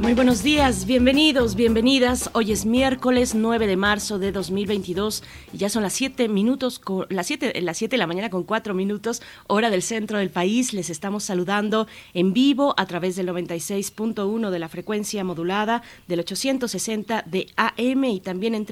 Muy buenos días, bienvenidos, bienvenidas. Hoy es miércoles 9 de marzo de 2022 y ya son las 7 minutos, las 7, las 7 de la mañana con 4 minutos, hora del centro del país. Les estamos saludando en vivo a través del 96.1 de la frecuencia modulada, del 860 de AM y también en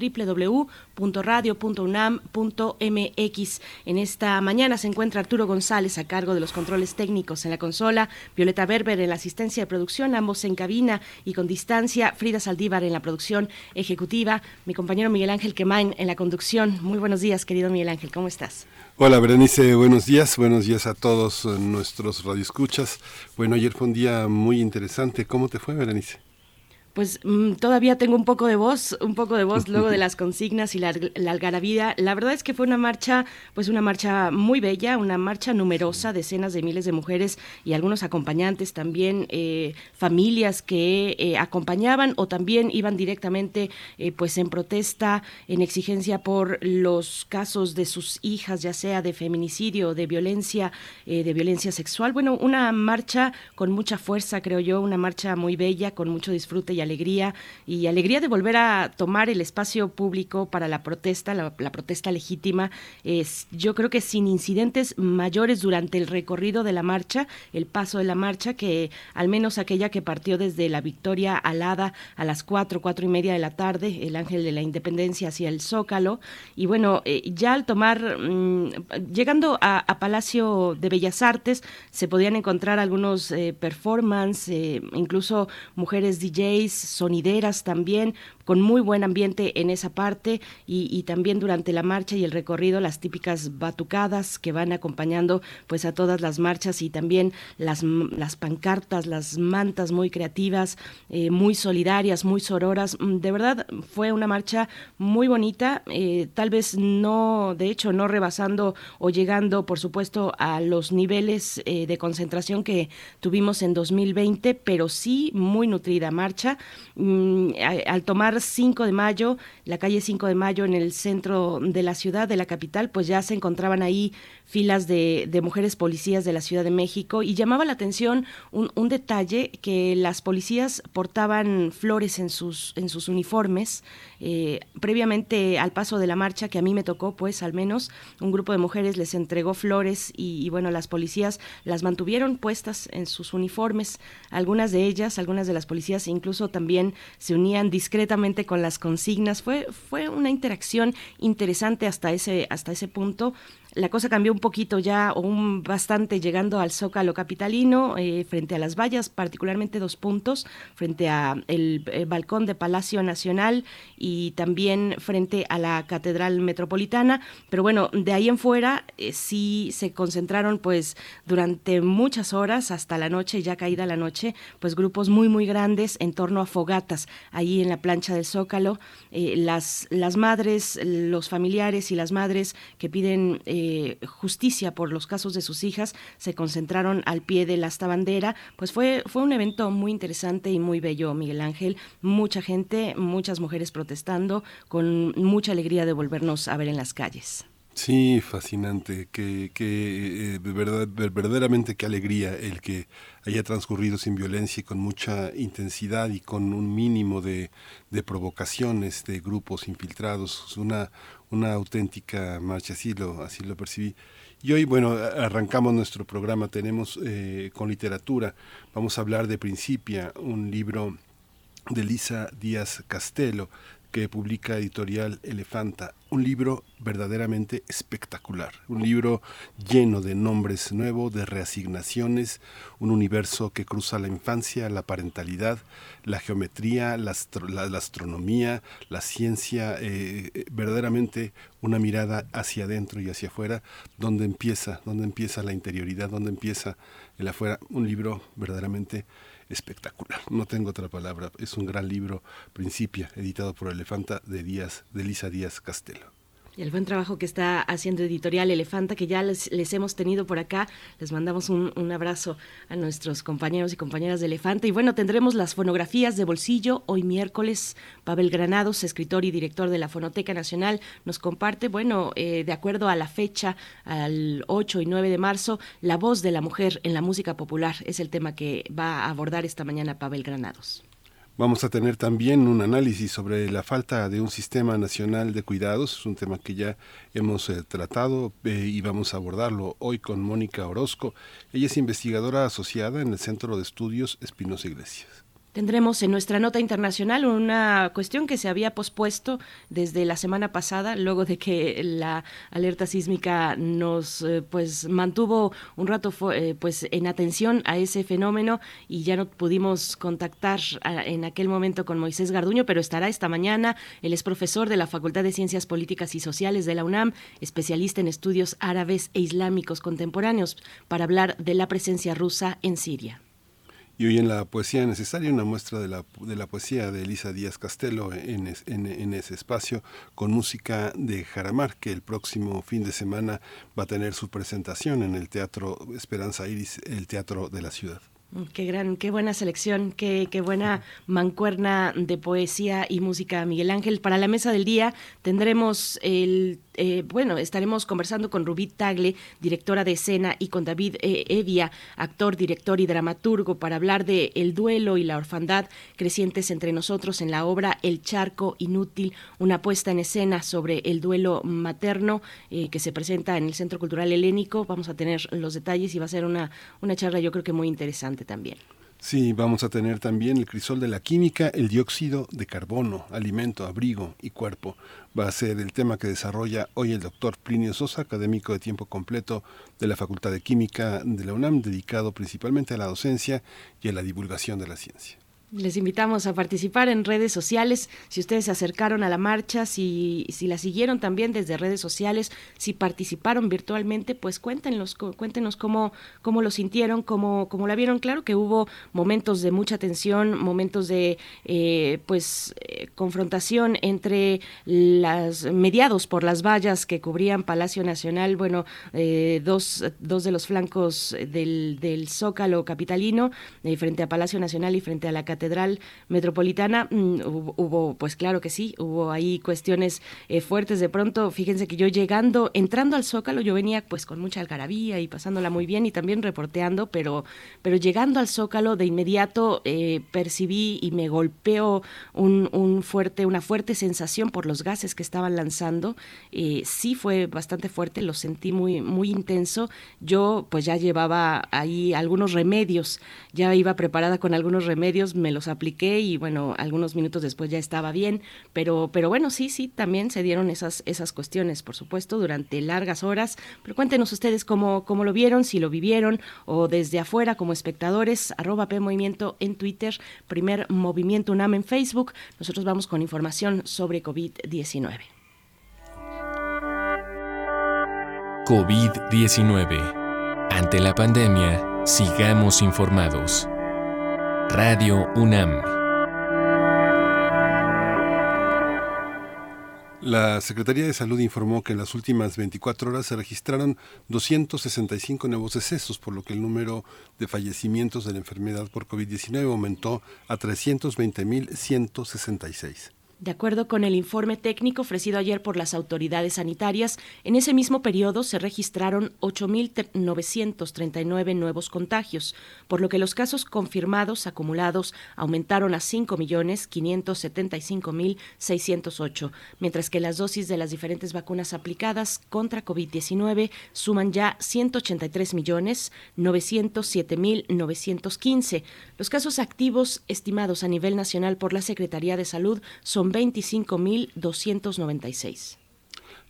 www.radio.unam.mx. En esta mañana se encuentra Arturo González a cargo de los controles técnicos en la consola, Violeta Berber en la asistencia de producción, ambos en cabina y con distancia, Frida Saldívar en la producción ejecutiva, mi compañero Miguel Ángel Quemain en la conducción. Muy buenos días, querido Miguel Ángel, ¿cómo estás? Hola, Berenice, buenos días, buenos días a todos nuestros radioescuchas. Bueno, ayer fue un día muy interesante. ¿Cómo te fue, Berenice? Pues mm, todavía tengo un poco de voz, un poco de voz luego de las consignas y la, la, algarabía. La verdad es que fue una marcha, pues una marcha muy bella, una marcha numerosa, decenas de miles de mujeres y algunos acompañantes también, eh, familias que eh, acompañaban o también iban directamente, eh, pues en protesta, en exigencia por los casos de sus hijas, ya sea de feminicidio, de violencia, de violencia sexual. Bueno, una marcha con mucha fuerza, creo yo, una marcha muy bella, con mucho disfrute y alegría y alegría de volver a tomar el espacio público para la protesta, la, protesta legítima. Es, yo creo que sin incidentes mayores durante el recorrido de la marcha, el paso de la marcha, que al menos aquella que partió desde la Victoria Alada a las cuatro, cuatro y media de la tarde, el Ángel de la Independencia hacia el Zócalo. Y bueno, eh, ya al tomar, mm, llegando a, Palacio de Bellas Artes, se podían encontrar algunos eh, performances, eh, incluso mujeres DJs, sonideras también, con muy buen ambiente en esa parte y, también durante la marcha y el recorrido las típicas batucadas que van acompañando pues a todas las marchas y también las, las pancartas, las mantas muy creativas, eh, muy solidarias, muy sororas. Mm, de verdad fue una marcha muy bonita, eh, tal vez no, de hecho, no rebasando o llegando, por supuesto, a los niveles eh, de concentración que tuvimos en 2020, pero sí muy nutrida marcha. Mm, al tomar 5 de mayo, la calle 5 de mayo en el centro de la ciudad, de la capital, pues ya se encontraban ahí filas de, mujeres policías de la Ciudad de México y llamaba la atención un, detalle que las policías portaban flores en sus, en sus uniformes. Eh, previamente al paso de la marcha que a mí me tocó, pues al menos un grupo de mujeres les entregó flores y, bueno, las policías las mantuvieron puestas en sus uniformes. Algunas de ellas, algunas de las policías incluso también se unían discretamente con las consignas. Fue, fue una interacción interesante hasta ese, hasta ese punto la cosa cambió un poquito ya, o un bastante llegando al Zócalo capitalino, eh, frente a las vallas, particularmente dos puntos, frente a el, eh, balcón de Palacio Nacional y también frente a la Catedral Metropolitana. Pero bueno, de ahí en fuera eh, sí se concentraron pues durante muchas horas hasta la noche, ya caída la noche, pues grupos muy muy grandes en torno a fogatas ahí en la plancha del Zócalo. las, las madres, los familiares y las madres que piden justicia por los casos de sus hijas se concentraron al pie de la bandera. Pues fue, fue un evento muy interesante y muy bello, Miguel Ángel. Mucha gente, muchas mujeres protestando, con mucha alegría de volvernos a ver en las calles. Sí, fascinante, que eh, verdad, verdaderamente qué alegría el que haya transcurrido sin violencia y con mucha intensidad y con un mínimo de, de provocaciones de grupos infiltrados, una, una auténtica marcha, así lo, así lo percibí. Y hoy, bueno, arrancamos nuestro programa, tenemos eh, con literatura, vamos a hablar de Principia, un libro de Lisa Díaz Castelo, que publica editorial Elefanta, un libro verdaderamente espectacular, un libro lleno de nombres nuevos, de reasignaciones, un universo que cruza la infancia, la parentalidad, la geometría, la, astronomía, la ciencia, eh, verdaderamente una mirada hacia adentro y hacia afuera, donde empieza, donde empieza la interioridad, donde empieza el afuera, un libro verdaderamente espectacular. No tengo otra palabra. Es un gran libro, Principia, editado por Elefanta de Díaz, de Lisa Díaz Castelo. El buen trabajo que está haciendo Editorial Elefanta, que ya les, hemos tenido por acá. Les mandamos un, abrazo a nuestros compañeros y compañeras de Elefanta. Y bueno, tendremos las fonografías de bolsillo hoy miércoles. Pavel Granados, escritor y director de la Fonoteca Nacional, nos comparte, bueno, eh, de acuerdo a la fecha, al 8 y 9 de marzo, la voz de la mujer en la música popular es el tema que va a abordar esta mañana Pavel Granados. Vamos a tener también un análisis sobre la falta de un sistema nacional de cuidados, es un tema que ya hemos eh, tratado eh, y vamos a abordarlo hoy con Mónica Orozco. Ella es investigadora asociada en el Centro de Estudios Espinosa Iglesias. Tendremos en nuestra nota internacional una cuestión que se había pospuesto desde la semana pasada, luego de que la alerta sísmica nos eh, pues mantuvo un rato eh, pues en atención a ese fenómeno y ya no pudimos contactar en aquel momento con Moisés Garduño, pero estará esta mañana. Él es profesor de la Facultad de Ciencias Políticas y Sociales de la UNAM, especialista en estudios árabes e islámicos contemporáneos, para hablar de la presencia rusa en Siria. Y hoy en la poesía necesaria, una muestra de la, de la poesía de Elisa Díaz Castelo en, en, ese espacio, con música de Jaramar, que el próximo fin de semana va a tener su presentación en el Teatro Esperanza Iris, el Teatro de la Ciudad. Qué gran, qué buena selección, qué, qué buena mancuerna de poesía y música, Miguel Ángel. Para la mesa del día tendremos el eh, bueno, estaremos conversando con Rubí Tagle, directora de escena, y con David eh, Evia, actor, director y dramaturgo, para hablar de el duelo y la orfandad crecientes entre nosotros en la obra El charco inútil, una puesta en escena sobre el duelo materno eh, que se presenta en el Centro Cultural Helénico. Vamos a tener los detalles y va a ser una, una charla yo creo que muy interesante también. Sí, vamos a tener también el crisol de la química, el dióxido de carbono, alimento, abrigo y cuerpo. Va a ser el tema que desarrolla hoy el doctor Plinio Sosa, académico de tiempo completo de la Facultad de Química de la UNAM, dedicado principalmente a la docencia y a la divulgación de la ciencia. Les invitamos a participar en redes sociales. Si ustedes se acercaron a la marcha, si, si la siguieron también desde redes sociales, si participaron virtualmente, pues cuéntenos, cuéntenos cómo, cómo lo sintieron, cómo, cómo la vieron. Claro que hubo momentos de mucha tensión, momentos de eh, pues eh, confrontación entre las mediados por las vallas que cubrían Palacio Nacional, bueno, eh, dos, dos de los flancos del, del Zócalo capitalino, frente a Palacio Nacional y frente a la Catedral Catedral Metropolitana, mm, hubo, pues claro que sí, hubo ahí cuestiones eh, fuertes de pronto. Fíjense que yo llegando, entrando al Zócalo, yo venía pues con mucha algarabía y pasándola muy bien y también reporteando, pero, pero llegando al Zócalo de inmediato eh, percibí y me golpeó un, fuerte, una fuerte sensación por los gases que estaban lanzando. Eh, sí fue bastante fuerte, lo sentí muy, muy intenso. Yo pues ya llevaba ahí algunos remedios, ya iba preparada con algunos remedios, me los apliqué y bueno, algunos minutos después ya estaba bien, pero, pero bueno, sí, sí, también se dieron esas, esas cuestiones, por supuesto, durante largas horas. Pero cuéntenos ustedes cómo, cómo lo vieron, si lo vivieron o desde afuera como espectadores, arroba P Movimiento en Twitter, primer Movimiento UNAM en Facebook. Nosotros vamos con información sobre COVID-19. COVID-19. Ante la pandemia, sigamos informados. Radio UNAM. La Secretaría de Salud informó que en las últimas 24 horas se registraron 265 nuevos decesos, por lo que el número de fallecimientos de la enfermedad por COVID-19 aumentó a 320.166. De acuerdo con el informe técnico ofrecido ayer por las autoridades sanitarias, en ese mismo periodo se registraron 8.939 nuevos contagios, por lo que los casos confirmados acumulados aumentaron a 5.575.608, mientras que las dosis de las diferentes vacunas aplicadas contra COVID-19 suman ya 183.907.915. Los casos activos estimados a nivel nacional por la Secretaría de Salud son 25.296.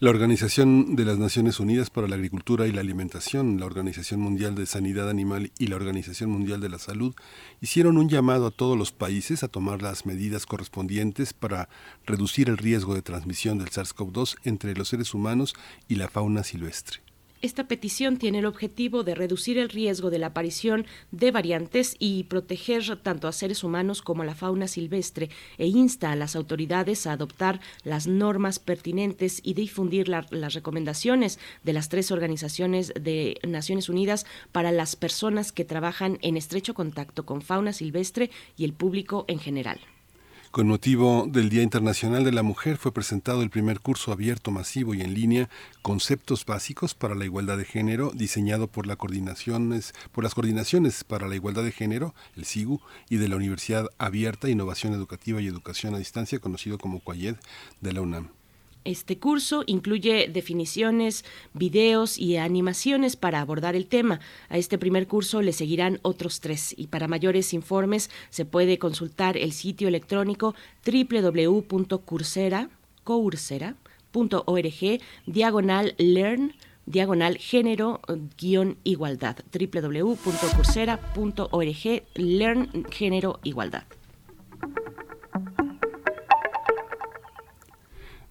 La Organización de las Naciones Unidas para la Agricultura y la Alimentación, la Organización Mundial de Sanidad Animal y la Organización Mundial de la Salud hicieron un llamado a todos los países a tomar las medidas correspondientes para reducir el riesgo de transmisión del SARS-CoV-2 entre los seres humanos y la fauna silvestre. Esta petición tiene el objetivo de reducir el riesgo de la aparición de variantes y proteger tanto a seres humanos como a la fauna silvestre e insta a las autoridades a adoptar las normas pertinentes y difundir las recomendaciones de las tres organizaciones de Naciones Unidas para las personas que trabajan en estrecho contacto con fauna silvestre y el público en general. Con motivo del Día Internacional de la Mujer fue presentado el primer curso abierto, masivo y en línea Conceptos básicos para la igualdad de género, diseñado por, coordinaciones, por las coordinaciones para la igualdad de género, el SIGU, y de la Universidad Abierta, Innovación Educativa y Educación a Distancia, conocido como CUAYED, de la UNAM. Este curso incluye definiciones, videos y animaciones para abordar el tema. A este primer curso le seguirán otros tres y para mayores informes se puede consultar el sitio electrónico www.coursera.org diagonal learn diagonal género guion igualdad www.coursera.org learn género igualdad.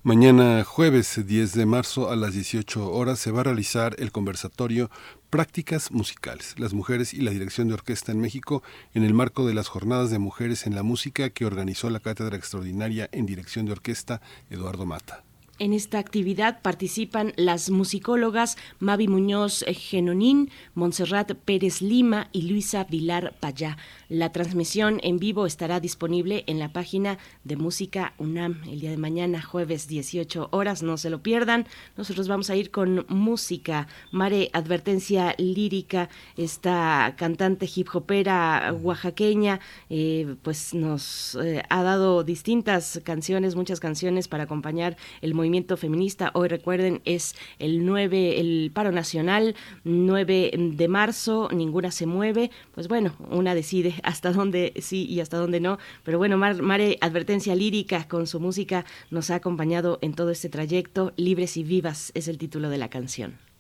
Mañana jueves 10 de marzo a las 18 horas se va a realizar el conversatorio Prácticas Musicales, las mujeres y la dirección de orquesta en México en el marco de las Jornadas de Mujeres en la Música que organizó la Cátedra Extraordinaria en Dirección de Orquesta Eduardo Mata. En esta actividad participan las musicólogas Mavi Muñoz Genonín, Montserrat Pérez Lima y Luisa Vilar Payá. La transmisión en vivo estará disponible en la página de Música UNAM el día de mañana, jueves 18 horas. No se lo pierdan. Nosotros vamos a ir con música. Mare, advertencia lírica, esta cantante hip hopera oaxaqueña, eh, pues nos eh, ha dado distintas canciones, muchas canciones para acompañar el movimiento feminista. Hoy recuerden, es el 9, el paro nacional, 9 de marzo, ninguna se mueve. Pues bueno, una decide hasta dónde sí y hasta dónde no. Pero bueno, Mare Advertencia Lírica con su música nos ha acompañado en todo este trayecto. Libres y vivas es el título de la canción.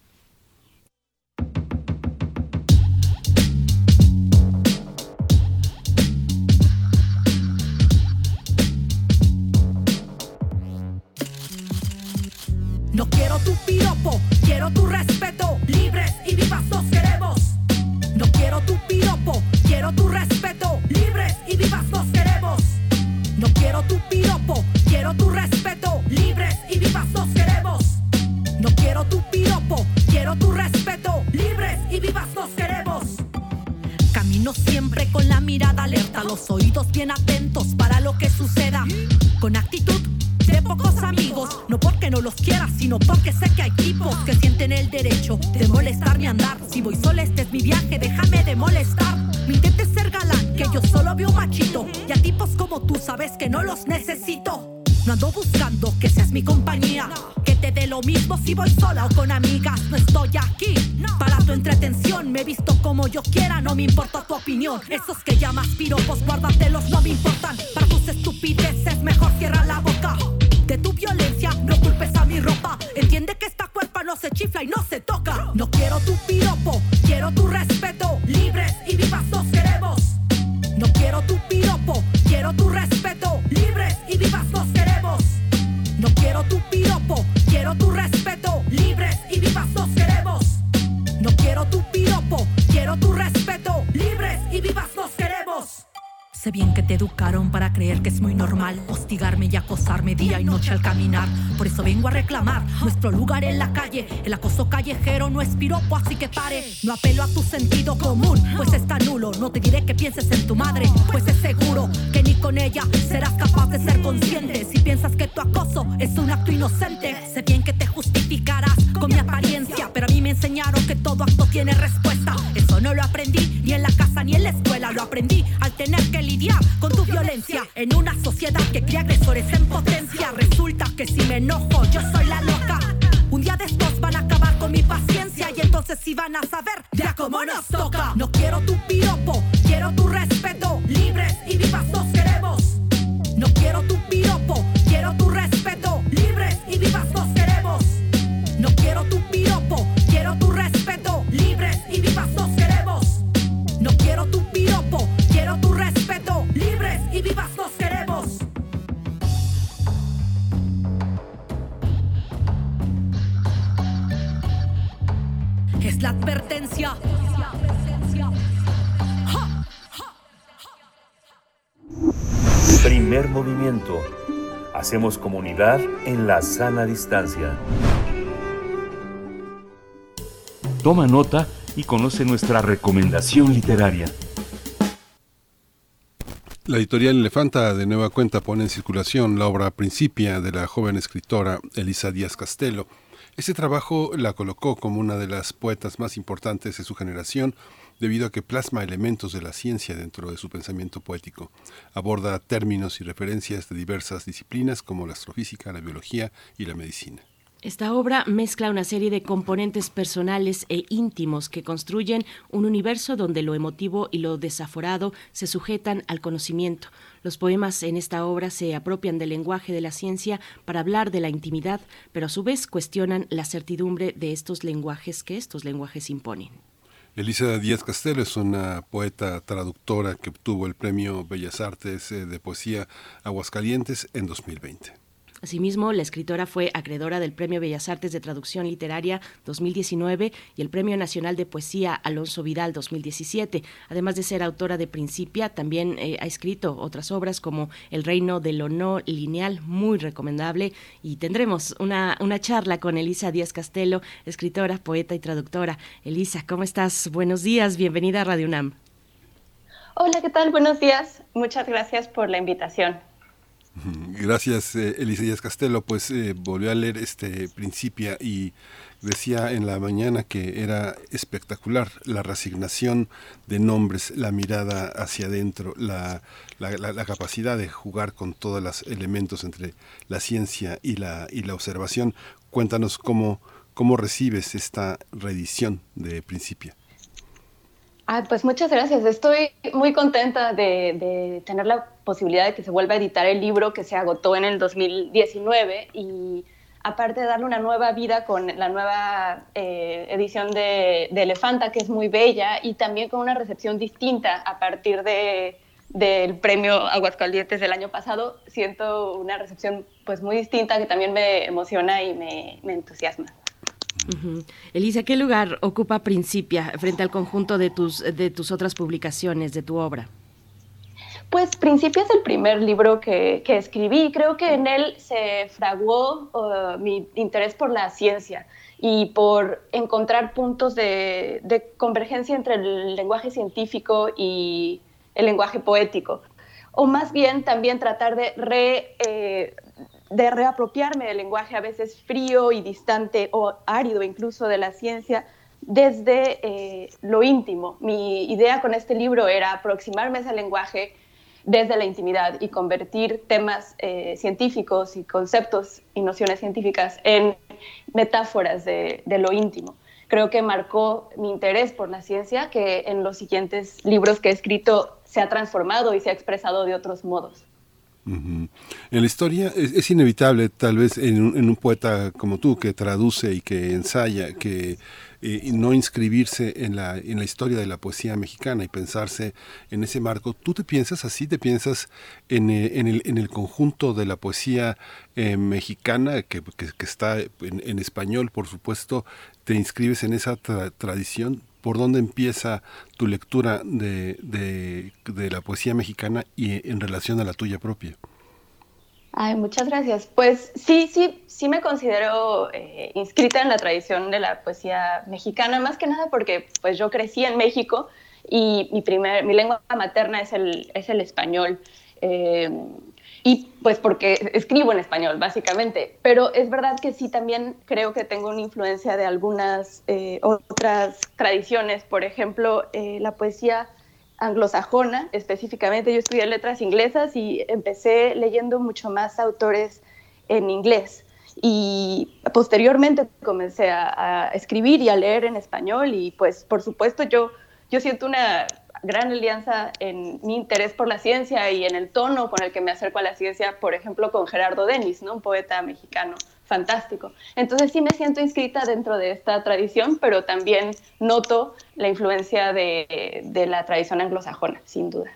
No quiero tu piropo, quiero tu respeto. Libres y vivas nos queremos. No quiero tu piropo, quiero tu respeto. Libres y vivas nos queremos. No quiero tu piropo, quiero tu respeto. Libres y vivas nos queremos. No quiero tu piropo, quiero tu respeto. Libres y vivas nos queremos. Camino siempre con la mirada alerta, los oídos bien atentos para lo que suceda. Con actitud de pocos amigos, no porque no los quiera, sino porque sé que hay tipos que sienten el derecho de molestarme andar. Si voy sola, este es mi viaje, déjame de molestar. Me intentes ser galán, que yo solo veo machito. Y a tipos como tú sabes que no los necesito. No ando buscando que seas mi compañía. Que te dé lo mismo si voy sola o con amigas. No estoy aquí para tu entretención. Me he visto como yo quiera, no me importa tu opinión. Esos que llamas piropos, guárdatelos, no me importan. Para tus estupideces, mejor cierra la boca. De tu violencia, no culpes a mi ropa. Entiende que esta cuerpa no se chifla y no se toca. No quiero tu piropo, quiero tu respeto. Libres y vivas nos queremos. No quiero tu piropo, quiero tu respeto. Libres y vivas nos queremos. No quiero tu piropo, quiero tu respeto. Libres y vivas nos queremos. No quiero tu piropo, quiero tu respeto. Libres y vivas. Sé bien que te educaron para creer que es muy normal hostigarme y acosarme día y noche al caminar. Por eso vengo a reclamar nuestro lugar en la calle. El acoso callejero no es piropo, así que pare. No apelo a tu sentido común, pues está nulo. No te diré que pienses en tu madre, pues es seguro que ni con ella serás capaz de ser consciente. Si piensas que tu acoso es un acto inocente, sé bien que te justificarás con mi apariencia. Pero a mí me enseñaron que todo acto tiene respuesta. Eso no lo aprendí la casa ni en la escuela. Lo aprendí al tener que lidiar con tu violencia en una sociedad que cría agresores en potencia. Resulta que si me enojo, yo soy la loca. Un día de estos van a acabar con mi paciencia y entonces sí van a saber ya cómo nos toca. No quiero tu piropo, quiero tu respeto. Libres y vivas nos queremos. No quiero tu piropo, quiero tu respeto. Libres y vivas nos queremos. No quiero tu piropo, quiero tu respeto. Libres y vivas nos queremos. Y vivas nos queremos. la advertencia. Primer movimiento. Hacemos comunidad en la sana distancia. Toma nota y conoce nuestra recomendación literaria. La editorial Elefanta de nueva cuenta pone en circulación la obra Principia de la joven escritora Elisa Díaz Castelo. Este trabajo la colocó como una de las poetas más importantes de su generación debido a que plasma elementos de la ciencia dentro de su pensamiento poético. Aborda términos y referencias de diversas disciplinas como la astrofísica, la biología y la medicina. Esta obra mezcla una serie de componentes personales e íntimos que construyen un universo donde lo emotivo y lo desaforado se sujetan al conocimiento. Los poemas en esta obra se apropian del lenguaje de la ciencia para hablar de la intimidad, pero a su vez cuestionan la certidumbre de estos lenguajes que estos lenguajes imponen. Elisa Díaz Castelo es una poeta traductora que obtuvo el Premio Bellas Artes eh, de Poesía Aguascalientes en 2020. Asimismo, la escritora fue acreedora del Premio Bellas Artes de Traducción Literaria 2019 y el Premio Nacional de Poesía Alonso Vidal 2017. Además de ser autora de Principia, también eh, ha escrito otras obras como El Reino del lo lineal, muy recomendable. Y tendremos una, una charla con Elisa Díaz Castelo, escritora, poeta y traductora. Elisa, ¿cómo estás? Buenos días, bienvenida a Radio UNAM. Hola, ¿qué tal? Buenos días. Muchas gracias por la invitación. Gracias, eh, Castelo. Pues eh, volvió a leer este Principia y decía en la mañana que era espectacular la resignación de nombres, la mirada hacia adentro, la, la, capacidad de jugar con todos los elementos entre la ciencia y la, y la observación. Cuéntanos cómo, cómo recibes esta reedición de Principia. Ah, pues muchas gracias. Estoy muy contenta de, tener la posibilidad de que se vuelva a editar el libro que se agotó en el 2019 y aparte de darle una nueva vida con la nueva eh, edición de, Elefanta, que es muy bella, y también con una recepción distinta a partir de, del premio Aguascalientes del año pasado, siento una recepción pues muy distinta que también me emociona y me entusiasma. Elisa, ¿qué lugar ocupa Principia frente al conjunto de tus, de tus otras publicaciones, de tu obra? Pues Principia es el primer libro que, que escribí. Creo que en él se fraguó uh, mi interés por la ciencia y por encontrar puntos de, convergencia entre el lenguaje científico y el lenguaje poético. O más bien también tratar de re, eh, de reapropiarme del lenguaje a veces frío y distante o árido incluso de la ciencia desde eh, lo íntimo. Mi idea con este libro era aproximarme a ese lenguaje desde la intimidad y convertir temas eh, científicos y conceptos y nociones científicas en metáforas de, de lo íntimo. Creo que marcó mi interés por la ciencia que en los siguientes libros que he escrito se ha transformado y se ha expresado de otros modos. En la historia es, inevitable, tal vez en un, poeta como tú, que traduce y que ensaya, que eh, no inscribirse en la, en la historia de la poesía mexicana y pensarse en ese marco. ¿Tú te piensas así? ¿Te piensas en, eh, en, el, en el, conjunto de la poesía eh, mexicana, que, que, está en, español, por supuesto? ¿Te inscribes en esa tradición? Por dónde empieza tu lectura de, de, la poesía mexicana y en relación a la tuya propia. Ay, muchas gracias. Pues sí, sí, sí me considero eh, inscrita en la tradición de la poesía mexicana, más que nada porque pues yo crecí en México y mi, primer, mi lengua materna es el, es el español. Eh, y pues porque escribo en español, básicamente. Pero es verdad que sí, también creo que tengo una influencia de algunas eh, otras tradiciones, por ejemplo, eh, la poesía anglosajona, específicamente. Yo estudié letras inglesas y empecé leyendo mucho más autores en inglés. Y posteriormente comencé a, a escribir y a leer en español y pues por supuesto yo, yo siento una gran alianza en mi interés por la ciencia y en el tono con el que me acerco a la ciencia, por ejemplo, con Gerardo Denis, ¿no? un poeta mexicano fantástico. Entonces sí me siento inscrita dentro de esta tradición, pero también noto la influencia de, la tradición anglosajona, sin duda.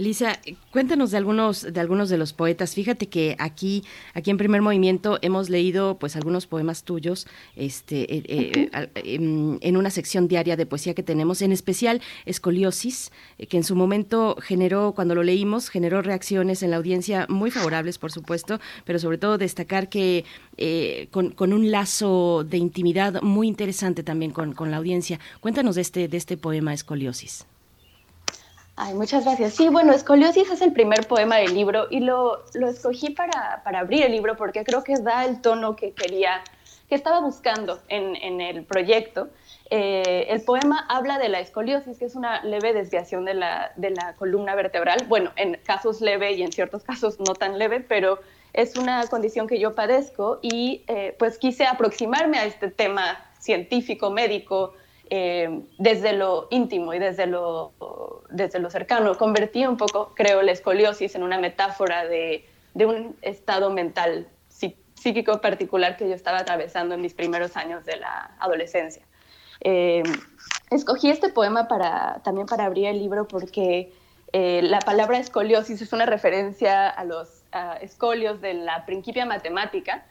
Elisa, cuéntanos de algunos de algunos de los poetas. Fíjate que aquí aquí en Primer Movimiento hemos leído pues algunos poemas tuyos, este eh, eh, en, una sección diaria de poesía que tenemos, en especial Escoliosis, eh, que en su momento generó cuando lo leímos generó reacciones en la audiencia muy favorables, por supuesto, pero sobre todo destacar que con, con, un lazo de intimidad muy interesante también con, con la audiencia. Cuéntanos de este de este poema Escoliosis. Ay, muchas gracias. Sí, bueno, Escoliosis es el primer poema del libro y lo, lo escogí para, para, abrir el libro porque creo que da el tono que quería, que estaba buscando en, en el proyecto. Eh, el poema habla de la escoliosis, que es una leve desviación de la, de la columna vertebral. Bueno, en casos leve y en ciertos casos no tan leve, pero es una condición que yo padezco y eh, pues quise aproximarme a este tema científico, médico, eh, desde lo íntimo y desde lo, desde lo cercano. Convertí un poco, creo, la escoliosis en una metáfora de, de un estado mental psíquico particular que yo estaba atravesando en mis primeros años de la adolescencia. Eh, escogí este poema para, también para abrir el libro porque eh, la palabra escoliosis es una referencia a los escolios de la principia matemática,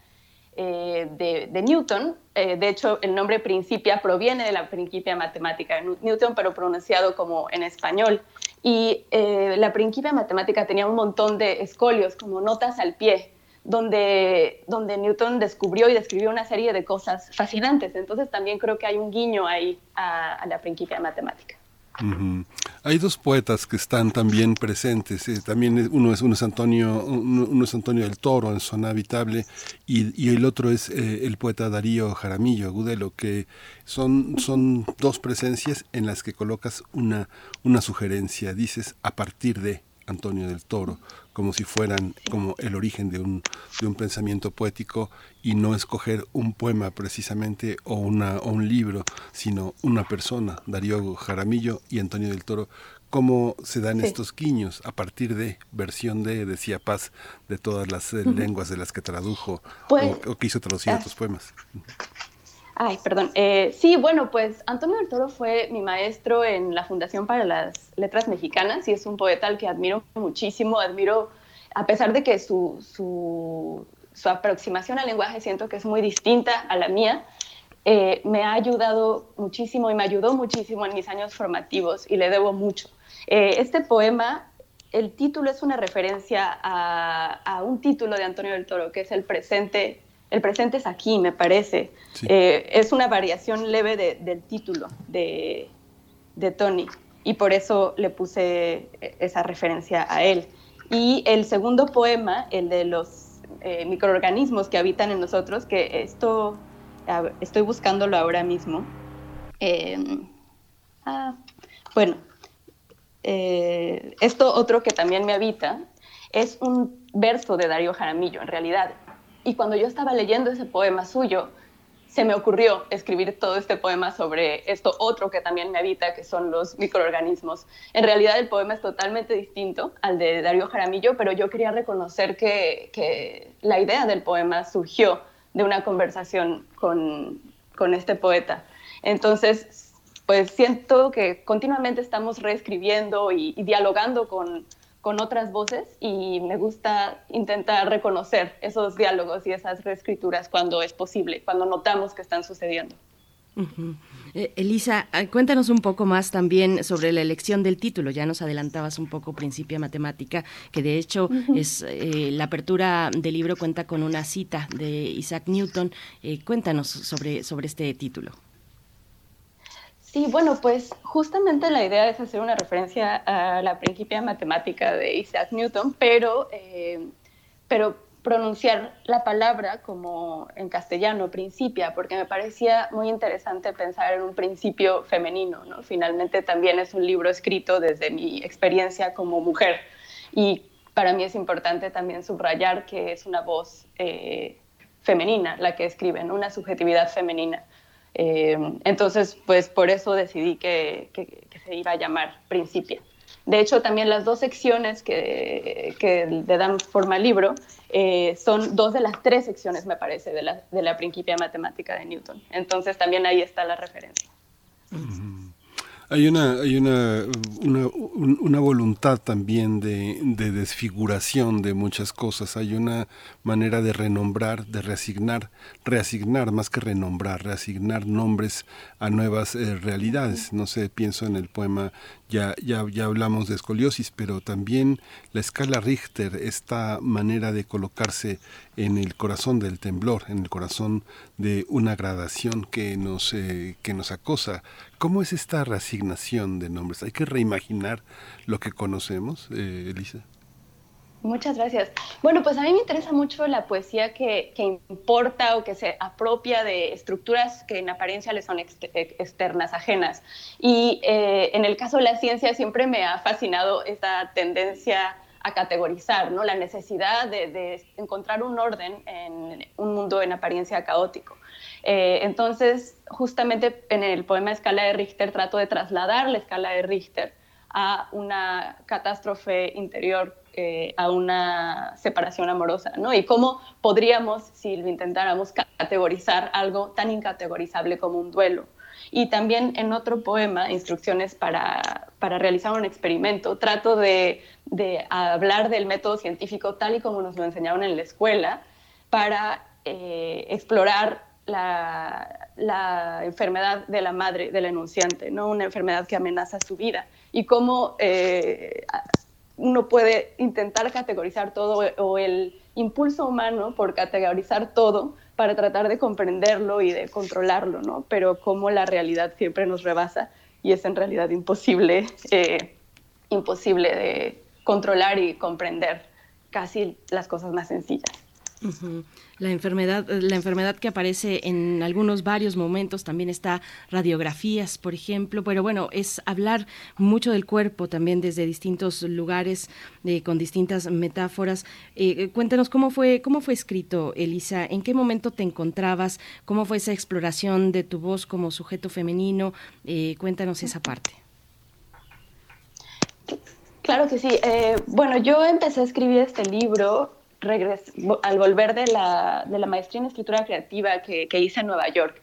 eh, de, Newton. Eh, de hecho, el nombre Principia proviene de la Principia Matemática de Newton, pero pronunciado como en español. Y eh, la Principia Matemática tenía un montón de escolios, como notas al pie, donde, donde Newton descubrió y describió una serie de cosas fascinantes. Entonces también creo que hay un guiño ahí a, a la Principia Matemática. Hay dos poetas que están también presentes. Eh, también uno es, Antonio, uno, es Antonio del Toro en Zona Habitable y, el otro es eh, el poeta Darío Jaramillo Agudelo, que son, son dos presencias en las que colocas una, una sugerencia. Dices a partir de Antonio del Toro como si fueran como el origen de un, de un pensamiento poético y no escoger un poema precisamente o, una, o un libro, sino una persona, Darío Jaramillo y Antonio del Toro, cómo se dan estos guiños a partir de versión de, decía Paz, de todas las eh, lenguas de las que tradujo pues, o, que hizo traducir otros poemas. Ay, perdón. Eh, sí, bueno, pues Antonio del Toro fue mi maestro en la Fundación para las Letras Mexicanas y es un poeta al que admiro muchísimo. Admiro, a pesar de que su, su, aproximación al lenguaje siento que es muy distinta a la mía, eh, me ha ayudado muchísimo y me ayudó muchísimo en mis años formativos y le debo mucho. Eh, este poema, el título es una referencia a, a un título de Antonio del Toro, que es El presente el presente es aquí, me parece. Eh, es una variación leve del título de, Tony y por eso le puse esa referencia a él. Y el segundo poema, el de los eh, microorganismos que habitan en nosotros, que esto estoy buscándolo ahora mismo. Em, ah, bueno, eh, esto otro que también me habita es un verso de Darío Jaramillo, en realidad. Y cuando yo estaba leyendo ese poema suyo, se me ocurrió escribir todo este poema sobre esto otro que también me habita, que son los microorganismos. En realidad el poema es totalmente distinto al de Darío Jaramillo, pero yo quería reconocer que, que la idea del poema surgió de una conversación con, con este poeta. Entonces, pues siento que continuamente estamos reescribiendo y dialogando con, con otras voces y me gusta intentar reconocer esos diálogos y esas reescrituras cuando es posible, cuando notamos que están sucediendo. Eh, Elisa, ah, cuéntanos un poco más también sobre la elección del título. Ya nos adelantabas un poco Principia Matemática, que de hecho es eh, la apertura del libro cuenta con una cita de Isaac Newton. Eh, cuéntanos sobre, sobre este título. Sí, bueno, pues justamente la idea es hacer una referencia a la principia matemática de Isaac Newton, pero, eh, pero pronunciar la palabra como en castellano, principia, porque me parecía muy interesante pensar en un principio femenino, ¿no? Finalmente también es un libro escrito desde mi experiencia como mujer y para mí es importante también subrayar que es una voz eh, femenina la que escribe, una subjetividad femenina. Eh, entonces, pues por eso decidí que, se iba a llamar Principia. De hecho, también las dos secciones que, le dan forma al libro eh, son dos de las tres secciones, me parece, de la, de la Principia Matemática de Newton. Entonces, también ahí está la referencia. Hay una, hay una, una, voluntad también de, de, desfiguración de muchas cosas. Hay una manera de renombrar, de reasignar, reasignar más que renombrar, reasignar nombres a nuevas eh, realidades. No sé, pienso en el poema, ya, ya, ya hablamos de escoliosis, pero también la escala Richter, esta manera de colocarse en el corazón del temblor, en el corazón de una gradación que nos, eh, que nos acosa ¿Cómo es esta reasignación de nombres? ¿Hay que reimaginar lo que conocemos, eh, Elisa? Muchas gracias. Bueno, pues a mí me interesa mucho la poesía que, importa o que se apropia de estructuras que en apariencia le son externas, ajenas. Y eh, en el caso de la ciencia siempre me ha fascinado esta tendencia a categorizar, ¿no? la necesidad de encontrar un orden en un mundo en apariencia caótico. Eh, entonces, justamente en el poema Escala de Richter trato de trasladar la escala de Richter a una catástrofe interior, eh, a una separación amorosa, ¿no? Y cómo podríamos, si lo intentáramos, categorizar algo tan incategorizable como un duelo. Y también en otro poema, Instrucciones para, para realizar un experimento, trato de, de, hablar del método científico tal y como nos lo enseñaron en la escuela para eh, explorar la, enfermedad de la madre del enunciante, ¿no? una enfermedad que amenaza su vida. Y cómo eh, uno puede intentar categorizar todo o el impulso humano por categorizar todo para tratar de comprenderlo y de controlarlo, ¿no? pero cómo la realidad siempre nos rebasa y es en realidad imposible, eh, imposible de controlar y comprender casi las cosas más sencillas. La enfermedad, la enfermedad que aparece en algunos varios momentos también está radiografías, por ejemplo, pero bueno, es hablar mucho del cuerpo también desde distintos lugares, eh, con distintas metáforas. Eh, eh, cuéntanos cómo fue, cómo fue escrito, Elisa, en qué momento te encontrabas, cómo fue esa exploración de tu voz como sujeto femenino. cuéntanos esa parte. Claro que sí. bueno, yo empecé a escribir este libro al volver de la, de la, maestría en escritura creativa que, que hice en Nueva York.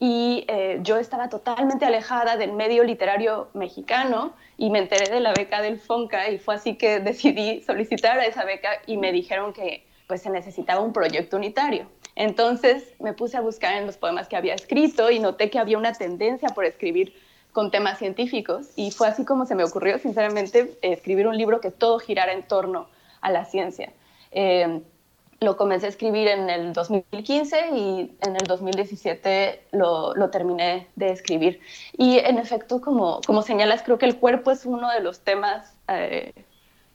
Y eh, yo estaba totalmente alejada del medio literario mexicano y me enteré de la beca del FONCA y fue así que decidí solicitar a esa beca y me dijeron que pues se necesitaba un proyecto unitario. Entonces me puse a buscar en los poemas que había escrito y noté que había una tendencia por escribir con temas científicos y fue así como se me ocurrió sinceramente escribir un libro que todo girara en torno a la ciencia. Eh, lo comencé a escribir en el 2015 y en el 2017 lo, lo, terminé de escribir. Y en efecto, como, como señalas, creo que el cuerpo es uno de los temas eh,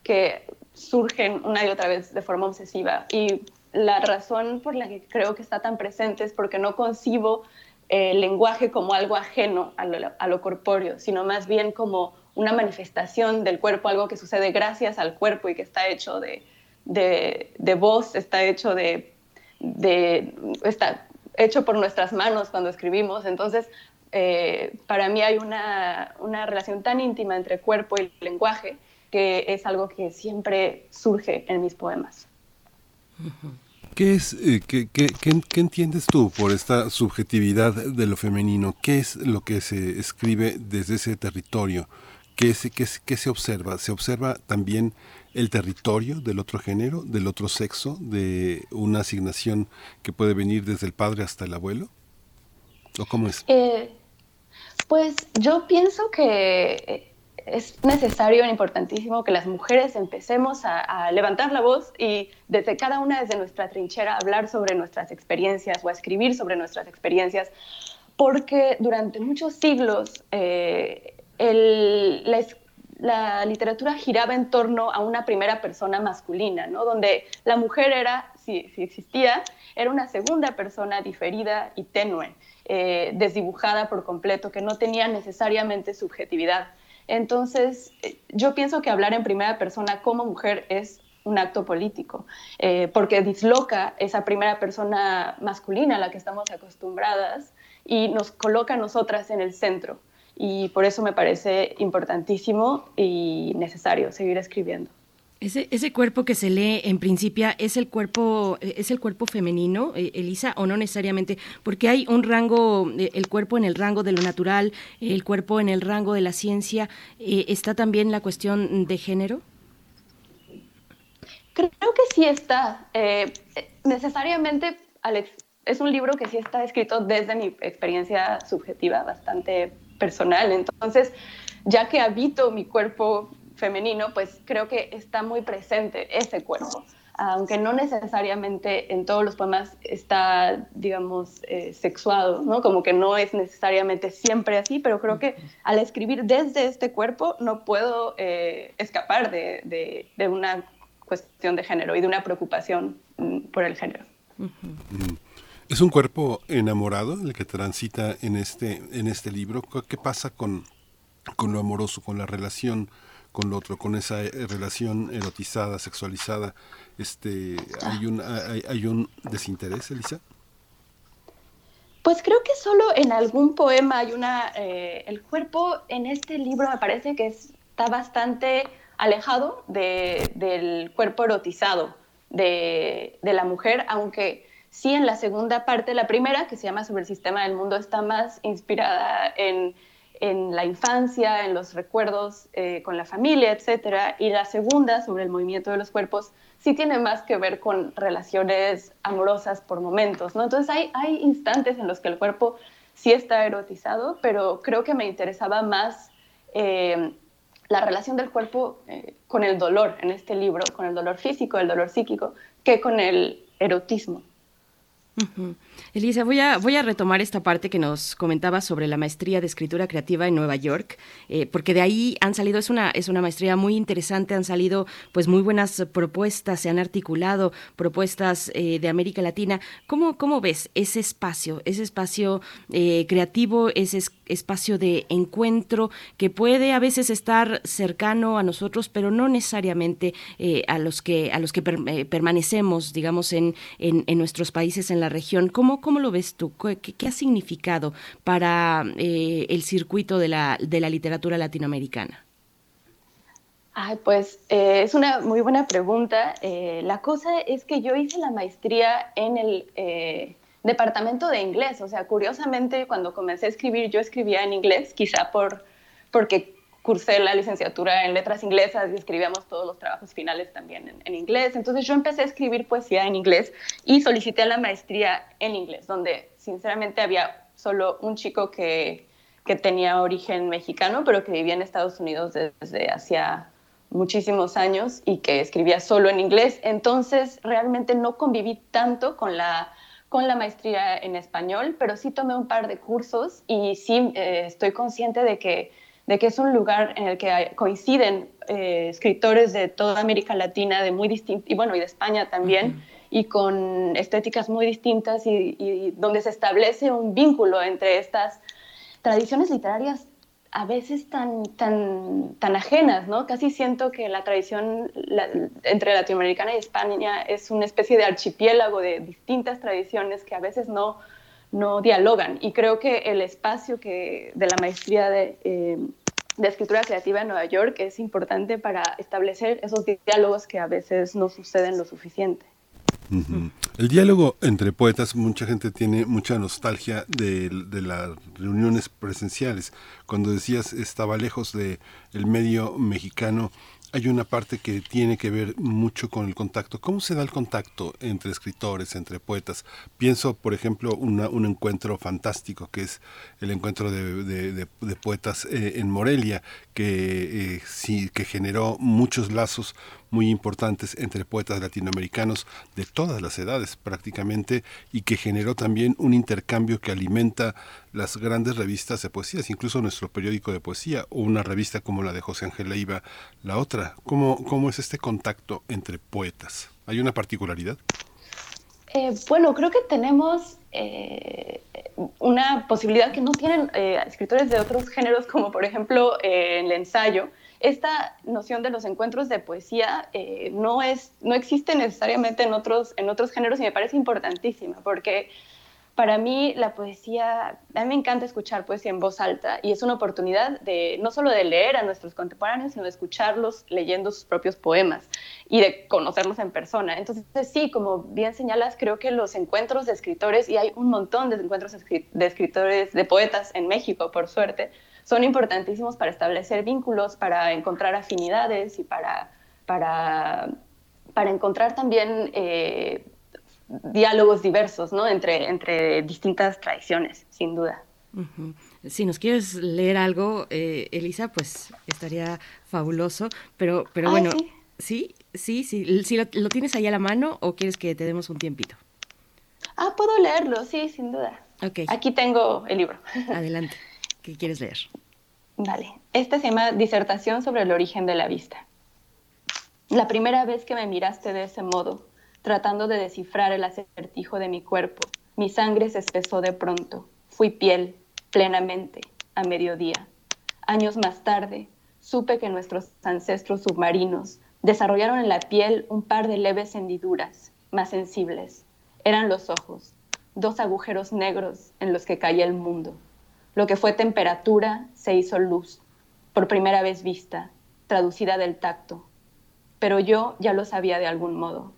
que surgen una y otra vez de forma obsesiva. Y la razón por la que creo que está tan presente es porque no concibo el lenguaje como algo ajeno a lo, a lo corpóreo, sino más bien como una manifestación del cuerpo, algo que sucede gracias al cuerpo y que está hecho de, de, voz, está hecho de, está hecho por nuestras manos cuando escribimos. Entonces, eh, para mí hay una, relación tan íntima entre cuerpo y lenguaje que es algo que siempre surge en mis poemas. ¿Qué, es, eh, qué, entiendes tú por esta subjetividad de lo femenino? ¿Qué es lo que se escribe desde ese territorio? ¿Qué, qué, qué se observa? ¿Se observa también el territorio del otro género, del otro sexo, de una asignación que puede venir desde el padre hasta el abuelo? ¿O cómo es? Eh, pues yo pienso que eh, es necesario e importantísimo que las mujeres empecemos a, levantar la voz y desde cada una, desde nuestra trinchera, hablar sobre nuestras experiencias o escribir sobre nuestras experiencias, porque durante muchos siglos eh, la, la literatura giraba en torno a una primera persona masculina, ¿no? donde la mujer era, si, existía, era una segunda persona diferida y tenue, eh, desdibujada por completo, que no tenía necesariamente subjetividad. Entonces, eh, yo pienso que hablar en primera persona como mujer es un acto político, eh, porque disloca esa primera persona masculina a la que estamos acostumbradas y nos coloca a nosotras en el centro y por eso me parece importantísimo y necesario seguir escribiendo. Ese, ese cuerpo que se lee en principio es el cuerpo es el cuerpo femenino, eh, Elisa, o no necesariamente, porque hay un rango, eh, el cuerpo en el rango de lo natural, el cuerpo en el rango de la ciencia, eh, está también la cuestión de género. Creo que sí está. necesariamente, Alex, es un libro que sí está escrito desde mi experiencia subjetiva, bastante personal. Entonces, ya que habito mi cuerpo femenino, pues creo que está muy presente ese cuerpo, aunque no necesariamente en todos los poemas está, digamos, eh, sexuado, ¿no? Como que no es necesariamente siempre así, pero creo que al escribir desde este cuerpo no puedo eh, escapar de, una cuestión de género y de una preocupación mm, por el género. Es un cuerpo enamorado el que transita en este, en este libro. ¿Qué pasa con, con lo amoroso, con la relación con lo otro, con esa eh, relación erotizada, sexualizada, este, ¿hay, un, hay, un desinterés, Elisa? Pues creo que solo en algún poema hay una... Eh, el cuerpo en este libro me parece que está bastante alejado del cuerpo erotizado de, de, la mujer, aunque sí en la segunda parte, la primera, que se llama Sobre el Sistema del Mundo, está más inspirada en en la infancia, en los recuerdos eh, con la familia, etc. Y la segunda, sobre el movimiento de los cuerpos, sí tiene más que ver con relaciones amorosas por momentos, ¿no? Entonces hay, hay instantes en los que el cuerpo sí está erotizado, pero creo que me interesaba más eh, la relación del cuerpo eh, con el dolor en este libro, con el dolor físico, el dolor psíquico, que con el erotismo. Mm-hmm. Elisa, voy a, voy a retomar esta parte que nos comentaba sobre la maestría de escritura creativa en Nueva York, eh, porque de ahí han salido, es una, es una maestría muy interesante, han salido pues muy buenas propuestas, se han articulado propuestas eh, de América Latina. ¿Cómo, ¿Cómo ves ese espacio, ese espacio eh, creativo, ese espacio de encuentro que puede a veces estar cercano a nosotros, pero no necesariamente a los que, a los que permanecemos, digamos, en, en, en nuestros países, en la región? ¿Cómo, cómo lo ves tú? ¿Qué, ha significado para eh, el circuito de la, de la literatura latinoamericana? Ay, pues eh, es una muy buena pregunta. Eh, la cosa es que yo hice la maestría en el departamento de inglés. O sea, curiosamente, cuando comencé a escribir, yo escribía en inglés, quizá por, porque cursé la licenciatura en letras inglesas y escribíamos todos los trabajos finales también en, inglés. Entonces yo empecé a escribir poesía en inglés y solicité la maestría en inglés, donde sinceramente había solo un chico que, que tenía origen mexicano, pero que vivía en Estados Unidos desde hacía muchísimos años y que escribía solo en inglés. Entonces realmente no conviví tanto con la con la maestría en español, pero sí tomé un par de cursos y sí eh, estoy consciente de que de que es un lugar en el que coinciden eh, escritores de toda América Latina, de muy y bueno, y de España también, y con estéticas muy distintas y, donde se establece un vínculo entre estas tradiciones literarias a veces tan, tan, tan ajenas, ¿no? Casi siento que la tradición entre latinoamericana y España es una especie de archipiélago de distintas tradiciones que a veces no, no dialogan. Y creo que el espacio que, de la maestría de, eh, de escritura creativa en Nueva York es importante para establecer esos diálogos que a veces no suceden lo suficiente. El diálogo entre poetas, mucha gente tiene mucha nostalgia de, de, las reuniones presenciales. Cuando decías estaba lejos del el medio mexicano, hay una parte que tiene que ver mucho con el contacto. ¿Cómo se da el contacto entre escritores, entre poetas? Pienso, por ejemplo, un encuentro fantástico que es el encuentro de, poetas eh, en Morelia, que, eh, sí, que generó muchos lazos muy importantes entre poetas latinoamericanos de todas las edades prácticamente y que generó también un intercambio que alimenta las grandes revistas de poesías, incluso nuestro periódico de poesía o una revista como la de José Ángel Leiva, la otra. ¿Cómo, cómo es este contacto entre poetas? ¿Hay una particularidad? Eh, bueno, creo que tenemos eh, una posibilidad que no tienen eh, escritores de otros géneros, como por ejemplo el ensayo, esta noción de los encuentros de poesía no, es, no existe necesariamente en otros, en otros géneros y me parece importantísima porque para mí la poesía, a mí me encanta escuchar poesía en voz alta y es una oportunidad de no solo de leer a nuestros contemporáneos, sino de escucharlos leyendo sus propios poemas y de conocerlos en persona. Entonces, sí, como bien señalas, creo que los encuentros de escritores, y hay un montón de encuentros de escritores, de poetas en México, por suerte, son importantísimos para establecer vínculos, para encontrar afinidades y para, para, para encontrar también... Eh, diálogos diversos, ¿no? Entre, entre distintas tradiciones, sin duda. Si nos quieres leer algo, eh, Elisa, pues estaría fabuloso, pero, pero bueno, sí, sí, sí, sí, lo, tienes ahí a la mano o quieres que te demos un tiempito? Ah, puedo leerlo, sí, sin duda. Okay. Aquí tengo el libro. Adelante, ¿qué quieres leer? Vale, este se llama Disertación sobre el origen de la vista. La primera vez que me miraste de ese modo, tratando de descifrar el acertijo de mi cuerpo. Mi sangre se espesó de pronto. Fui piel, plenamente, a mediodía. Años más tarde, supe que nuestros ancestros submarinos desarrollaron en la piel un par de leves hendiduras, más sensibles. Eran los ojos, dos agujeros negros en los que caía el mundo. Lo que fue temperatura se hizo luz, por primera vez vista, traducida del tacto. Pero yo ya lo sabía de algún modo.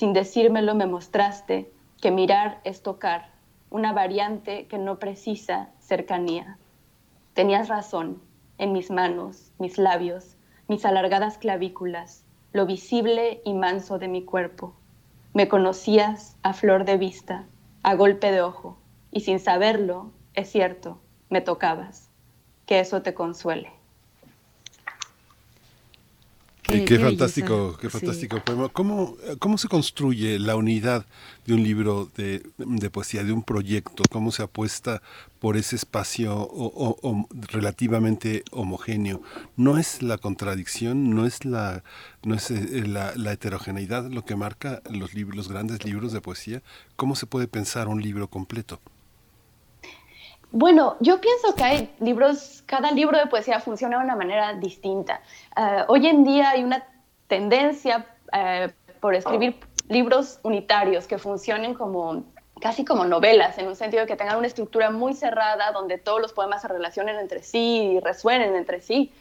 Sin decírmelo me mostraste que mirar es tocar, una variante que no precisa cercanía. Tenías razón, en mis manos, mis labios, mis alargadas clavículas, lo visible y manso de mi cuerpo. Me conocías a flor de vista, a golpe de ojo, y sin saberlo, es cierto, me tocabas. Que eso te consuele. Qué, fantástico, qué fantástico poema. ¿Cómo, ¿Cómo se construye la unidad de un libro de, poesía, de un proyecto? ¿Cómo se apuesta por ese espacio o, relativamente homogéneo? ¿No es la contradicción, no es, la, no es eh, la, la, heterogeneidad lo que marca los, libros, los grandes libros de poesía? ¿Cómo se puede pensar un libro completo? Bueno, yo pienso que hay libros, cada libro de poesía funciona de una manera distinta. Eh, hoy en día hay una tendencia eh, por escribir libros unitarios que funcionen como casi como novelas, en un sentido de que tengan una estructura muy cerrada, donde todos los poemas se relacionen entre sí y resuenen entre sí,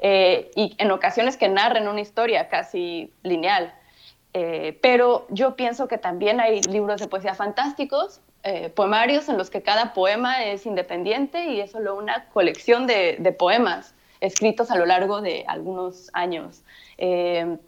eh, y en ocasiones que narren una historia casi lineal. pero yo pienso que también hay libros de poesía fantásticos eh, poemarios en los que cada poema es independiente y es solo una colección de, poemas escritos a lo largo de algunos años. Eh,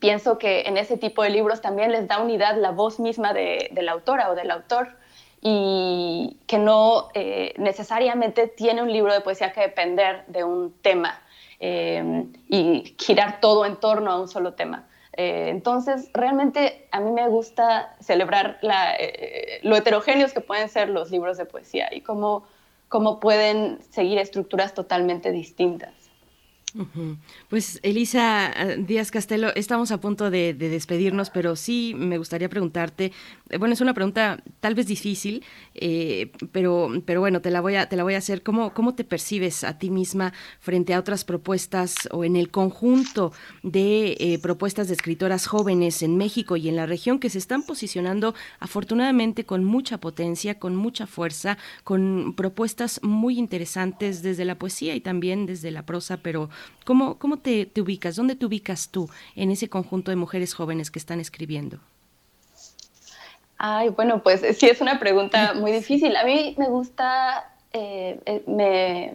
pienso que en ese tipo de libros también les da unidad la voz misma de, la autora o del autor y que no eh, necesariamente tiene un libro de poesía que depender de un tema y girar todo en torno a un solo tema. Eh, entonces, realmente a mí me gusta celebrar eh, lo heterogéneos que pueden ser los libros de poesía y cómo pueden seguir estructuras totalmente distintas. Pues Elisa eh, Díaz Castelo, estamos a punto de, despedirnos, pero sí me gustaría preguntarte, eh, bueno, es una pregunta tal vez difícil, eh, pero, pero bueno, te la voy a, te la voy a hacer. ¿Cómo, ¿Cómo te percibes a ti misma frente a otras propuestas o en el conjunto de propuestas de escritoras jóvenes en México y en la región que se están posicionando afortunadamente con mucha potencia, con mucha fuerza, con propuestas muy interesantes desde la poesía y también desde la prosa, pero ¿Cómo, cómo te, ubicas? ¿Dónde te ubicas tú en ese conjunto de mujeres jóvenes que están escribiendo? Ay, bueno, pues sí es una pregunta muy difícil. A mí me gusta, eh, eh, me,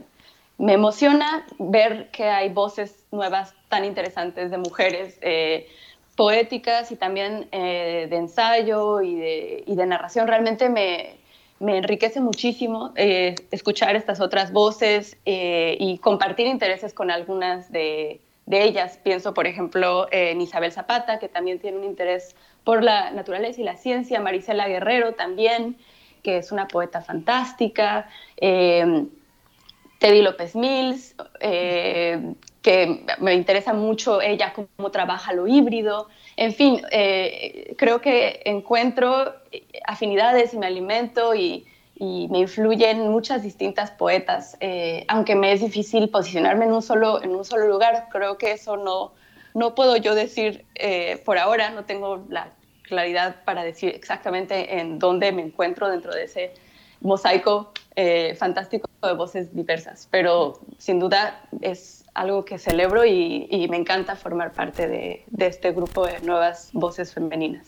me, emociona ver que hay voces nuevas tan interesantes de mujeres. Eh, poéticas y también de ensayo y de, y de narración. Realmente me, me enriquece muchísimo eh, escuchar estas otras voces eh, y compartir intereses con algunas de, ellas. Pienso, por ejemplo, en Isabel Zapata, que también tiene un interés por la naturaleza y la ciencia, Marisela Guerrero también, que es una poeta fantástica, eh, Teddy López Mills, que me interesa mucho ella cómo trabaja lo híbrido. En fin, eh, creo que encuentro afinidades y me alimento y, me influyen muchas distintas poetas, eh, aunque me es difícil posicionarme en un solo, en un solo lugar. Creo que eso no, no puedo yo decir eh, por ahora, no tengo la claridad para decir exactamente en dónde me encuentro dentro de ese mosaico eh, fantástico de voces diversas, pero sin duda es algo que celebro y, me encanta formar parte de, este grupo de nuevas voces femeninas.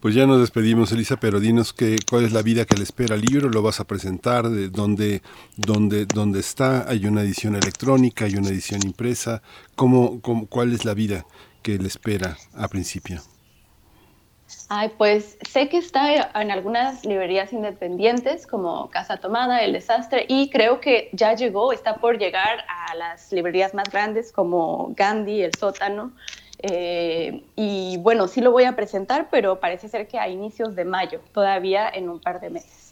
Pues ya nos despedimos, Elisa, pero dinos que, cuál es la vida que le espera al libro, lo vas a presentar, de dónde, dónde, dónde está, hay una edición electrónica, hay una edición impresa, ¿Cómo, cómo, cuál es la vida que le espera a principio? Ay, pues sé que está en algunas librerías independientes como Casa Tomada, El Desastre, y creo que ya llegó, está por llegar a las librerías más grandes como Gandhi, El Sótano. Eh, y bueno, sí lo voy a presentar, pero parece ser que a inicios de mayo, todavía en un par de meses.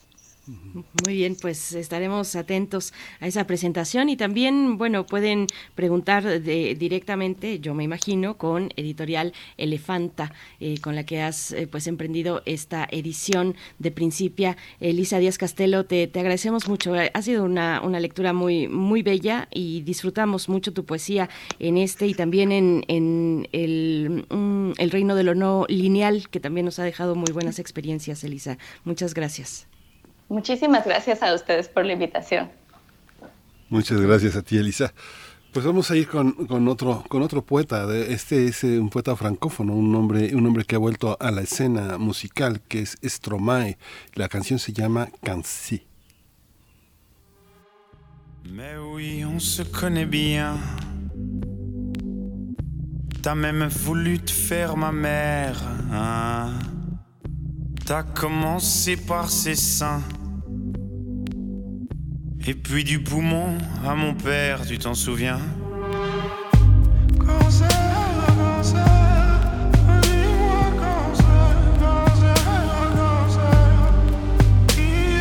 Muy bien, pues estaremos atentos a esa presentación y también, bueno, pueden preguntar directamente, yo me imagino, con Editorial Elefanta, eh, con la que has eh, pues emprendido esta edición de Principia. Elisa Díaz Castelo, te, agradecemos mucho. Ha sido una, lectura muy, muy bella y disfrutamos mucho tu poesía en este y también en, el, mm, el Reino de lo No Lineal, que también nos ha dejado muy buenas experiencias, Elisa. Muchas gracias. Muchísimas gracias a ustedes por la invitación. Muchas gracias a ti, Elisa. Pues vamos a ir con, otro con otro poeta. Este es eh, un poeta francófono, un hombre un hombre que ha vuelto a la escena musical, que es Stromae. La canción se llama Cancy. Mais oui, on se connaît bien. T'as même voulu te faire ma mère. Hein? T'as commencé par ses seins. Et puis du poumon à mon père, tu t'en souviens Cancer, cancer, dis-moi cancer, cancer, cancer. Qui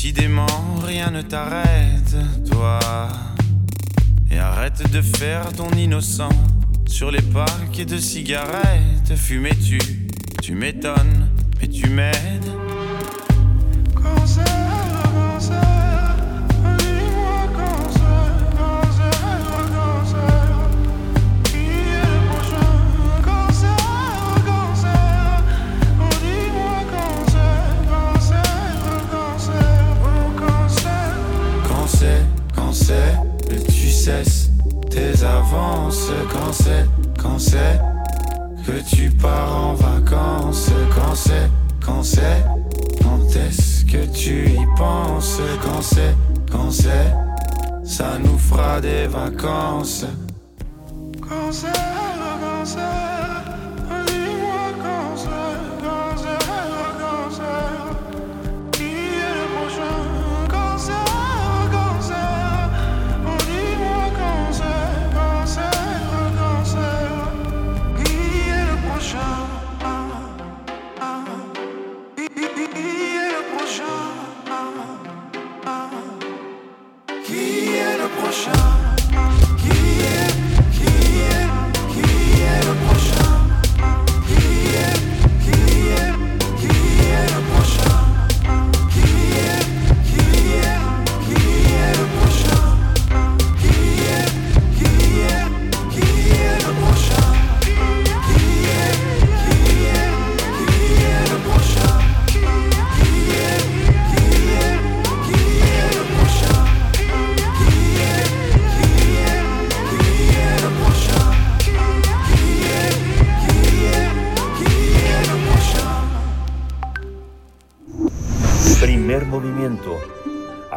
Décidément, rien ne t'arrête, toi. Et arrête de faire ton innocent sur les paquets de cigarettes. Fumais-tu, tu m'étonnes, mais tu m'aides. Quand c'est, quand c'est que tu pars en vacances, quand c'est, quand c'est, quand est-ce que tu y penses, quand c'est, quand c'est, ça nous fera des vacances. Quand c'est, quand c'est.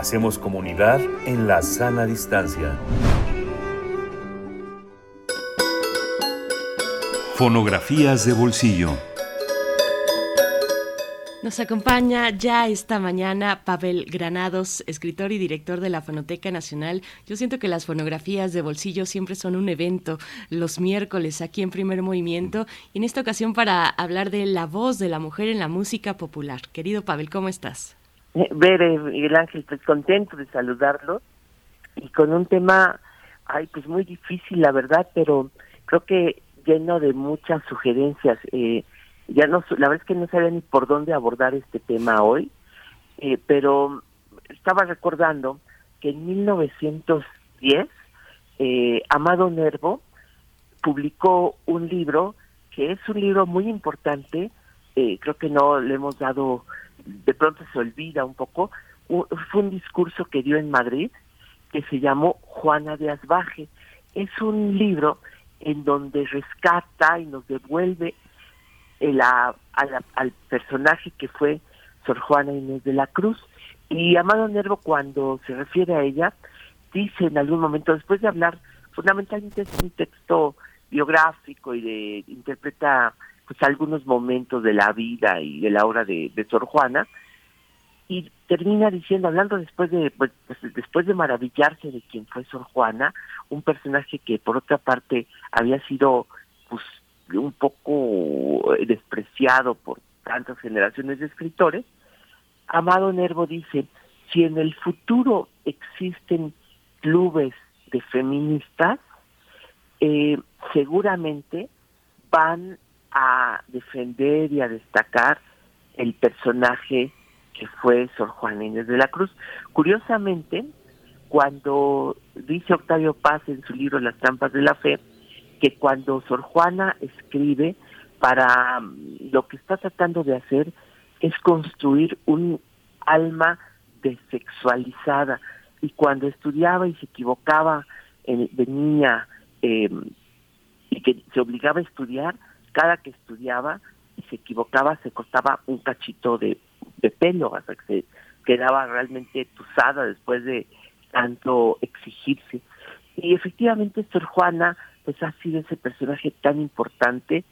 Hacemos comunidad en la sana distancia. Fonografías de bolsillo. Nos acompaña ya esta mañana Pavel Granados, escritor y director de la Fonoteca Nacional. Yo siento que las fonografías de bolsillo siempre son un evento los miércoles aquí en Primer Movimiento y en esta ocasión para hablar de la voz de la mujer en la música popular. Querido Pavel, ¿cómo estás? Ver eh, Miguel Ángel, pues contento de saludarlo y con un tema, ay, pues muy difícil, la verdad, pero creo que lleno de muchas sugerencias. Eh, ya no, la verdad es que no sabía ni por dónde abordar este tema hoy, eh, pero estaba recordando que en 1910 eh, Amado Nervo publicó un libro que es un libro muy importante, eh, creo que no le hemos dado, de pronto se olvida un poco, fue un discurso que dio en Madrid que se llamó Juana de Asbaje. Es un libro en donde rescata y nos devuelve al personaje que fue Sor Juana Inés de la Cruz. Y Amado Nervo cuando se refiere a ella, dice en algún momento, después de hablar, fundamentalmente es un texto biográfico y de interpreta pues algunos momentos de la vida y de la obra de, Sor Juana, y termina diciendo, hablando después de pues, después de maravillarse de quién fue Sor Juana, un personaje que por otra parte había sido pues un poco eh, despreciado por tantas generaciones de escritores, Amado Nervo dice, si en el futuro existen clubes de feministas, eh, seguramente van a defender y a destacar el personaje que fue Sor Juana Inés de la Cruz. Curiosamente, cuando dice Octavio Paz en su libro Las trampas de la fe, que cuando Sor Juana escribe para mm, lo que está tratando de hacer es construir un alma desexualizada y cuando estudiaba y se equivocaba de niña em, y que se obligaba a estudiar, cada que estudiaba y se equivocaba se cortaba un cachito de, pelo hasta que se quedaba realmente tusada después de tanto exigirse. Y efectivamente Sor Juana pues ha sido ese personaje tan importante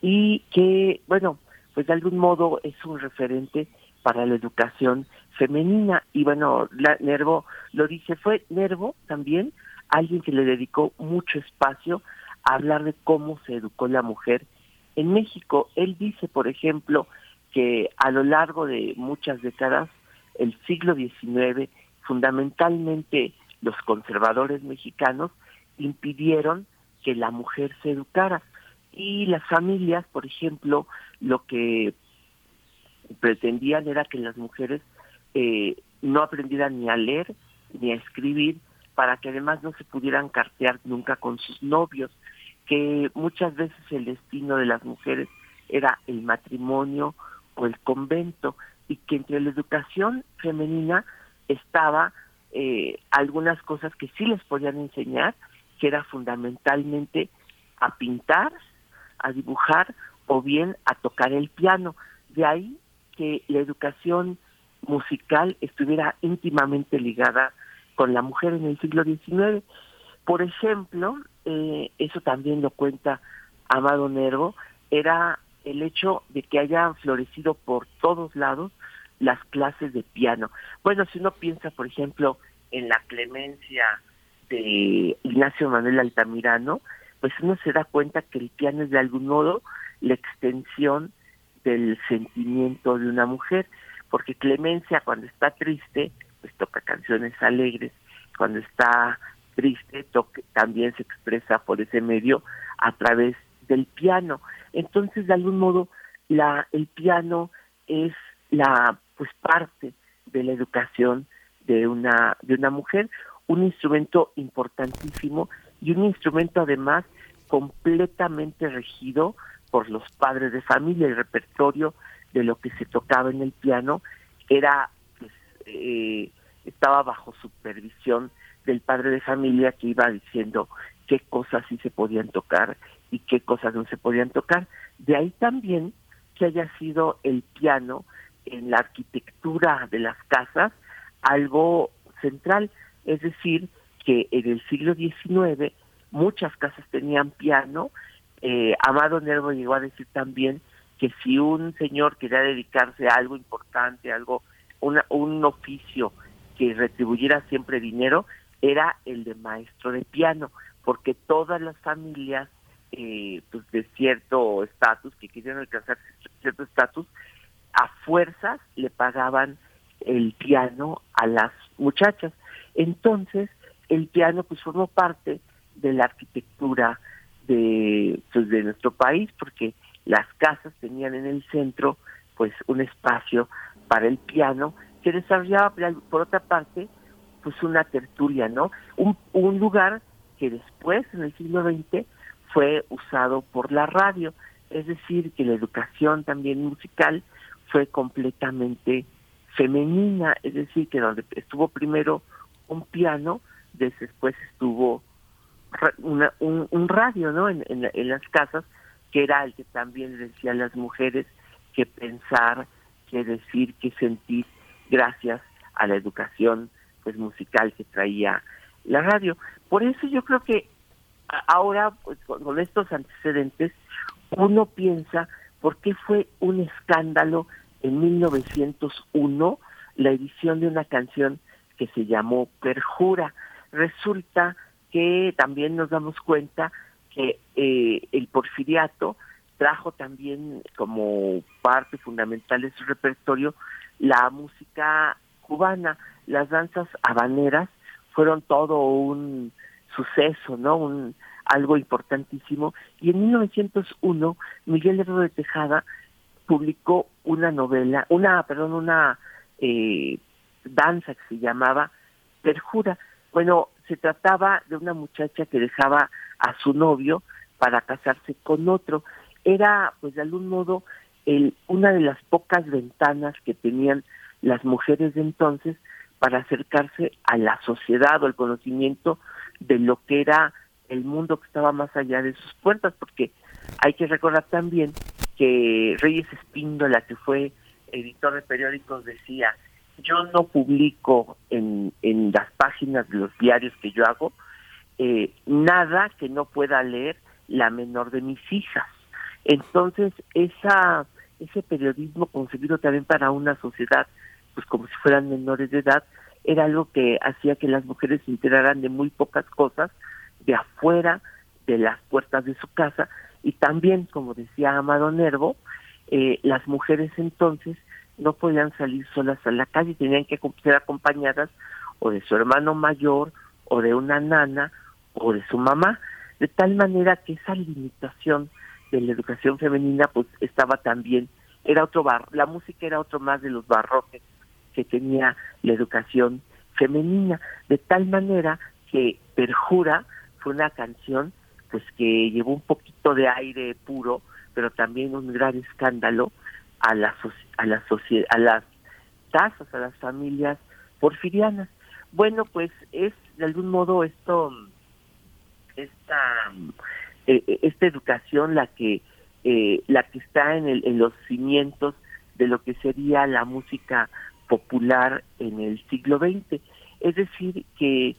y que, bueno, pues de algún modo es un referente para la educación femenina. Y bueno, la, Nervo lo dice, fue Nervo también alguien que le dedicó mucho espacio a hablar de cómo se educó la mujer en México. Él dice, por ejemplo, que a lo largo de muchas décadas, el siglo XIX, fundamentalmente los conservadores mexicanos impidieron que la mujer se educara. Y las familias, por ejemplo, lo que pretendían era que las mujeres eh, no aprendieran ni a leer ni a escribir para que además no se pudieran cartear nunca con sus novios, que muchas veces el destino de las mujeres era el matrimonio o el convento y que entre la educación femenina estaba eh, algunas cosas que sí les podían enseñar que era fundamentalmente a pintar, a dibujar o bien a tocar el piano. De ahí que la educación musical estuviera íntimamente ligada con la mujer en el siglo XIX. Por ejemplo, eh, eso también lo cuenta Amado Nervo, era el hecho de que haya florecido por todos lados las clases de piano. Bueno, si uno piensa, por ejemplo, en la clemencia de Ignacio Manuel Altamirano, pues uno se da cuenta que el piano es de algún modo la extensión del sentimiento de una mujer, porque Clemencia cuando está triste, pues toca canciones alegres, cuando está triste también se expresa por ese medio a través del piano. Entonces, de algún modo, la, el piano es la pues parte de la educación de una de una mujer un instrumento importantísimo y un instrumento además completamente regido por los padres de familia. El repertorio de lo que se tocaba en el piano era, pues, eh, estaba bajo supervisión del padre de familia que iba diciendo qué cosas sí se podían tocar y qué cosas no se podían tocar. De ahí también que haya sido el piano en la arquitectura de las casas algo central. Es decir, que en el siglo XIX muchas casas tenían piano. Eh, Amado Nervo llegó a decir también que si un señor quería dedicarse a algo importante, algo, una, un oficio que retribuyera siempre dinero, era el de maestro de piano, porque todas las familias eh, pues de cierto estatus, que querían alcanzar cierto estatus, a fuerzas le pagaban el piano a las muchachas. Entonces, el piano pues formó parte de la arquitectura de, pues, de nuestro país, porque las casas tenían en el centro pues un espacio para el piano que desarrollaba por otra parte pues una tertulia, ¿no? Un, lugar que después en el siglo XX fue usado por la radio, es decir, que la educación también musical fue completamente femenina, es decir, que donde estuvo primero un piano, después estuvo una, un, radio, ¿no? En, en, las casas, que era el que también decía a las mujeres que pensar, que decir, que sentir, gracias a la educación pues musical que traía la radio. Por eso yo creo que ahora, pues, con estos antecedentes, uno piensa por qué fue un escándalo en 1901 la edición de una canción que se llamó Perjura. Resulta que también nos damos cuenta que eh, el porfiriato trajo también como parte fundamental de su repertorio la música cubana, las danzas habaneras fueron todo un suceso, ¿no? Un algo importantísimo y en 1901 Miguel Herrero de Tejada publicó una novela, una, perdón, una eh, danza que se llamaba Perjura. Bueno, se trataba de una muchacha que dejaba a su novio para casarse con otro. Era, pues de algún modo, el, una de las pocas ventanas que tenían las mujeres de entonces para acercarse a la sociedad o al conocimiento de lo que era el mundo que estaba más allá de sus puertas, porque hay que recordar también que Reyes Espíndola, que fue editor de periódicos, decía, yo no publico en, en las páginas de los diarios que yo hago eh, nada que no pueda leer la menor de mis hijas. Entonces, esa ese periodismo concebido también para una sociedad, pues como si fueran menores de edad, era algo que hacía que las mujeres se enteraran de muy pocas cosas de afuera de las puertas de su casa. Y también, como decía Amado Nervo, eh, las mujeres entonces no podían salir solas a la calle, tenían que ser acompañadas o de su hermano mayor o de una nana o de su mamá, de tal manera que esa limitación de la educación femenina pues estaba también, era otro bar, la música era otro más de los barroques que tenía la educación femenina, de tal manera que Perjura fue una canción pues que llevó un poquito de aire puro, pero también un gran escándalo a la a la a las casas, a las familias porfirianas. Bueno, pues es de algún modo esto esta eh, eh, esta educación la que eh, la que está en, el, en los cimientos de lo que sería la música popular en el siglo XX. Es decir, que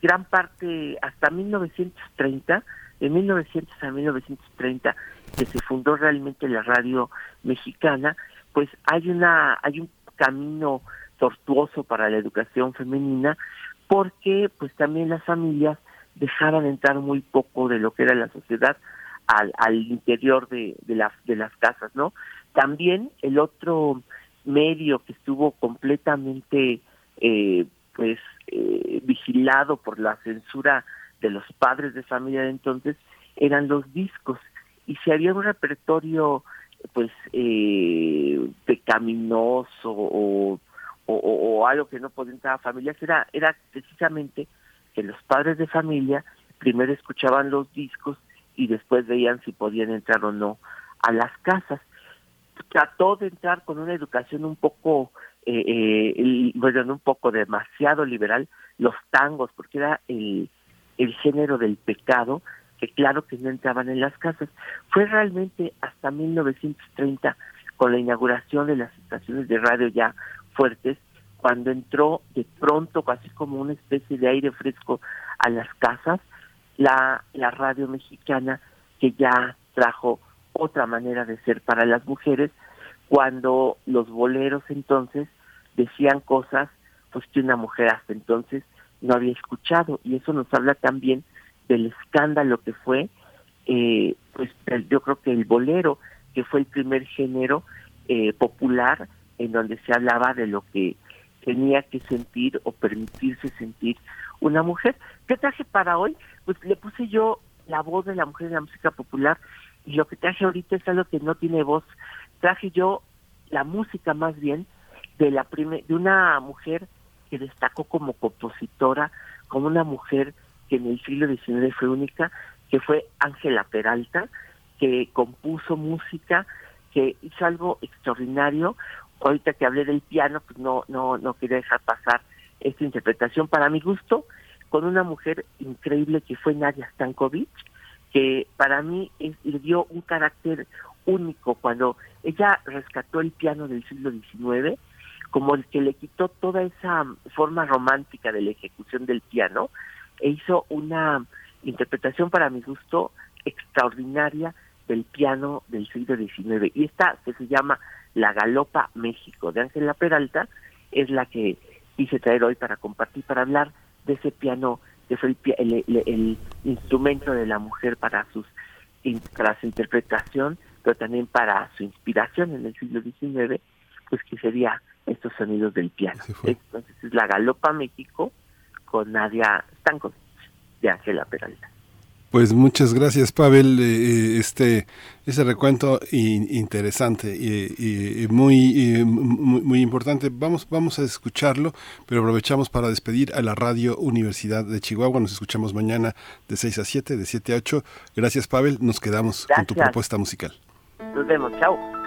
gran parte hasta 1930, de 1900 a 1930, que se fundó realmente la radio mexicana, pues hay una hay un camino tortuoso para la educación femenina porque pues también las familias dejaban entrar muy poco de lo que era la sociedad al, al interior de, de, las de las casas, ¿no? También el otro medio que estuvo completamente eh, pues eh, vigilado por la censura de los padres de familia de entonces eran los discos. Y si había un repertorio pues eh, pecaminoso o, o, algo que no podía entrar a familias era era precisamente que los padres de familia primero escuchaban los discos y después veían si podían entrar o no a las casas trató de entrar con una educación un poco eh, eh, bueno, un poco demasiado liberal, los tangos, porque era el, género del pecado, que claro que no entraban en las casas. Fue realmente hasta 1930, con la inauguración de las estaciones de radio ya fuertes, cuando entró de pronto, casi como una especie de aire fresco a las casas, la, la radio mexicana que ya trajo otra manera de ser para las mujeres, cuando los boleros entonces decían cosas pues que una mujer hasta entonces no había escuchado y eso nos habla también del escándalo que fue eh, pues yo creo que el bolero que fue el primer género eh, popular en donde se hablaba de lo que tenía que sentir o permitirse sentir una mujer. ¿Qué traje para hoy? Pues le puse yo la voz de la mujer en la música popular Y lo que traje ahorita es algo que no tiene voz. Traje yo la música más bien de la de una mujer que destacó como compositora, como una mujer que en el siglo XIX fue única, que fue Ángela Peralta, que compuso música, que hizo algo extraordinario. Ahorita que hablé del piano, pues no, no, no quería dejar pasar esta interpretación para mi gusto, con una mujer increíble que fue Nadia Stankovic, que para mí le dio un carácter único cuando ella rescató el piano del siglo XIX, como el que le quitó toda esa forma romántica de la ejecución del piano e hizo una interpretación para mi gusto extraordinaria del piano del siglo XIX. Y esta que se llama La Galopa México de Ángela Peralta es la que quise traer hoy para compartir, para hablar de ese piano que fue el, instrumento de la mujer para, sus, para su interpretación, pero también para su inspiración en el siglo XIX, pues que sería estos sonidos del piano. Entonces es la Galopa México con Nadia Stankovic de Ángela Peralta. Pues muchas gracias, Pavel. Eh, eh, este, ese recuento interesante y, muy, muy, importante. Vamos, vamos a escucharlo, pero aprovechamos para despedir a la Radio Universidad de Chihuahua. Nos escuchamos mañana de 6 a 7, de 7 a 8. Gracias, Pavel. Nos quedamos con tu propuesta musical. Nos vemos. Chao.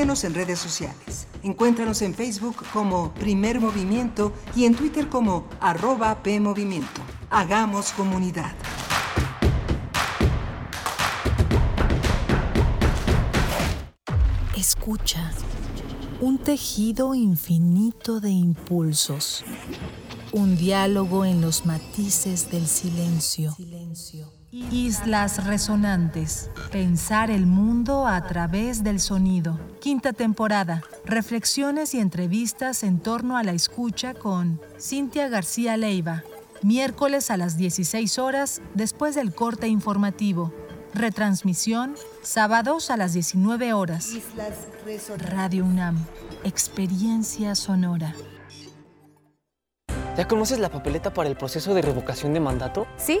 Síguenos en redes sociales. Encuéntranos en Facebook como Primer Movimiento y en Twitter como arroba PMovimiento. Hagamos comunidad. Escucha. Un tejido infinito de impulsos. Un diálogo en los matices del silencio. Islas Resonantes. Pensar el mundo a través del sonido. Quinta temporada. Reflexiones y entrevistas en torno a la escucha con Cintia García Leiva. Miércoles a las 16 horas después del corte informativo. Retransmisión sábados a las 19 horas. Radio UNAM. Experiencia sonora. ¿Ya conoces la papeleta para el proceso de revocación de mandato? Sí,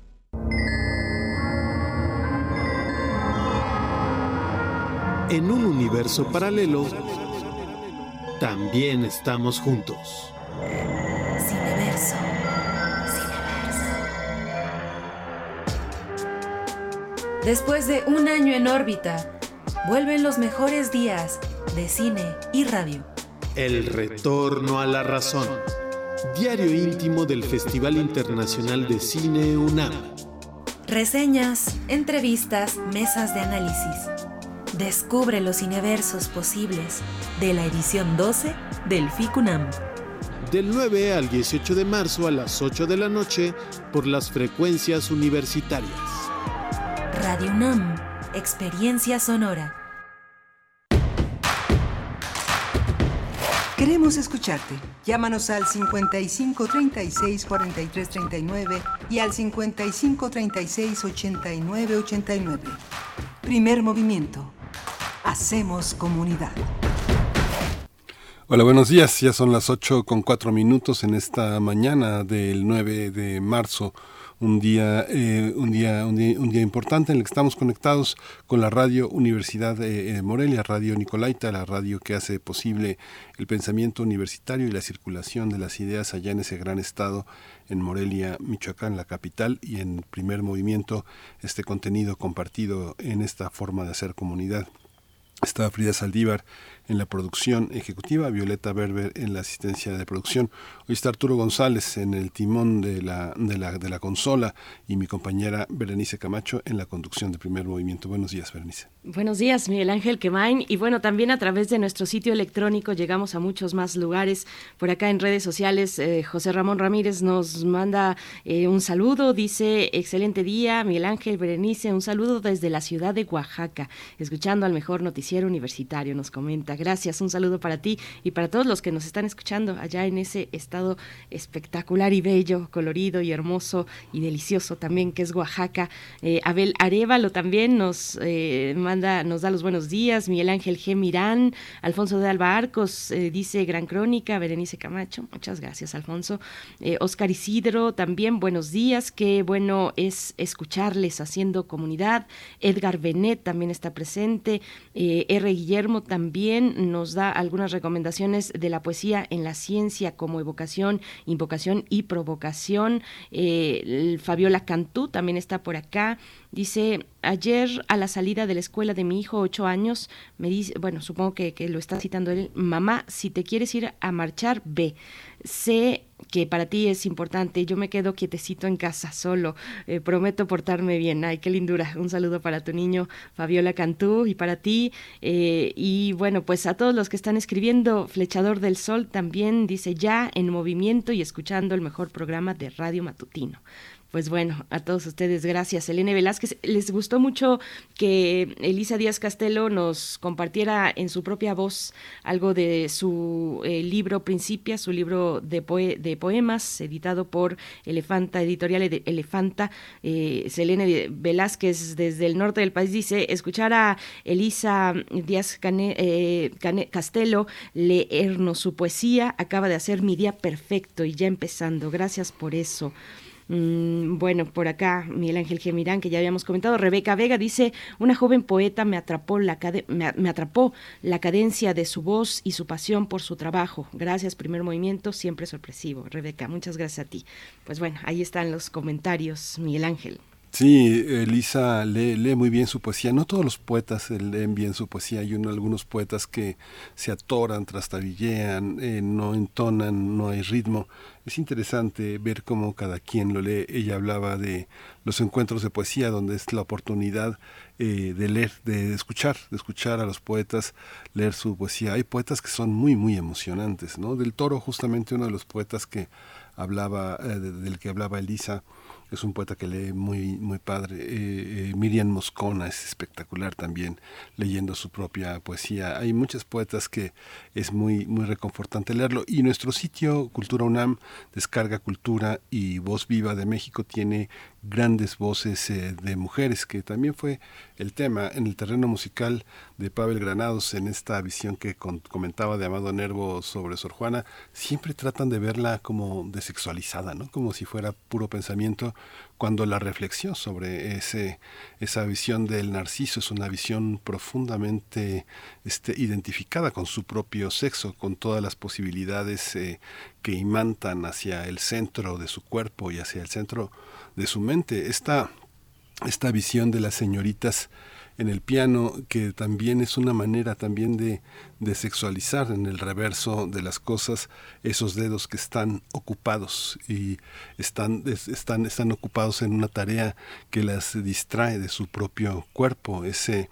En un universo paralelo, también estamos juntos. Cineverso. Después de un año en órbita, vuelven los mejores días de cine y radio. El retorno a la razón. Diario íntimo del Festival Internacional de Cine UNAM. Reseñas, entrevistas, mesas de análisis. Descubre los cineversos posibles de la edición 12 del FICUNAM. Del 9 al 18 de marzo a las 8 de la noche por las frecuencias universitarias. Radio UNAM, experiencia sonora. Queremos escucharte. Llámanos al 55 36 43 39 y al 55 36 89 89. Primer movimiento. Hacemos comunidad. Hola, buenos días. Ya son las 8 con 4 minutos en esta mañana del 9 de marzo un día, eh, un día, un día, un día importante en el que estamos conectados con la radio Universidad de Morelia, Radio Nicolaita, la radio que hace posible el pensamiento universitario y la circulación de las ideas allá en ese gran estado, en Morelia, Michoacán, la capital, y en primer movimiento este contenido compartido en esta forma de hacer comunidad. Está Frida Saldívar en la producción ejecutiva, Violeta Berber en la asistencia de producción. Hoy está Arturo González en el timón de la, de la, consola y mi compañera Berenice Camacho en la conducción de primer movimiento. Buenos días, Berenice. Buenos días, Miguel Ángel Quemain. Y bueno, también a través de nuestro sitio electrónico llegamos a muchos más lugares. Por acá en redes sociales, eh, José Ramón Ramírez nos manda eh, un saludo. Dice, excelente día, Miguel Ángel Berenice. Un saludo desde la ciudad de Oaxaca, escuchando al mejor noticiero universitario, nos comenta. Gracias, un saludo para ti y para todos los que nos están escuchando allá en ese estado espectacular y bello, colorido y hermoso y delicioso también que es Oaxaca. Eh, Abel Arevalo también nos eh, manda, nos da los buenos días. Miguel Ángel G. Mirán, Alfonso de Alba Arcos eh, dice Gran Crónica, Berenice Camacho, muchas gracias Alfonso. Oscar Isidro también, buenos días, qué bueno es escucharles haciendo comunidad. Edgar Benet también está presente. R. Guillermo también nos da algunas recomendaciones de la poesía en la ciencia como evocación, invocación y provocación. Eh, Fabiola Cantú también está por acá. Dice, ayer a la salida de la escuela de mi hijo, ocho años, me dice, bueno, supongo que, que lo está citando él, mamá, si te quieres ir a marchar, ve. Sé que para ti es importante. Yo me quedo quietecito en casa, solo. Eh, prometo portarme bien. Ay, qué lindura. Un saludo para tu niño, Fabiola Cantú, y para ti. Eh, y bueno, pues a todos los que están escribiendo, Flechador del Sol también dice ya en movimiento y escuchando el mejor programa de Radio Matutino. Pues bueno, a todos ustedes, gracias. Elena Velázquez, les gustó mucho que Elisa Díaz Castelo nos compartiera en su propia voz algo de su eh, libro Principia, su libro de, de poemas, editado por Elefanta, editorial Elefanta. Eh, Selene Velázquez, desde el norte del país, dice: escuchar a Elisa Díaz eh, Castelo leernos su poesía acaba de hacer mi día perfecto y ya empezando. Gracias por eso. Mm, bueno, por acá Miguel Ángel Gemirán, que ya habíamos comentado, Rebeca Vega dice, una joven poeta me atrapó, la me, atrapó la cadencia de su voz y su pasión por su trabajo. Gracias, primer movimiento, siempre sorpresivo. Rebeca, muchas gracias a ti. Pues bueno, ahí están los comentarios, Miguel Ángel. Sí, Elisa lee, lee, muy bien su poesía. No todos los poetas leen bien su poesía. Hay algunos poetas que se atoran, trastabillean, eh, no entonan, no hay ritmo. Es interesante ver cómo cada quien lo lee. Ella hablaba de los encuentros de poesía, donde es la oportunidad eh, de leer, de escuchar, de escuchar a los poetas, leer su poesía. Hay poetas que son muy, muy emocionantes, ¿no? Del Toro, justamente uno de los poetas que hablaba, eh, del que hablaba Elisa, es un poeta que lee muy, muy padre. Eh, eh, Miriam Moscona es espectacular también leyendo su propia poesía. Hay muchas poetas que es muy, muy reconfortante leerlo. Y nuestro sitio Cultura UNAM, Descarga Cultura y Voz Viva de México tiene grandes voces eh, de mujeres, que también fue el tema en el terreno musical de Pavel Granados, en esta visión que comentaba de Amado Nervo sobre Sor Juana, siempre tratan de verla como desexualizada, ¿no? como si fuera puro pensamiento, cuando la reflexión sobre ese, esa visión del narciso es una visión profundamente este, identificada con su propio sexo, con todas las posibilidades eh, que imantan hacia el centro de su cuerpo y hacia el centro de su mente. Esta, esta visión de las señoritas en el piano, que también es una manera también de, de, sexualizar en el reverso de las cosas esos dedos que están ocupados y están, están, están ocupados en una tarea que las distrae de su propio cuerpo, ese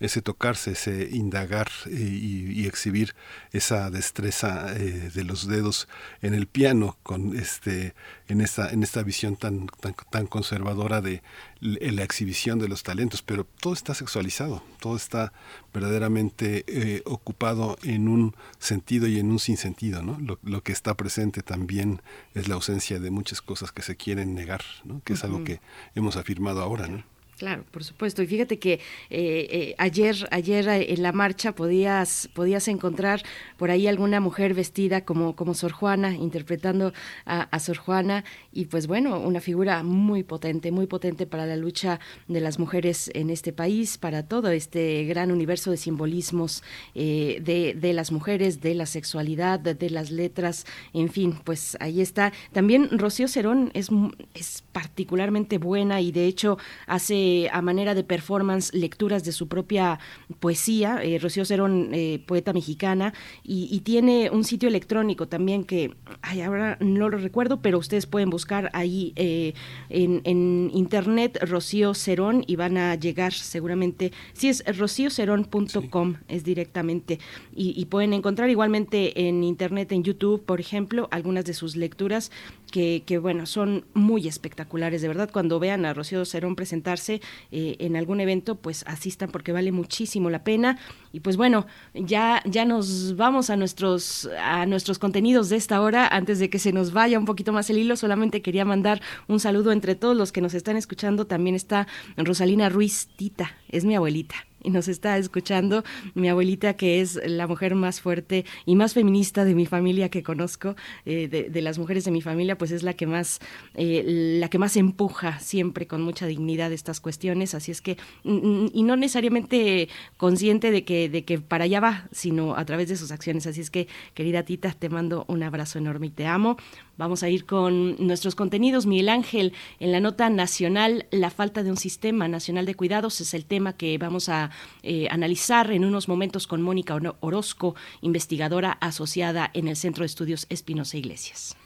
ese tocarse, ese indagar eh, y, exhibir esa destreza eh, de los dedos en el piano con este en esta en esta visión tan tan, tan conservadora de la exhibición de los talentos. Pero todo está sexualizado todo está verdaderamente eh, ocupado en un sentido y en un sinsentido no lo, lo, que está presente también es la ausencia de muchas cosas que se quieren negar ¿no? que es algo que hemos afirmado ahora no Claro, por supuesto. Y fíjate que eh, eh, ayer, ayer eh, en la marcha podías, podías encontrar por ahí alguna mujer vestida como, como Sor Juana, interpretando a, Sor Juana. Y pues bueno, una figura muy potente, muy potente para la lucha de las mujeres en este país, para todo este gran universo de simbolismos de, de, las mujeres, de la sexualidad, de, las letras, en fin, pues ahí está. También Rocío Cerón es, es particularmente buena y de hecho hace eh, a manera de performance lecturas de su propia poesía. Eh, Rocío Cerón, eh, poeta mexicana, y, tiene un sitio electrónico también que ay, ahora no lo recuerdo, pero ustedes pueden buscar ahí en, internet Rocío Cerón y van a llegar seguramente, si es rociocerón.com, es directamente, y, pueden encontrar igualmente en internet, en YouTube, por ejemplo, algunas de sus lecturas que, que bueno, son muy espectaculares, de verdad, cuando vean a Rocío Cerón presentarse, eh, en algún evento, pues asistan porque vale muchísimo la pena. Y pues bueno, ya, ya nos vamos a nuestros, a nuestros contenidos de esta hora. Antes de que se nos vaya un poquito más el hilo, solamente quería mandar un saludo entre todos los que nos están escuchando. También está Rosalina Ruiz Tita, es mi abuelita y nos está escuchando mi abuelita, que es la mujer más fuerte y más feminista de mi familia que conozco, eh, de, las mujeres de mi familia, pues es la que más, eh, la que más empuja siempre con mucha dignidad estas cuestiones. Así es que, mm, mm, y no necesariamente consciente de que, de que para allá va, sino a través de sus acciones. Así es que, querida Tita, te mando un abrazo enorme y te amo. Vamos a ir con nuestros contenidos. Miguel Ángel, en la nota nacional, la falta de un sistema nacional de cuidados es el tema que vamos a eh, analizar en unos momentos con Mónica Orozco, investigadora asociada en el Centro de Estudios Espinosa Iglesias.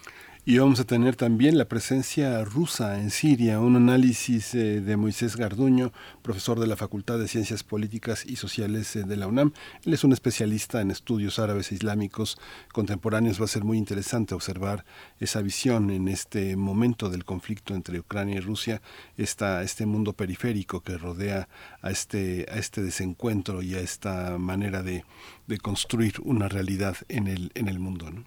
Y vamos a tener también la presencia rusa en Siria, un análisis eh, de Moisés Garduño, profesor de la Facultad de Ciencias Políticas y Sociales eh, de la UNAM. Él es un especialista en estudios árabes e islámicos contemporáneos. Va a ser muy interesante observar esa visión en este momento del conflicto entre Ucrania y Rusia, esta, este mundo periférico que rodea a este, a este desencuentro y a esta manera de, de construir una realidad en el, en el mundo. ¿no?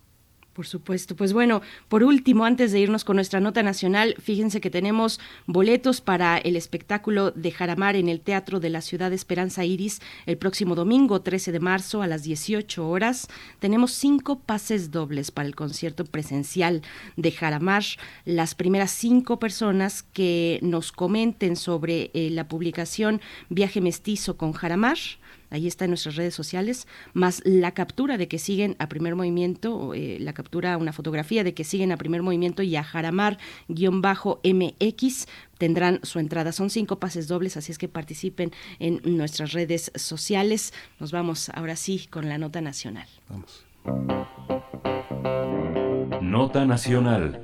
Por supuesto. Pues bueno, por último, antes de irnos con nuestra nota nacional, fíjense que tenemos boletos para el espectáculo de Jaramar en el Teatro de la Ciudad de Esperanza Iris el próximo domingo 13 de marzo a las 18 horas. Tenemos cinco pases dobles para el concierto presencial de Jaramar. Las primeras cinco personas que nos comenten sobre eh, la publicación Viaje Mestizo con Jaramar ahí está en nuestras redes sociales, más la captura de que siguen a primer movimiento, eh, la captura, una fotografía de que siguen a primer movimiento y a Jaramar-MX tendrán su entrada. Son cinco pases dobles, así es que participen en nuestras redes sociales. Nos vamos ahora sí con la nota nacional. Vamos. Nota nacional.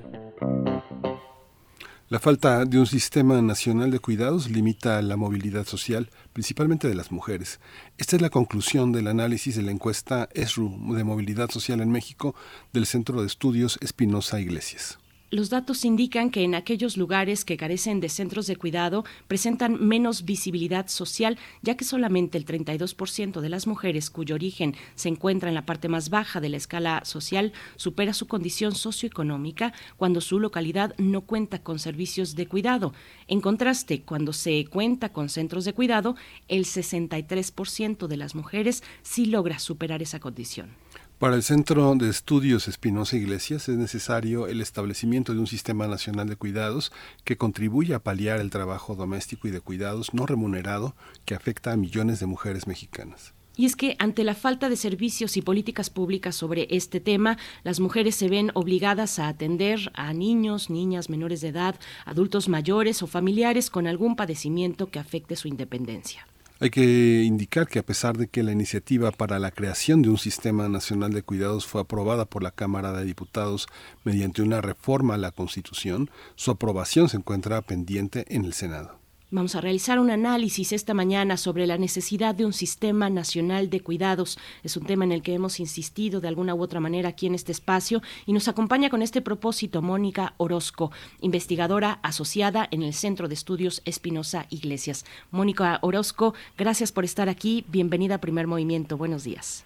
La falta de un sistema nacional de cuidados limita la movilidad social, principalmente de las mujeres. Esta es la conclusión del análisis de la encuesta ESRU de movilidad social en México del Centro de Estudios Espinosa Iglesias. Los datos indican que en aquellos lugares que carecen de centros de cuidado presentan menos visibilidad social, ya que solamente el 32% de las mujeres cuyo origen se encuentra en la parte más baja de la escala social supera su condición socioeconómica cuando su localidad no cuenta con servicios de cuidado. En contraste, cuando se cuenta con centros de cuidado, el 63% de las mujeres sí logra superar esa condición. Para el Centro de Estudios Espinosa Iglesias es necesario el establecimiento de un sistema nacional de cuidados que contribuya a paliar el trabajo doméstico y de cuidados no remunerado que afecta a millones de mujeres mexicanas. Y es que ante la falta de servicios y políticas públicas sobre este tema, las mujeres se ven obligadas a atender a niños, niñas menores de edad, adultos mayores o familiares con algún padecimiento que afecte su independencia. Hay que indicar que a pesar de que la iniciativa para la creación de un sistema nacional de cuidados fue aprobada por la Cámara de Diputados mediante una reforma a la Constitución, su aprobación se encuentra pendiente en el Senado. Vamos a realizar un análisis esta mañana sobre la necesidad de un sistema nacional de cuidados. Es un tema en el que hemos insistido de alguna u otra manera aquí en este espacio y nos acompaña con este propósito Mónica Orozco, investigadora asociada en el Centro de Estudios Espinosa Iglesias. Mónica Orozco, gracias por estar aquí. Bienvenida a Primer Movimiento. Buenos días.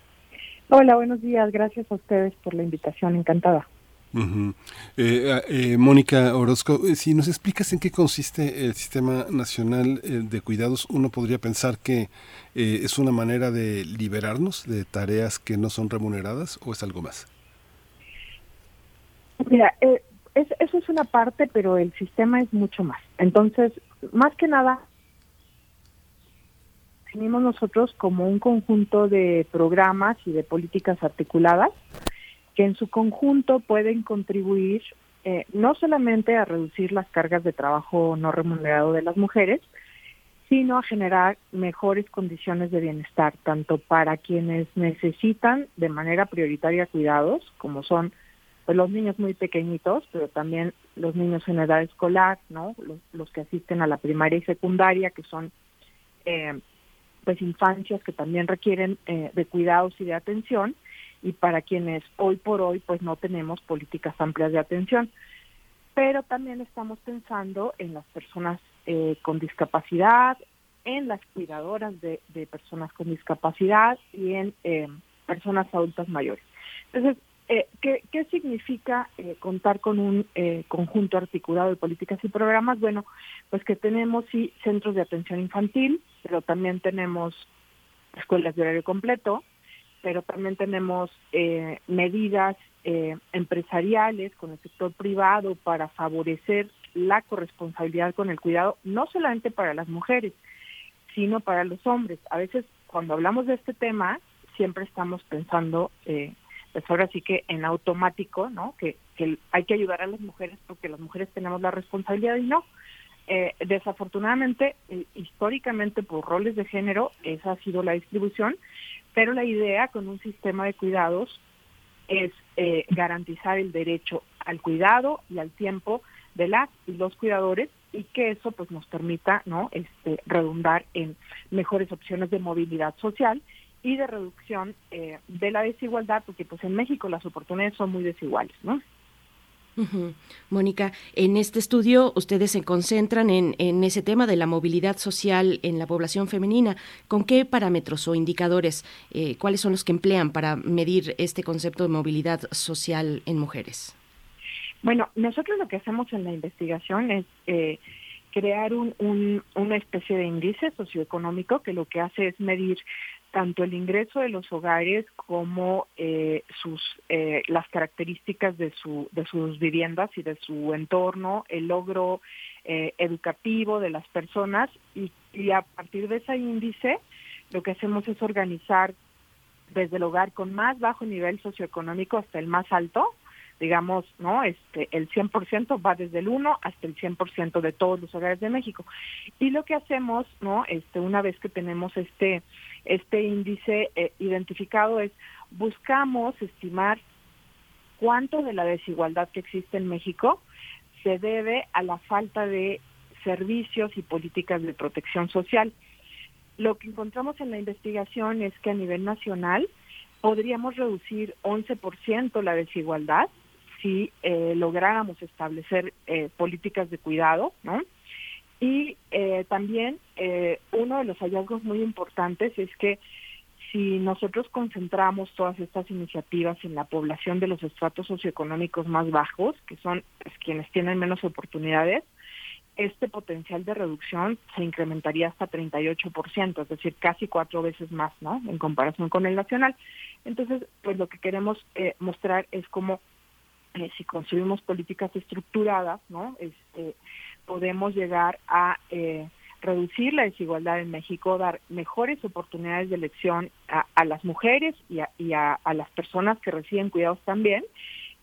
Hola, buenos días. Gracias a ustedes por la invitación. Encantada. Eh, eh, Mónica Orozco, eh, si nos explicas en qué consiste el Sistema Nacional de Cuidados, uno podría pensar que es una manera de liberarnos de tareas que no son remuneradas o es algo más. Mira, eso es una parte, pero el sistema es mucho más. Entonces, más que nada, definimos nosotros como un conjunto de programas y de políticas articuladas que en su conjunto pueden contribuir eh, no solamente a reducir las cargas de trabajo no remunerado de las mujeres, sino a generar mejores condiciones de bienestar, tanto para quienes necesitan de manera prioritaria cuidados, como son pues, los niños muy pequeñitos, pero también los niños en edad escolar, ¿no? Los, que asisten a la primaria y secundaria, que son eh, pues infancias que también requieren eh, de cuidados y de atención, y para quienes hoy por hoy pues no tenemos políticas amplias de atención. Pero también estamos pensando en las personas eh, con discapacidad, en las cuidadoras de, personas con discapacidad y en eh, personas adultas mayores. Entonces, eh, ¿qué, ¿qué, significa contar con un conjunto articulado de políticas y programas? Bueno, pues que tenemos sí centros de atención infantil, pero también tenemos escuelas de horario completo, pero también tenemos eh, medidas eh, empresariales con el sector privado para favorecer la corresponsabilidad con el cuidado, no solamente para las mujeres, sino para los hombres. A veces cuando hablamos de este tema, siempre estamos pensando, eh, pues ahora sí que en automático, ¿no? Que, que hay que ayudar a las mujeres porque las mujeres tenemos la responsabilidad y no. Eh, desafortunadamente, históricamente por roles de género, esa ha sido la distribución, pero la idea con un sistema de cuidados es eh, garantizar el derecho al cuidado y al tiempo de las y los cuidadores y que eso pues nos permita no este redundar en mejores opciones de movilidad social y de reducción eh, de la desigualdad porque pues en México las oportunidades son muy desiguales no Mónica, en este estudio ustedes se concentran en, ese tema de la movilidad social en la población femenina. ¿Con qué parámetros o indicadores, eh, cuáles son los que emplean para medir este concepto de movilidad social en mujeres? Bueno, nosotros lo que hacemos en la investigación es eh, crear una especie de índice socioeconómico que lo que hace es medir tanto el ingreso de los hogares como eh, sus eh, las características de su de sus viviendas y de su entorno el logro eh, educativo de las personas. Y, y a partir de ese índice lo que hacemos es organizar desde el hogar con más bajo nivel socioeconómico hasta el más alto digamos, ¿no? Este, el 100% va desde el 1 hasta el 100% de todos los hogares de México. Y lo que hacemos, ¿no? Este, una vez que tenemos este este índice eh, identificado es buscamos estimar cuánto de la desigualdad que existe en México se debe a la falta de servicios y políticas de protección social. Lo que encontramos en la investigación es que a nivel nacional podríamos reducir 11% la desigualdad si eh, lográramos establecer eh, políticas de cuidado, ¿no? Y eh, también eh, uno de los hallazgos muy importantes es que si nosotros concentramos todas estas iniciativas en la población de los estratos socioeconómicos más bajos, que son pues, quienes tienen menos oportunidades, este potencial de reducción se incrementaría hasta 38%, es decir, casi cuatro veces más, ¿no? En comparación con el nacional. Entonces, pues lo que queremos eh, mostrar es cómo eh, si construimos políticas estructuradas, ¿no? Este, podemos llegar a eh, reducir la desigualdad en México, dar mejores oportunidades de elección a, a las mujeres y, a, y a, a, las personas que reciben cuidados también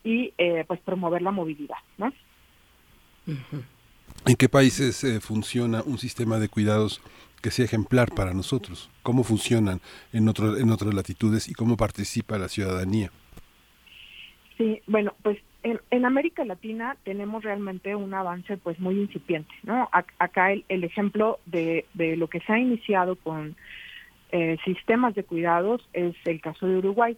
y eh, pues promover la movilidad, ¿no? ¿En qué países eh, funciona un sistema de cuidados que sea ejemplar para nosotros? ¿Cómo funcionan en, otro, en otras latitudes y cómo participa la ciudadanía? Sí, bueno, pues en, en, América Latina tenemos realmente un avance pues muy incipiente, ¿no? acá el, el ejemplo de, de, lo que se ha iniciado con eh, sistemas de cuidados es el caso de Uruguay.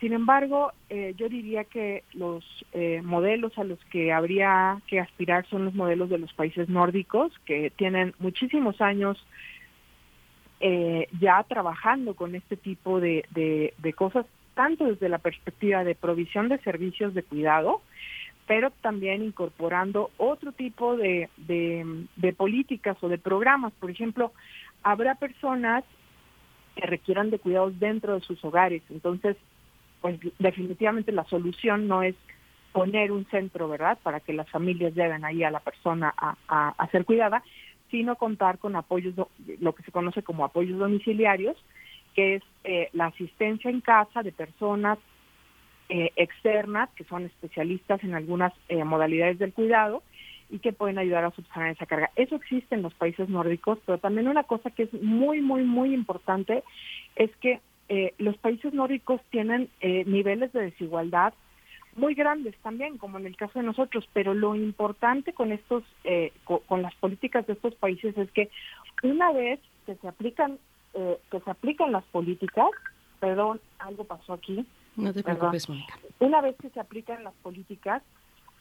Sin embargo, eh, yo diría que los eh, modelos a los que habría que aspirar son los modelos de los países nórdicos, que tienen muchísimos años eh, ya trabajando con este tipo de, de, cosas, tanto desde la perspectiva de provisión de servicios de cuidado, pero también incorporando otro tipo de, de políticas o de programas. Por ejemplo, habrá personas que requieran de cuidados dentro de sus hogares. Entonces, pues definitivamente la solución no es poner un centro, ¿verdad?, para que las familias lleguen ahí a la persona a, a, a ser cuidada, sino contar con apoyos, lo que se conoce como apoyos domiciliarios, que es eh, la asistencia en casa de personas eh, externas, que son especialistas en algunas eh, modalidades del cuidado y que pueden ayudar a subsanar esa carga. Eso existe en los países nórdicos, pero también una cosa que es muy, muy, muy importante es que eh, los países nórdicos tienen eh, niveles de desigualdad muy grandes también, como en el caso de nosotros, pero lo importante con estos, eh, con, con, las políticas de estos países es que una vez que se aplican, eh, que se aplican las políticas, perdón, algo pasó aquí. No te preocupes, Mónica. Una vez que se aplican las políticas,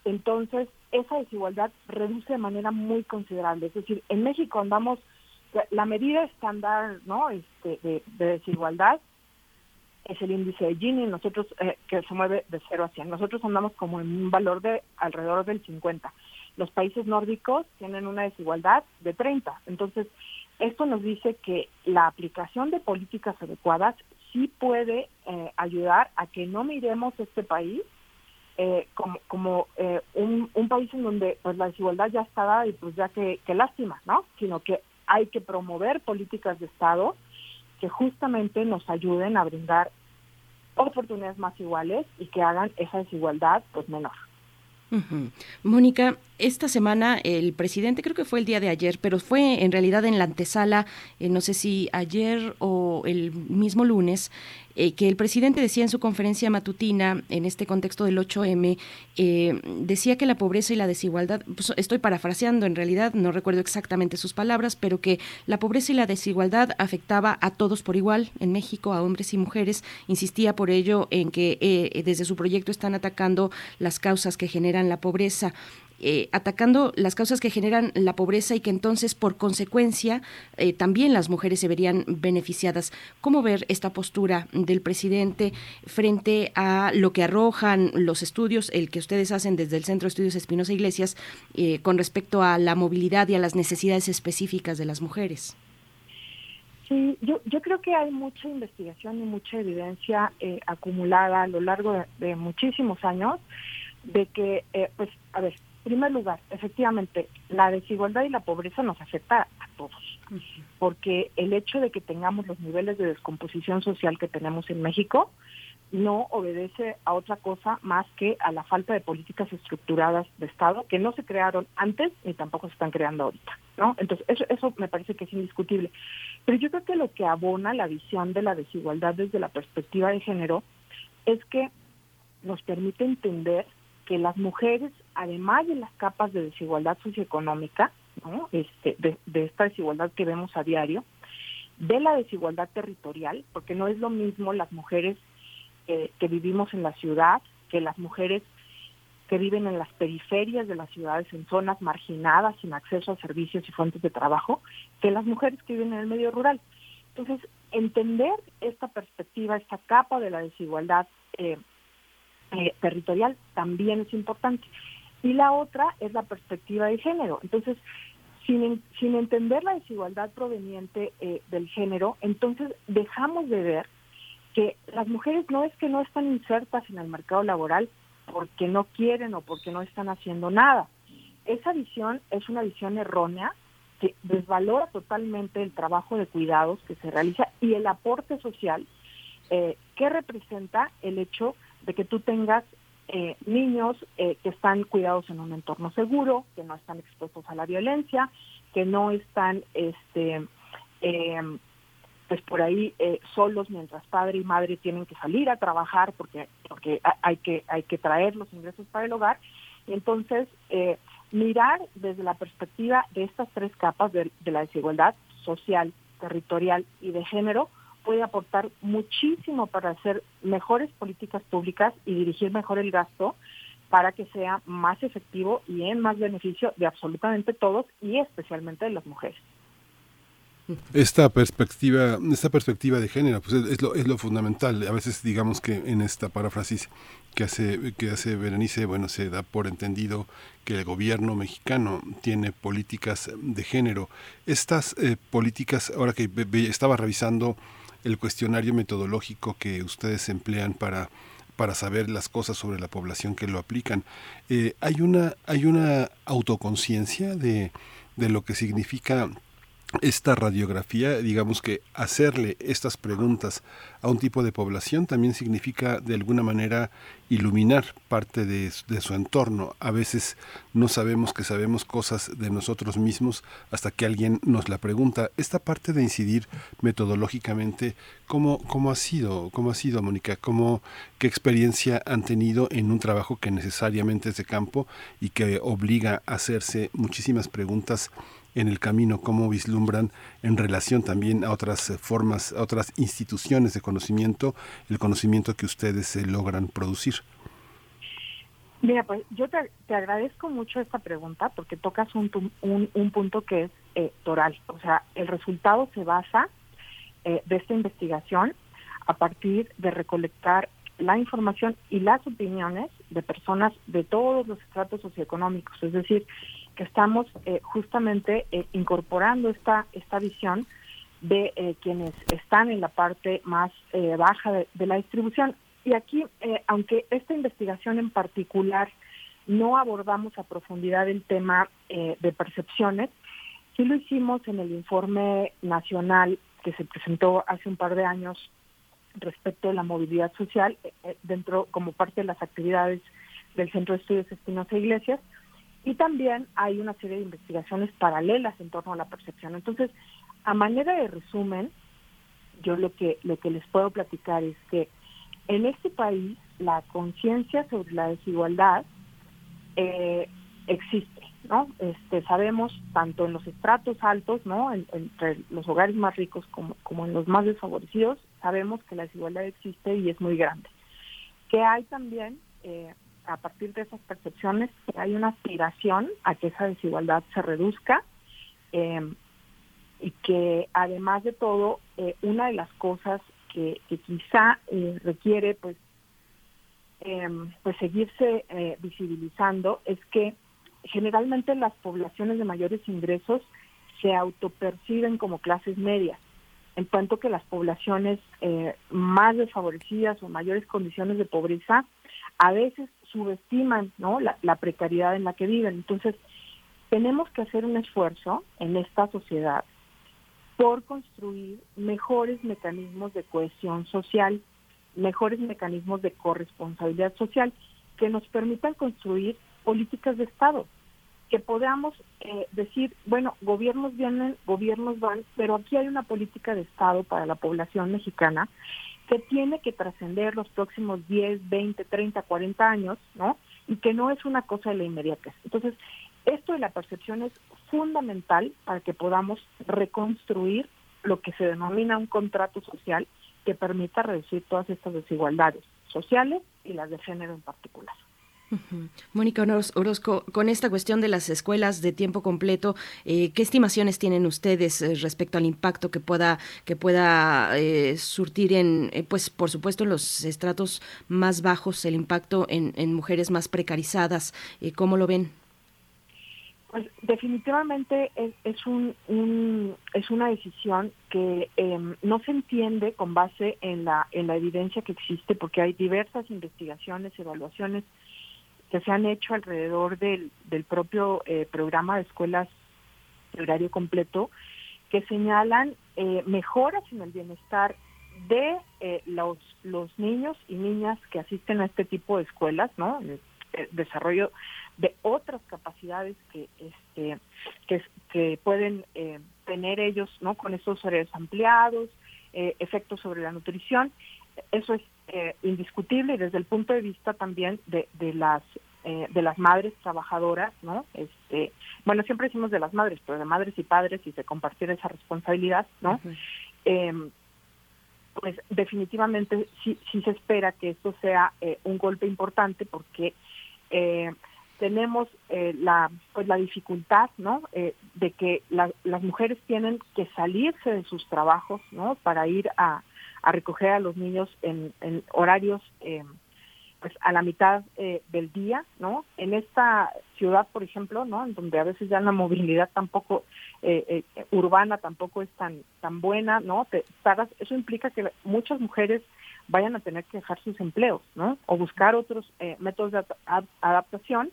entonces esa desigualdad reduce de manera muy considerable. Es decir, en México andamos, la medida estándar, ¿no? Este, de, de desigualdad es el índice de Gini, nosotros eh, que se mueve de 0 a 100. Nosotros andamos como en un valor de alrededor del 50. Los países nórdicos tienen una desigualdad de 30. Entonces, esto nos dice que la aplicación de políticas adecuadas sí puede eh, ayudar a que no miremos este país eh, como, eh, un, un, país en donde pues la desigualdad ya está dada y pues ya que, que lástima, ¿no? Sino que hay que promover políticas de Estado que justamente nos ayuden a brindar oportunidades más iguales y que hagan esa desigualdad pues menor. Mónica, esta semana el presidente, creo que fue el día de ayer, pero fue en realidad en la antesala, eh, no sé si ayer o el mismo lunes, eh, que el presidente decía en su conferencia matutina, en este contexto del 8M, eh, decía que la pobreza y la desigualdad, pues estoy parafraseando en realidad, no recuerdo exactamente sus palabras, pero que la pobreza y la desigualdad afectaba a todos por igual en México, a hombres y mujeres. Insistía por ello en que eh, desde su proyecto están atacando las causas que generan la pobreza eh, atacando las causas que generan la pobreza y que entonces, por consecuencia, eh, también las mujeres se verían beneficiadas. ¿Cómo ver esta postura del presidente frente a lo que arrojan los estudios, el que ustedes hacen desde el Centro de Estudios Espinosa Iglesias, eh, con respecto a la movilidad y a las necesidades específicas de las mujeres? Sí, yo, yo creo que hay mucha investigación y mucha evidencia eh, acumulada a lo largo de, de, muchísimos años de que, eh, pues, a ver, primer lugar, efectivamente, la desigualdad y la pobreza nos afecta a todos, porque el hecho de que tengamos los niveles de descomposición social que tenemos en México no obedece a otra cosa más que a la falta de políticas estructuradas de Estado que no se crearon antes ni tampoco se están creando ahorita, ¿no? Entonces, eso, eso me parece que es indiscutible. Pero yo creo que lo que abona la visión de la desigualdad desde la perspectiva de género es que nos permite entender que las mujeres, además de las capas de desigualdad socioeconómica, ¿no? este, de, esta desigualdad que vemos a diario, de la desigualdad territorial, porque no es lo mismo las mujeres eh, que vivimos en la ciudad que las mujeres que viven en las periferias de las ciudades, en zonas marginadas, sin acceso a servicios y fuentes de trabajo, que las mujeres que viven en el medio rural. Entonces, entender esta perspectiva, esta capa de la desigualdad eh, eh, territorial también es importante. Y la otra es la perspectiva de género. Entonces, sin, sin entender la desigualdad proveniente eh, del género, entonces dejamos de ver que las mujeres no es que no están insertas en el mercado laboral porque no quieren o porque no están haciendo nada. Esa visión es una visión errónea que desvalora totalmente el trabajo de cuidados que se realiza y el aporte social eh, que representa el hecho de que tú tengas eh, niños eh, que están cuidados en un entorno seguro, que no están expuestos a la violencia, que no están este em, pues por ahí eh, solos mientras padre y madre tienen que salir a trabajar porque porque hay que hay que traer los ingresos para el hogar. Y entonces eh, mirar desde la perspectiva de estas tres capas de, la desigualdad social territorial y de género puede aportar muchísimo para hacer mejores políticas públicas y dirigir mejor el gasto para que sea más efectivo y en más beneficio de absolutamente todos y especialmente de las mujeres. Esta perspectiva, esta perspectiva de género, pues es, lo, es lo fundamental. A veces digamos que en esta paráfrasis que hace, que hace Berenice, bueno, se da por entendido que el gobierno mexicano tiene políticas de género. Estas eh, políticas, ahora que estaba revisando el cuestionario metodológico que ustedes emplean para para saber las cosas sobre la población que lo aplican. Eh, hay una hay una autoconciencia de, de lo que significa esta radiografía, digamos que hacerle estas preguntas a un tipo de población también significa de alguna manera iluminar parte de, su entorno. A veces no sabemos que sabemos cosas de nosotros mismos hasta que alguien nos la pregunta. Esta parte de incidir metodológicamente, ¿cómo, cómo ha sido? ¿Cómo ha sido, Mónica? ¿Cómo, ¿Qué experiencia han tenido en un trabajo que necesariamente es de campo y que obliga a hacerse muchísimas preguntas en el camino, cómo vislumbran en relación también a otras eh, formas, a otras instituciones de conocimiento, el conocimiento que ustedes eh, logran producir. Mira, pues yo te, agradezco mucho esta pregunta porque tocas un, un, punto que es eh, toral. O sea, el resultado se basa de esta investigación a partir de recolectar la información y las opiniones de personas de todos los estratos socioeconómicos. Es decir, que estamos eh, justamente eh, incorporando esta, esta visión de eh, quienes están en la parte más baja de, la distribución. Y aquí, aunque esta investigación en particular no abordamos a profundidad el tema de percepciones, sí lo hicimos en el informe nacional que se presentó hace un par de años respecto de la movilidad social dentro como parte de las actividades del Centro de Estudios Espinosa Iglesias, y también hay una serie de investigaciones paralelas en torno a la percepción. Entonces, a manera de resumen, yo lo que lo que les puedo platicar es que en este país la conciencia sobre la desigualdad eh, existe, ¿no? Este, sabemos tanto en los estratos altos, ¿no? entre los hogares más ricos como, como en los más desfavorecidos, sabemos que la desigualdad existe y es muy grande. Que hay también eh, a partir de esas percepciones hay una aspiración a que esa desigualdad se reduzca em, y que además de todo eh, una de las cosas que, quizá eh, requiere pues em, pues seguirse eh, visibilizando es que generalmente las poblaciones de mayores ingresos se autoperciben como clases medias en tanto que las poblaciones más desfavorecidas o mayores condiciones de pobreza a veces subestiman ¿no? la, precariedad en la que viven. Entonces, tenemos que hacer un esfuerzo en esta sociedad por construir mejores mecanismos de cohesión social, mejores mecanismos de corresponsabilidad social que nos permitan construir políticas de Estado, que podamos eh, decir, bueno, gobiernos vienen, gobiernos van, pero aquí hay una política de Estado para la población mexicana que tiene que trascender los próximos 10, 20, 30, 40 años, ¿no? Y que no es una cosa de la inmediatez. Entonces, esto de la percepción es fundamental para que podamos reconstruir lo que se denomina un contrato social que permita reducir todas estas desigualdades sociales y las de género en particular. Mónica Orozco, con esta cuestión de las escuelas de tiempo completo, eh, ¿qué estimaciones tienen ustedes eh, respecto al impacto que pueda que pueda eh, surtir en, pues por supuesto en los estratos más bajos, el impacto en, en mujeres más precarizadas? ¿Cómo lo ven? Pues definitivamente es, un, es una decisión que em, no se entiende con base en la en la evidencia que existe porque hay diversas investigaciones, evaluaciones que se han hecho alrededor del, del propio eh, programa de escuelas de horario completo que señalan eh, mejoras en el bienestar de eh, los, los niños y niñas que asisten a este tipo de escuelas, ¿no? Desarrollo de otras capacidades que este que, que pueden tener ellos no con esos horarios ampliados efectos sobre la nutrición eso es eh, indiscutible desde el punto de vista también de, de las eh, de las madres trabajadoras, ¿no? Este, bueno, siempre decimos de las madres, pero de madres y padres y de compartir esa responsabilidad, ¿no? Em, pues definitivamente sí, sí se espera que esto sea eh, un golpe importante porque tenemos la pues la dificultad, ¿no? de que las mujeres tienen que salirse de sus trabajos, ¿no? Para ir a a recoger a los niños en, horarios eh, pues a la mitad eh, del día, ¿no? En esta ciudad, por ejemplo, ¿no? En donde a veces ya la movilidad tampoco eh, urbana tampoco es tan tan buena, ¿no? Te, eso implica que muchas mujeres vayan a tener que dejar sus empleos, ¿no? O buscar otros métodos de adaptación,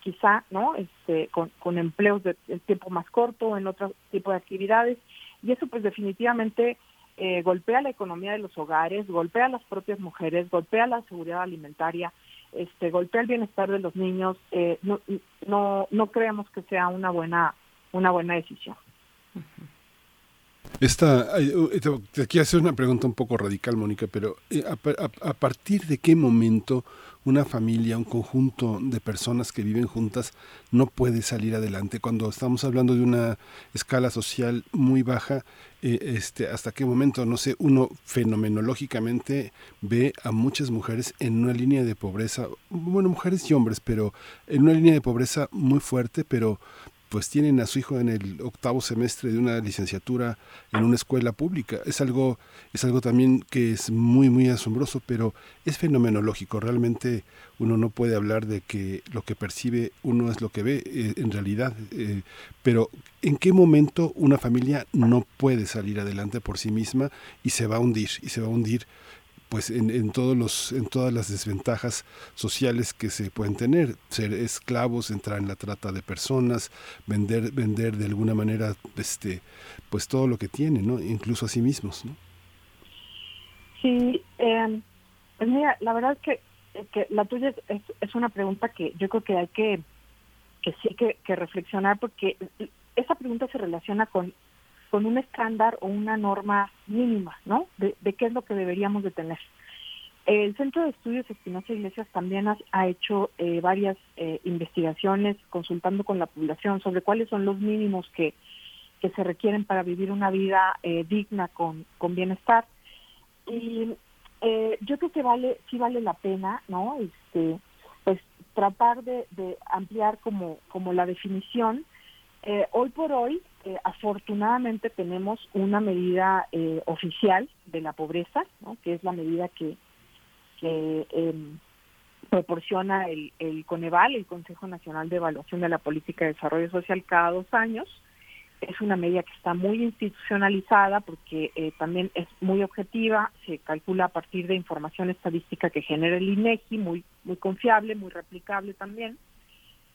quizá, ¿no? Este, con, con empleos de, de tiempo más corto, en otro tipo de actividades, y eso pues definitivamente eh, golpea la economía de los hogares, golpea a las propias mujeres, golpea la seguridad alimentaria, este, golpea el bienestar de los niños. Eh, no, no, no creemos que sea una buena, una buena decisión. Esta, te quiero hacer una pregunta un poco radical, Mónica, pero eh, a, partir de qué momento una familia, un conjunto de personas que viven juntas no puede salir adelante? Cuando estamos hablando de una escala social muy baja, eh, este, ¿hasta qué momento? No sé, uno fenomenológicamente ve a muchas mujeres en una línea de pobreza, bueno, mujeres y hombres, pero en una línea de pobreza muy fuerte, pero pues tienen a su hijo en el octavo semestre de una licenciatura en una escuela pública. Es algo, es algo también que es muy, muy asombroso, pero es fenomenológico. Realmente uno no puede hablar de que lo que percibe uno es lo que ve eh, en realidad. Eh, pero ¿en qué momento una familia no puede salir adelante por sí misma y se va a hundir? Y se va a hundir pues en, en, todos los en todas las desventajas sociales que se pueden tener ser esclavos entrar en la trata de personas vender vender de alguna manera este pues todo lo que tienen no incluso a sí mismos ¿no? sí eh, mira la verdad es que, que la tuya es, es, una pregunta que yo creo que hay que que sí que, que reflexionar porque esa pregunta se relaciona con con un estándar o una norma mínima, ¿no? De, qué es lo que deberíamos de tener. El Centro de Estudios Espinosa Iglesias también ha, hecho eh, varias eh, investigaciones consultando con la población sobre cuáles son los mínimos que, que se requieren para vivir una vida eh, digna con, con bienestar. Y yo creo que vale, sí vale la pena, ¿no? Este, pues tratar de, de ampliar como, como la definición. Hoy por hoy eh, afortunadamente tenemos una medida eh, oficial de la pobreza, que es la medida que, em, proporciona el, el, Coneval, el Consejo Nacional de Evaluación de la Política de Desarrollo Social, cada dos años. Es una medida que está muy institucionalizada porque eh, también es muy objetiva, se calcula a partir de información estadística que genera el INEGI, muy, muy confiable, muy replicable también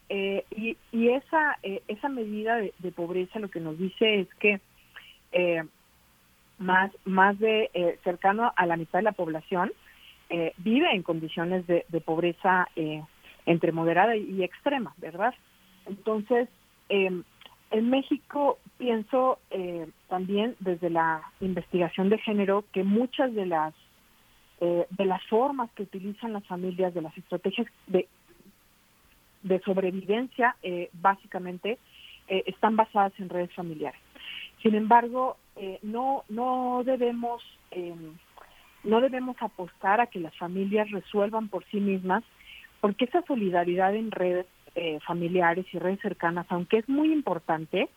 eh, y, y esa, eh, esa medida de, pobreza lo que nos dice es que eh, más, más de cercano a la mitad de la población vive en condiciones de, pobreza entre moderada y extrema, ¿verdad? Entonces, en México pienso también desde la investigación de género que muchas de las de las formas que utilizan las familias, de las estrategias de de sobrevivencia eh, básicamente eh, están basadas en redes familiares. Sin embargo, eh, no no debemos em, no debemos apostar a que las familias resuelvan por sí mismas porque esa solidaridad en redes eh, familiares y redes cercanas, aunque es muy importante,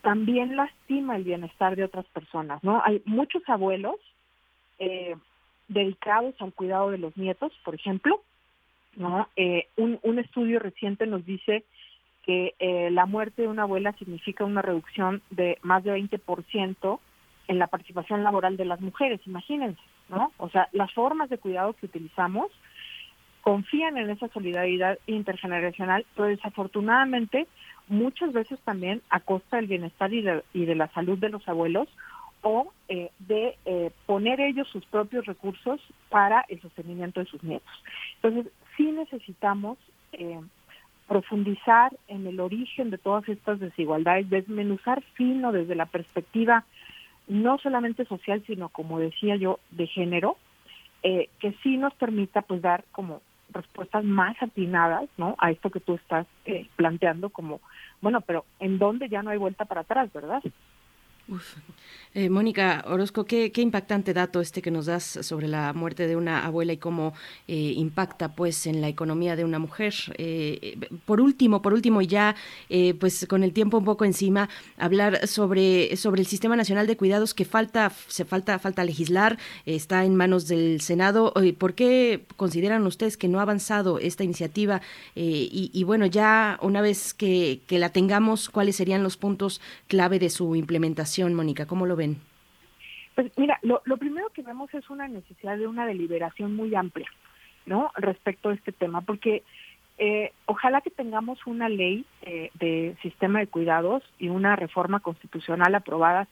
también lastima el bienestar de otras personas, ¿no? Hay muchos abuelos dedicados al cuidado de los nietos, por ejemplo, ¿no? Eh, un, un estudio reciente nos dice que eh, la muerte de una abuela significa una reducción de más de 20% en la participación laboral de las mujeres, imagínense, ¿no? O sea, las formas de cuidado que utilizamos confían en esa solidaridad intergeneracional, pero desafortunadamente muchas veces también a costa del bienestar y de, y de la salud de los abuelos o eh, de eh, poner ellos sus propios recursos para el sostenimiento de sus nietos. Entonces, sí necesitamos eh, profundizar en el origen de todas estas desigualdades, desmenuzar fino desde la perspectiva no solamente social, sino como decía yo, de género, que sí nos permita pues dar como respuestas más atinadas, ¿no? A esto que tú estás planteando como, bueno, pero ¿en dónde ya no hay vuelta para atrás, verdad? Eh, Mónica Orozco, ¿qué, impactante dato este que nos das sobre la muerte de una abuela y cómo eh, impacta pues en la economía de una mujer. Eh, por último, por último, y ya pues con el tiempo un poco encima, hablar sobre, sobre el Sistema Nacional de Cuidados que falta, se falta, falta legislar, está en manos del Senado. ¿Por qué consideran ustedes que no ha avanzado esta iniciativa? Y, bueno, ya una vez que la tengamos, ¿cuáles serían los puntos clave de su implementación? Mónica? ¿Cómo lo ven? Pues mira, lo, primero que vemos es una necesidad de una deliberación muy amplia, ¿no? Respecto a este tema, porque eh, ojalá que tengamos una ley eh, de sistema de cuidados y una reforma constitucional aprobada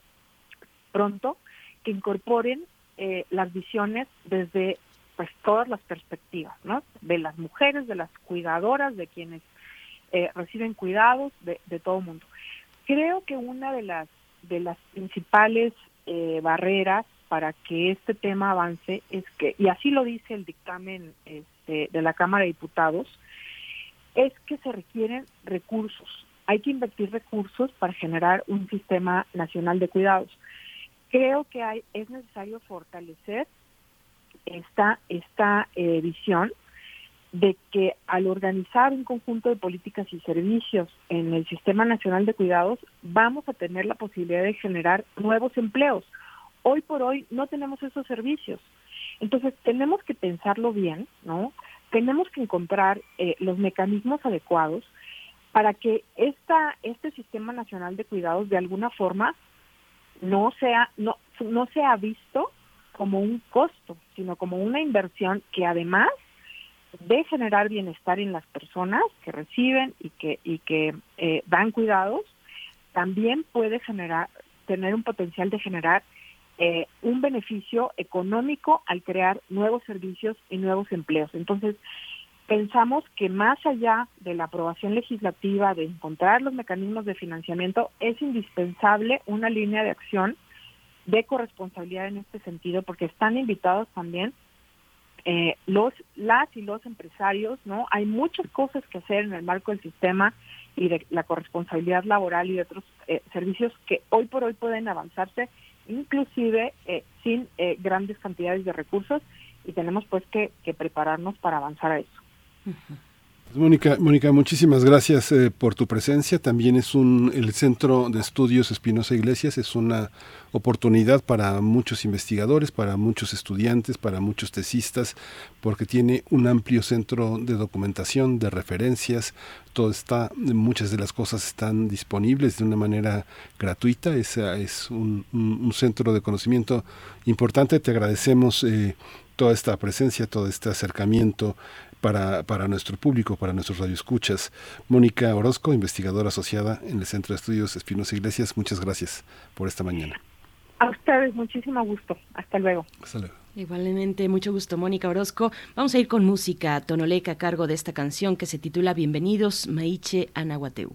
pronto que incorporen eh, las visiones desde pues todas las perspectivas, ¿no? De las mujeres, de las cuidadoras, de quienes reciben cuidados, de, de todo mundo. Creo que una de las de las principales eh, barreras para que este tema avance es que, y así lo dice el dictamen este, de la Cámara de Diputados, es que se requieren recursos. Hay que invertir recursos para generar un sistema nacional de cuidados. Creo que hay, es necesario fortalecer esta, esta eh, visión de que al organizar un conjunto de políticas y servicios en el Sistema Nacional de Cuidados, vamos a tener la posibilidad de generar nuevos empleos. Hoy por hoy no tenemos esos servicios. Entonces tenemos que pensarlo bien, ¿no? Tenemos que encontrar eh, los mecanismos adecuados para que esta, este Sistema Nacional de Cuidados de alguna forma no sea, no, no sea visto como un costo, sino como una inversión que además de generar bienestar en las personas que reciben y que y que eh, dan cuidados también puede generar tener un potencial de generar eh, un beneficio económico al crear nuevos servicios y nuevos empleos. Entonces pensamos que más allá de la aprobación legislativa de encontrar los mecanismos de financiamiento es indispensable una línea de acción de corresponsabilidad en este sentido porque están invitados también eh, los las y los empresarios no hay muchas cosas que hacer en el marco del sistema y de la corresponsabilidad laboral y de otros eh, servicios que hoy por hoy pueden avanzarse inclusive eh, sin grandes cantidades de recursos y tenemos pues que, prepararnos para avanzar a eso Mónica, Mónica, muchísimas gracias eh, por tu presencia. También es un el Centro de Estudios Espinosa Iglesias es una oportunidad para muchos investigadores, para muchos estudiantes, para muchos tesistas, porque tiene un amplio centro de documentación, de referencias. Todo está, muchas de las cosas están disponibles de una manera gratuita. Es, es un, centro de conocimiento importante. Te agradecemos. Eh, toda esta presencia, todo este acercamiento para, para nuestro público, para nuestros radioescuchas. Mónica Orozco, investigadora asociada en el Centro de Estudios Espinosa Iglesias, muchas gracias por esta mañana. A ustedes, muchísimo gusto. Hasta luego. Hasta luego. Igualmente, mucho gusto, Mónica Orozco. Vamos a ir con música tonoleca a cargo de esta canción que se titula Bienvenidos, Maiche Anahuateu.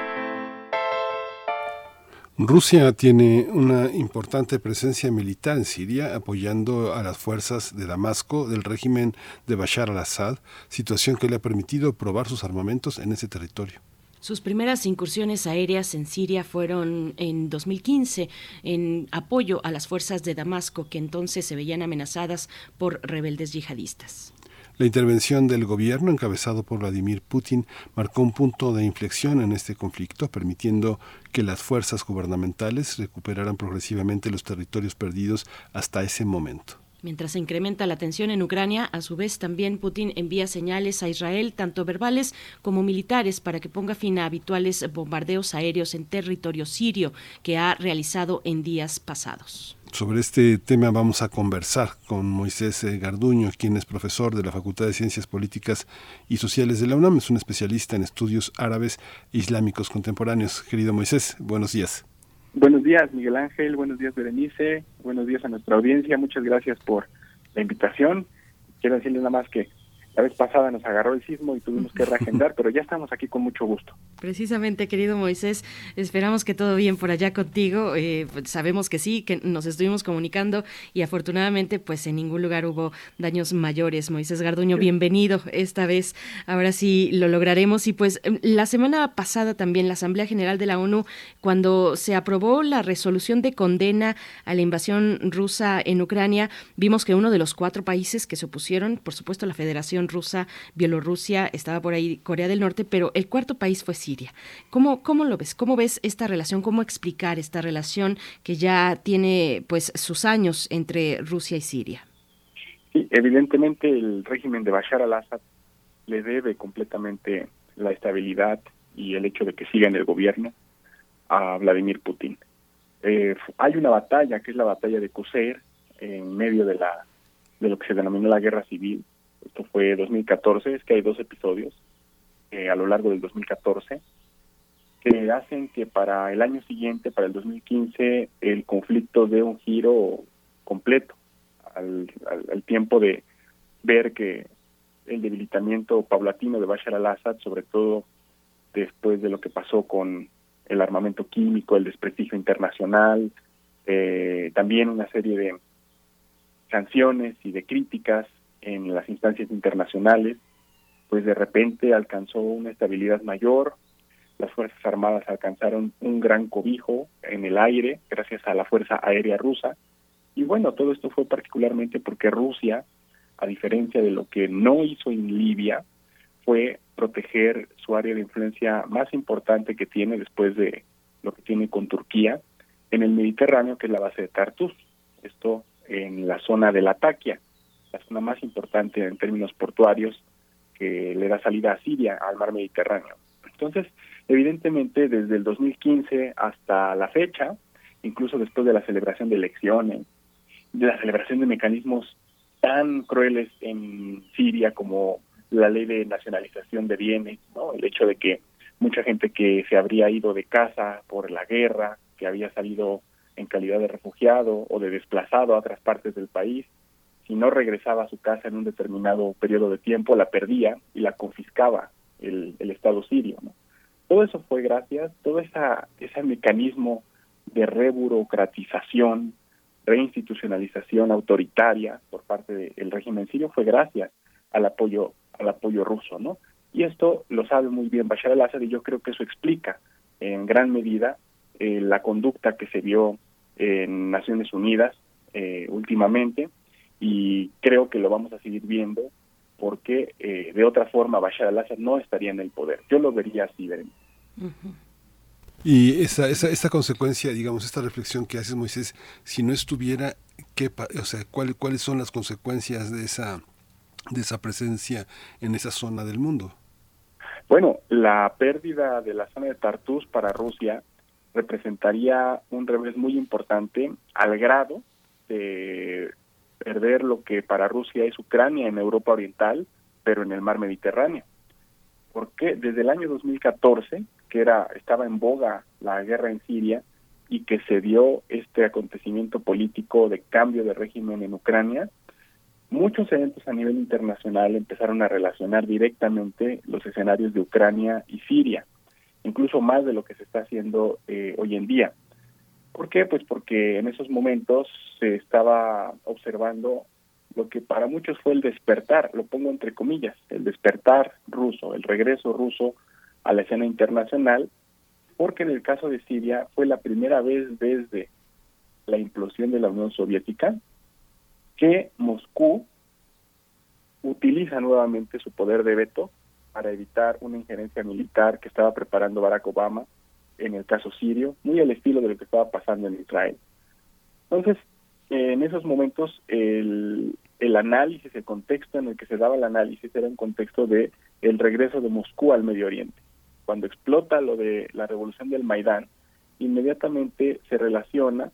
Rusia tiene una importante presencia militar en Siria, apoyando a las fuerzas de Damasco del régimen de Bashar al-Assad, situación que le ha permitido probar sus armamentos en ese territorio. Sus primeras incursiones aéreas en Siria fueron en 2015 en apoyo a las fuerzas de Damasco que entonces se veían amenazadas por rebeldes yihadistas. La intervención del gobierno, encabezado por Vladimir Putin, marcó un punto de inflexión en este conflicto, permitiendo que las fuerzas gubernamentales recuperaran progresivamente los territorios perdidos hasta ese momento. Mientras se incrementa la tensión en Ucrania, a su vez también Putin envía señales a Israel, tanto verbales como militares, para que ponga fin a habituales bombardeos aéreos en territorio sirio que ha realizado en días pasados. Sobre este tema vamos a conversar con Moisés eh, Garduño, quien es profesor de la Facultad de Ciencias Políticas y Sociales de la UNAM, es un especialista en estudios árabes e islámicos contemporáneos. Querido Moisés, buenos días. Buenos días, Miguel Ángel, buenos días, Berenice, buenos días a nuestra audiencia, muchas gracias por la invitación. Quiero decirles nada más que la vez pasada nos agarró el sismo y tuvimos que reagendar, pero ya estamos aquí con mucho gusto. Precisamente, querido Moisés, esperamos que todo bien por allá contigo. Eh, pues, sabemos que sí, que nos estuvimos comunicando y afortunadamente, pues en ningún lugar hubo daños mayores. Moisés Garduño, bienvenido esta vez. Ahora sí lo lograremos. Y pues em, la semana pasada también la Asamblea General de la ONU, cuando se aprobó la resolución de condena a la invasión rusa en Ucrania, vimos que uno de los cuatro países que se opusieron, por supuesto la Federación Rusa, Bielorrusia, estaba por ahí Corea del Norte, pero el cuarto país fue Siria. ¿Cómo, cómo lo ves? ¿Cómo ves esta relación? ¿Cómo explicar esta relación que ya tiene pues sus años entre Rusia y Siria? Evidentemente el régimen de Bashar al-Assad le debe completamente la estabilidad y el hecho de que siga en el gobierno a Vladimir Putin. Eh, hay una batalla, que es la batalla de Qusair, en medio de la de lo que se denominó la guerra civil, esto fue 2014, es que hay dos episodios eh, a lo largo del 2014 que hacen que para el año siguiente, para el 2015, el conflicto dé un giro completo al, al, tiempo de ver que el debilitamiento paulatino de Bashar al-Assad, sobre todo después de lo que pasó con el armamento químico, el desprestigio internacional, eh, también una serie de sanciones y de críticas en las instancias internacionales, pues de repente alcanzó una estabilidad mayor, las Fuerzas Armadas alcanzaron un gran cobijo en el aire gracias a la Fuerza Aérea Rusa, y bueno, todo esto fue particularmente porque Rusia, a diferencia de lo que no hizo en Libia, fue proteger su área de influencia más importante que tiene después de lo que tiene con Turquía en el Mediterráneo, que es la base de Tartus, esto en la zona de la Taquia la zona más importante en términos portuarios que le da salida a Siria, al mar Mediterráneo. Entonces, evidentemente, desde el 2015 hasta la fecha, incluso después de la celebración de elecciones, de la celebración de mecanismos tan crueles en Siria como la ley de nacionalización de bienes, ¿no? el hecho de que mucha gente que se habría ido de casa por la guerra, que había salido en calidad de refugiado o de desplazado a otras partes del país, si no regresaba a su casa en un determinado periodo de tiempo, la perdía y la confiscaba el, el Estado sirio. ¿no? Todo eso fue gracias, todo esa, ese mecanismo de reburocratización, reinstitucionalización autoritaria por parte del régimen sirio fue gracias al apoyo al apoyo ruso, ¿no? Y esto lo sabe muy bien Bashar al-Assad y yo creo que eso explica en gran medida eh, la conducta que se vio en Naciones Unidas eh, últimamente y creo que lo vamos a seguir viendo porque eh, de otra forma Bashar al-Assad no estaría en el poder. Yo lo vería así, Berenice. Y esa, esa, esta consecuencia, digamos, esta reflexión que haces, Moisés, si no estuviera, ¿qué, o sea, ¿cuál, ¿cuáles son las consecuencias de esa, de esa presencia en esa zona del mundo? Bueno, la pérdida de la zona de Tartus para Rusia representaría un revés muy importante al grado de perder lo que para Rusia es Ucrania en Europa Oriental, pero en el mar Mediterráneo. Porque desde el año 2014, que era estaba en boga la guerra en Siria y que se dio este acontecimiento político de cambio de régimen en Ucrania, muchos eventos a nivel internacional empezaron a relacionar directamente los escenarios de Ucrania y Siria, incluso más de lo que se está haciendo eh, hoy en día. ¿Por qué? Pues porque en esos momentos se estaba observando lo que para muchos fue el despertar, lo pongo entre comillas, el despertar ruso, el regreso ruso a la escena internacional, porque en el caso de Siria fue la primera vez desde la implosión de la Unión Soviética que Moscú utiliza nuevamente su poder de veto para evitar una injerencia militar que estaba preparando Barack Obama en el caso sirio, muy al estilo de lo que estaba pasando en Israel. Entonces, en esos momentos, el, el análisis, el contexto en el que se daba el análisis era un contexto de el regreso de Moscú al Medio Oriente. Cuando explota lo de la revolución del Maidán, inmediatamente se relaciona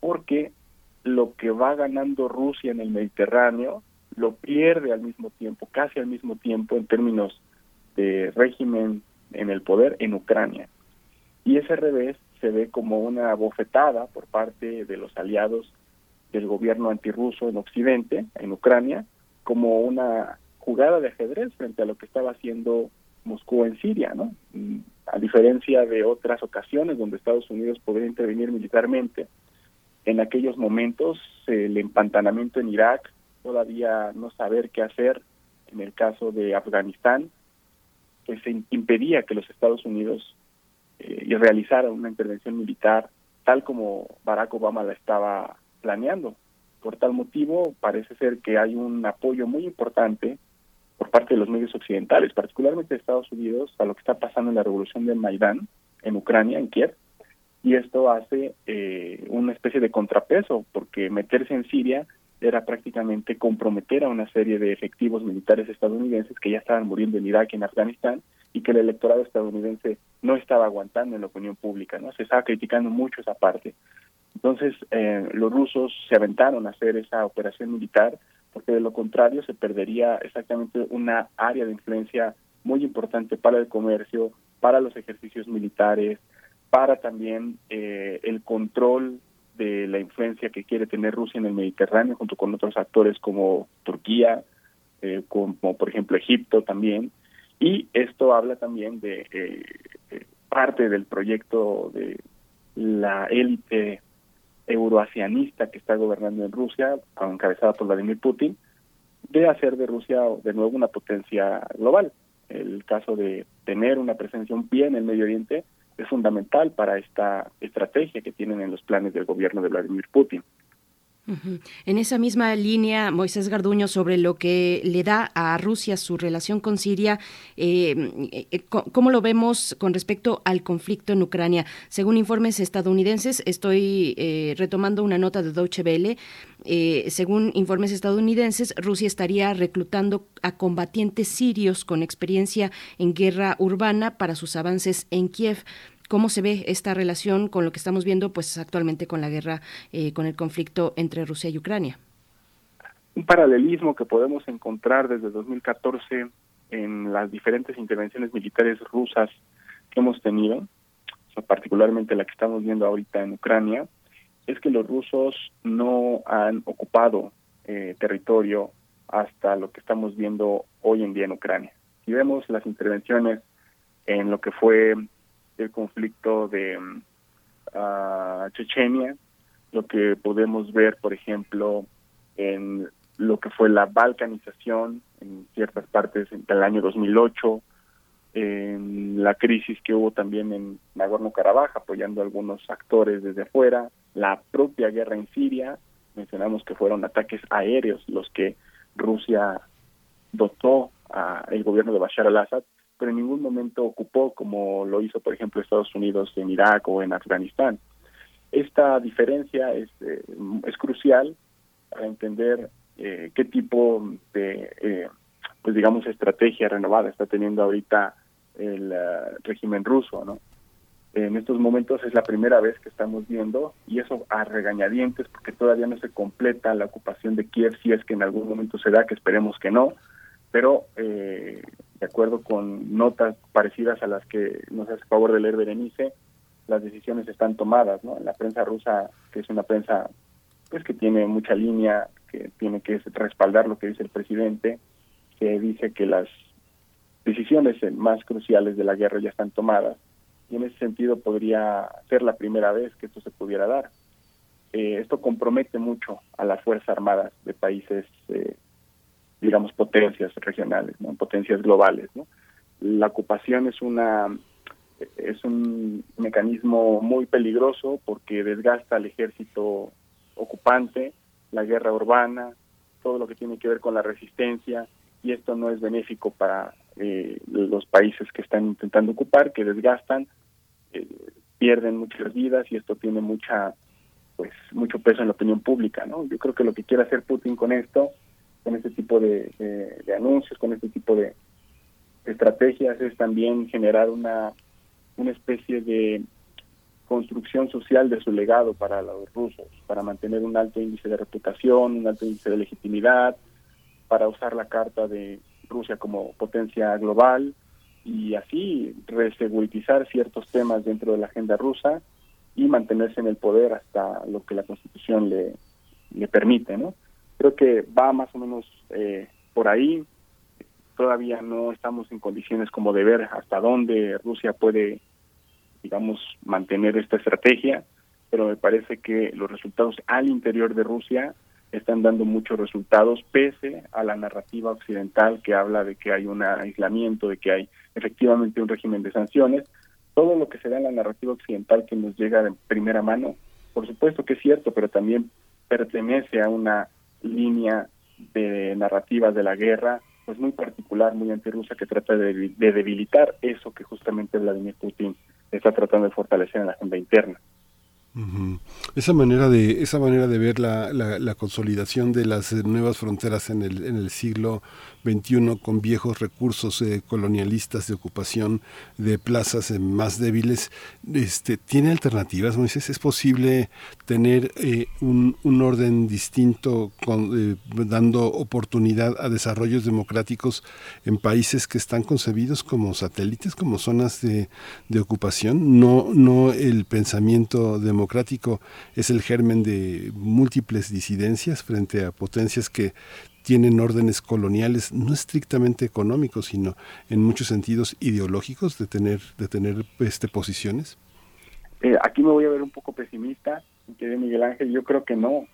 porque lo que va ganando Rusia en el Mediterráneo lo pierde al mismo tiempo, casi al mismo tiempo en términos de régimen en el poder en Ucrania. Y ese revés se ve como una bofetada por parte de los aliados del gobierno antirruso en Occidente, en Ucrania, como una jugada de ajedrez frente a lo que estaba haciendo Moscú en Siria, ¿no? Mm, a diferencia de otras ocasiones donde Estados Unidos podría intervenir militarmente, en aquellos momentos el empantanamiento en Irak, todavía no saber qué hacer, en el caso de Afganistán, pues impedía que los Estados Unidos eh, realizaran una intervención militar tal como Barack Obama la estaba planeando. Por tal motivo, parece ser que hay un apoyo muy importante por parte de los medios occidentales, particularmente de Estados Unidos, a lo que está pasando en la revolución de Maidán en Ucrania, en Kiev, y esto hace eh, una especie de contrapeso, porque meterse en Siria era prácticamente comprometer a una serie de efectivos militares estadounidenses que ya estaban muriendo en Irak y en Afganistán y que el electorado estadounidense no estaba aguantando en la opinión pública, ¿no? Se estaba criticando mucho esa parte. Entonces, eh, los rusos se aventaron a hacer esa operación militar porque de lo contrario se perdería exactamente una área de influencia muy importante para el comercio, para los ejercicios militares, para también eh, el control de la influencia que quiere tener Rusia en el Mediterráneo junto con otros actores como Turquía, eh, como por ejemplo Egipto también. Y esto habla también de eh, parte del proyecto de la élite euroasianista que está gobernando en Rusia, encabezada por Vladimir Putin, de hacer de Rusia de nuevo una potencia global. El caso de tener una presencia, un pie en el Medio Oriente, es fundamental para esta estrategia que tienen en los planes del gobierno de Vladimir Putin. En esa misma línea, Moisés Garduño, sobre lo que le da a Rusia su relación con Siria, eh, eh, ¿cómo lo vemos con respecto al conflicto en Ucrania? Según informes estadounidenses, estoy eh, retomando una nota de Deutsche Welle, según informes estadounidenses, Rusia estaría reclutando a combatientes sirios con experiencia en guerra urbana para sus avances en Kiev. ¿Cómo se ve esta relación con lo que estamos viendo pues actualmente con la guerra, eh, con el conflicto entre Rusia y Ucrania? Un paralelismo que podemos encontrar desde 2014 en las diferentes intervenciones militares rusas que hemos tenido, particularmente la que estamos viendo ahorita en Ucrania, es que los rusos no han ocupado eh, territorio hasta lo que estamos viendo hoy en día en Ucrania. Si vemos las intervenciones en lo que fue el conflicto de uh, Chechenia, lo que podemos ver, por ejemplo, en lo que fue la balcanización en ciertas partes del año 2008, en la crisis que hubo también en Nagorno-Karabaj, apoyando a algunos actores desde afuera, la propia guerra en Siria, mencionamos que fueron ataques aéreos los que Rusia dotó al gobierno de Bashar al-Assad pero en ningún momento ocupó como lo hizo, por ejemplo, Estados Unidos en Irak o en Afganistán. Esta diferencia es, eh, es crucial para entender eh, qué tipo de, eh, pues digamos, estrategia renovada está teniendo ahorita el régimen ruso, ¿no? En estos momentos es la primera vez que estamos viendo, y eso a regañadientes, porque todavía no se completa la ocupación de Kiev, si es que en algún momento se da, que esperemos que no, pero de acuerdo con notas parecidas a las que nos hace favor de leer Berenice, las decisiones están tomadas, ¿no? La prensa rusa, que es una prensa pues que tiene mucha línea, que tiene que respaldar lo que dice el presidente, que dice que las decisiones más cruciales de la guerra ya están tomadas y en ese sentido podría ser la primera vez que esto se pudiera dar. Eh, esto compromete mucho a las Fuerzas Armadas de países, eh, digamos, potencias regionales, ¿no? potencias globales. ¿no? La ocupación es una es un mecanismo muy peligroso porque desgasta al ejército ocupante, la guerra urbana, todo lo que tiene que ver con la resistencia, y esto no es benéfico para eh, los países que están intentando ocupar, que desgastan, eh, pierden muchas vidas y esto tiene mucha pues mucho peso en la opinión pública, ¿no? Yo creo que lo que quiere hacer Putin con esto, con este tipo de, anuncios, con este tipo de estrategias, es también generar una una especie de construcción social de su legado para los rusos, para mantener un alto índice de reputación, un alto índice de legitimidad, para usar la carta de Rusia como potencia global y así reseguritizar ciertos temas dentro de la agenda rusa y mantenerse en el poder hasta lo que la Constitución le, le permite, ¿no? Creo que va más o menos eh, por ahí. Todavía no estamos en condiciones como de ver hasta dónde Rusia puede, digamos, mantener esta estrategia, pero me parece que los resultados al interior de Rusia están dando muchos resultados pese a la narrativa occidental que habla de que hay un aislamiento, de que hay efectivamente un régimen de sanciones. Todo lo que se da en la narrativa occidental que nos llega de primera mano, por supuesto que es cierto, pero también pertenece a una línea de narrativas de la guerra, pues muy particular, muy antirrusa, que trata de, de debilitar eso que justamente Vladimir Putin está tratando de fortalecer en la agenda interna. Esa manera de esa manera de ver la, la, consolidación de las nuevas fronteras en el, en el siglo XXI con viejos recursos eh, colonialistas de ocupación de plazas eh, más débiles, este, ¿tiene alternativas, Moisés? ¿Es posible tener eh, un, orden distinto dando oportunidad a desarrollos democráticos en países que están concebidos como satélites, como zonas de, de ocupación? No, no el pensamiento democrático es el germen de múltiples disidencias frente a potencias que tienen órdenes coloniales no estrictamente económicos, sino en muchos sentidos ideológicos de tener de tener este posiciones. Eh, aquí me voy a ver un poco pesimista, que Miguel Ángel, yo creo que no.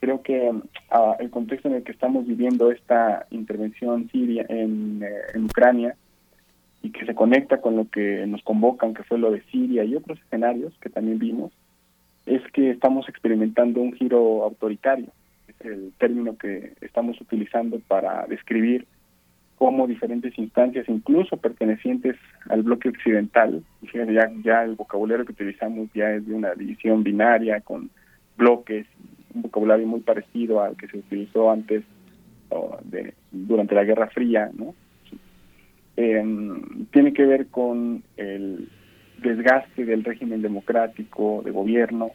Creo que uh, el contexto en el que estamos viviendo esta intervención siria en, eh, en Ucrania y que se conecta con lo que nos convocan, que fue lo de Siria y otros escenarios que también vimos, es que estamos experimentando un giro autoritario. El término que estamos utilizando para describir cómo diferentes instancias, incluso pertenecientes al bloque occidental, ya, ya el vocabulario que utilizamos ya es de una división binaria con bloques, un vocabulario muy parecido al que se utilizó antes durante la Guerra Fría, ¿no? Em, tiene que ver con el desgaste del régimen democrático de gobierno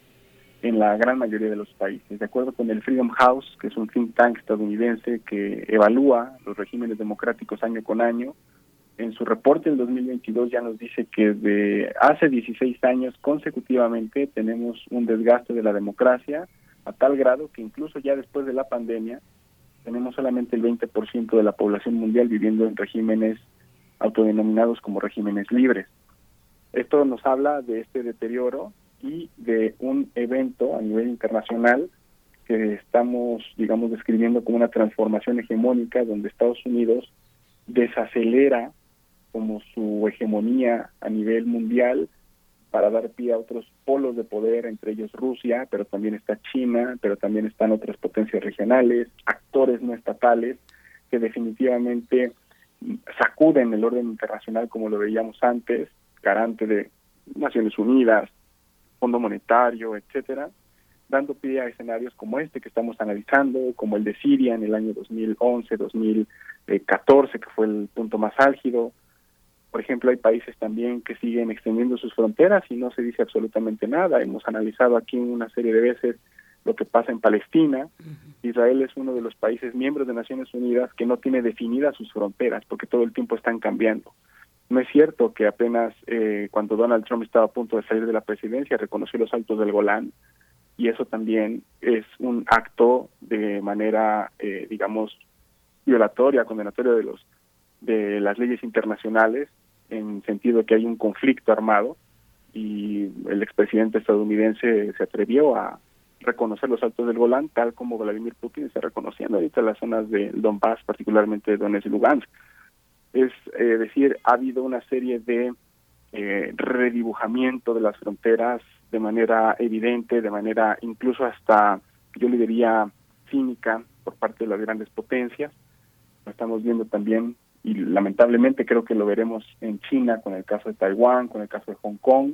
en la gran mayoría de los países. De acuerdo con el Freedom House, que es un think tank estadounidense que evalúa los regímenes democráticos año con año, en su reporte del 2022 ya nos dice que de hace 16 años consecutivamente tenemos un desgaste de la democracia a tal grado que incluso ya después de la pandemia tenemos solamente el 20% de la población mundial viviendo en regímenes autodenominados como regímenes libres. Esto nos habla de este deterioro y de un evento a nivel internacional que estamos, digamos, describiendo como una transformación hegemónica donde Estados Unidos desacelera como su hegemonía a nivel mundial para dar pie a otros polos de poder, entre ellos Rusia, pero también está China, pero también están otras potencias regionales, actores no estatales que definitivamente sacuden el orden internacional como lo veíamos antes garante de Naciones Unidas, Fondo Monetario, etcétera, dando pie a escenarios como este que estamos analizando, como el de Siria en el año 2011, 2014, que fue el punto más álgido. Por ejemplo, hay países también que siguen extendiendo sus fronteras y no se dice absolutamente nada. Hemos analizado aquí una serie de veces lo que pasa en Palestina. Israel es uno de los países miembros de Naciones Unidas que no tiene definidas sus fronteras porque todo el tiempo están cambiando. No es cierto que apenas eh, cuando Donald Trump estaba a punto de salir de la presidencia reconoció los altos del Golán y eso también es un acto de manera, eh, digamos, violatoria, condenatoria de los de las leyes internacionales en sentido que hay un conflicto armado y el expresidente estadounidense se atrevió a reconocer los altos del Golán, tal como Vladimir Putin está reconociendo ahorita las zonas de Donbass, particularmente Donetsk y Lugansk. Es eh, decir, ha habido una serie de eh, redibujamiento de las fronteras de manera evidente, de manera incluso hasta, yo le diría, cínica por parte de las grandes potencias. Lo estamos viendo también y lamentablemente creo que lo veremos en China con el caso de Taiwán, con el caso de Hong Kong,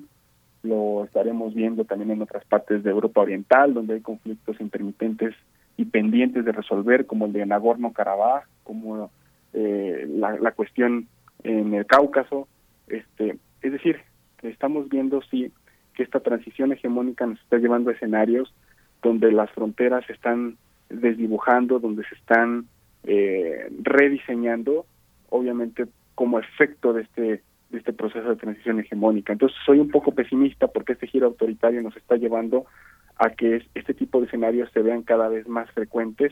lo estaremos viendo también en otras partes de Europa Oriental, donde hay conflictos intermitentes y pendientes de resolver, como el de Nagorno-Karabaj, como eh, la, la, cuestión en el Cáucaso. Este, es decir, estamos viendo sí que esta transición hegemónica nos está llevando a escenarios donde las fronteras se están desdibujando, donde se están eh, rediseñando, obviamente como efecto de este de este proceso de transición hegemónica. Entonces soy un poco pesimista porque este giro autoritario nos está llevando a que este tipo de escenarios se vean cada vez más frecuentes,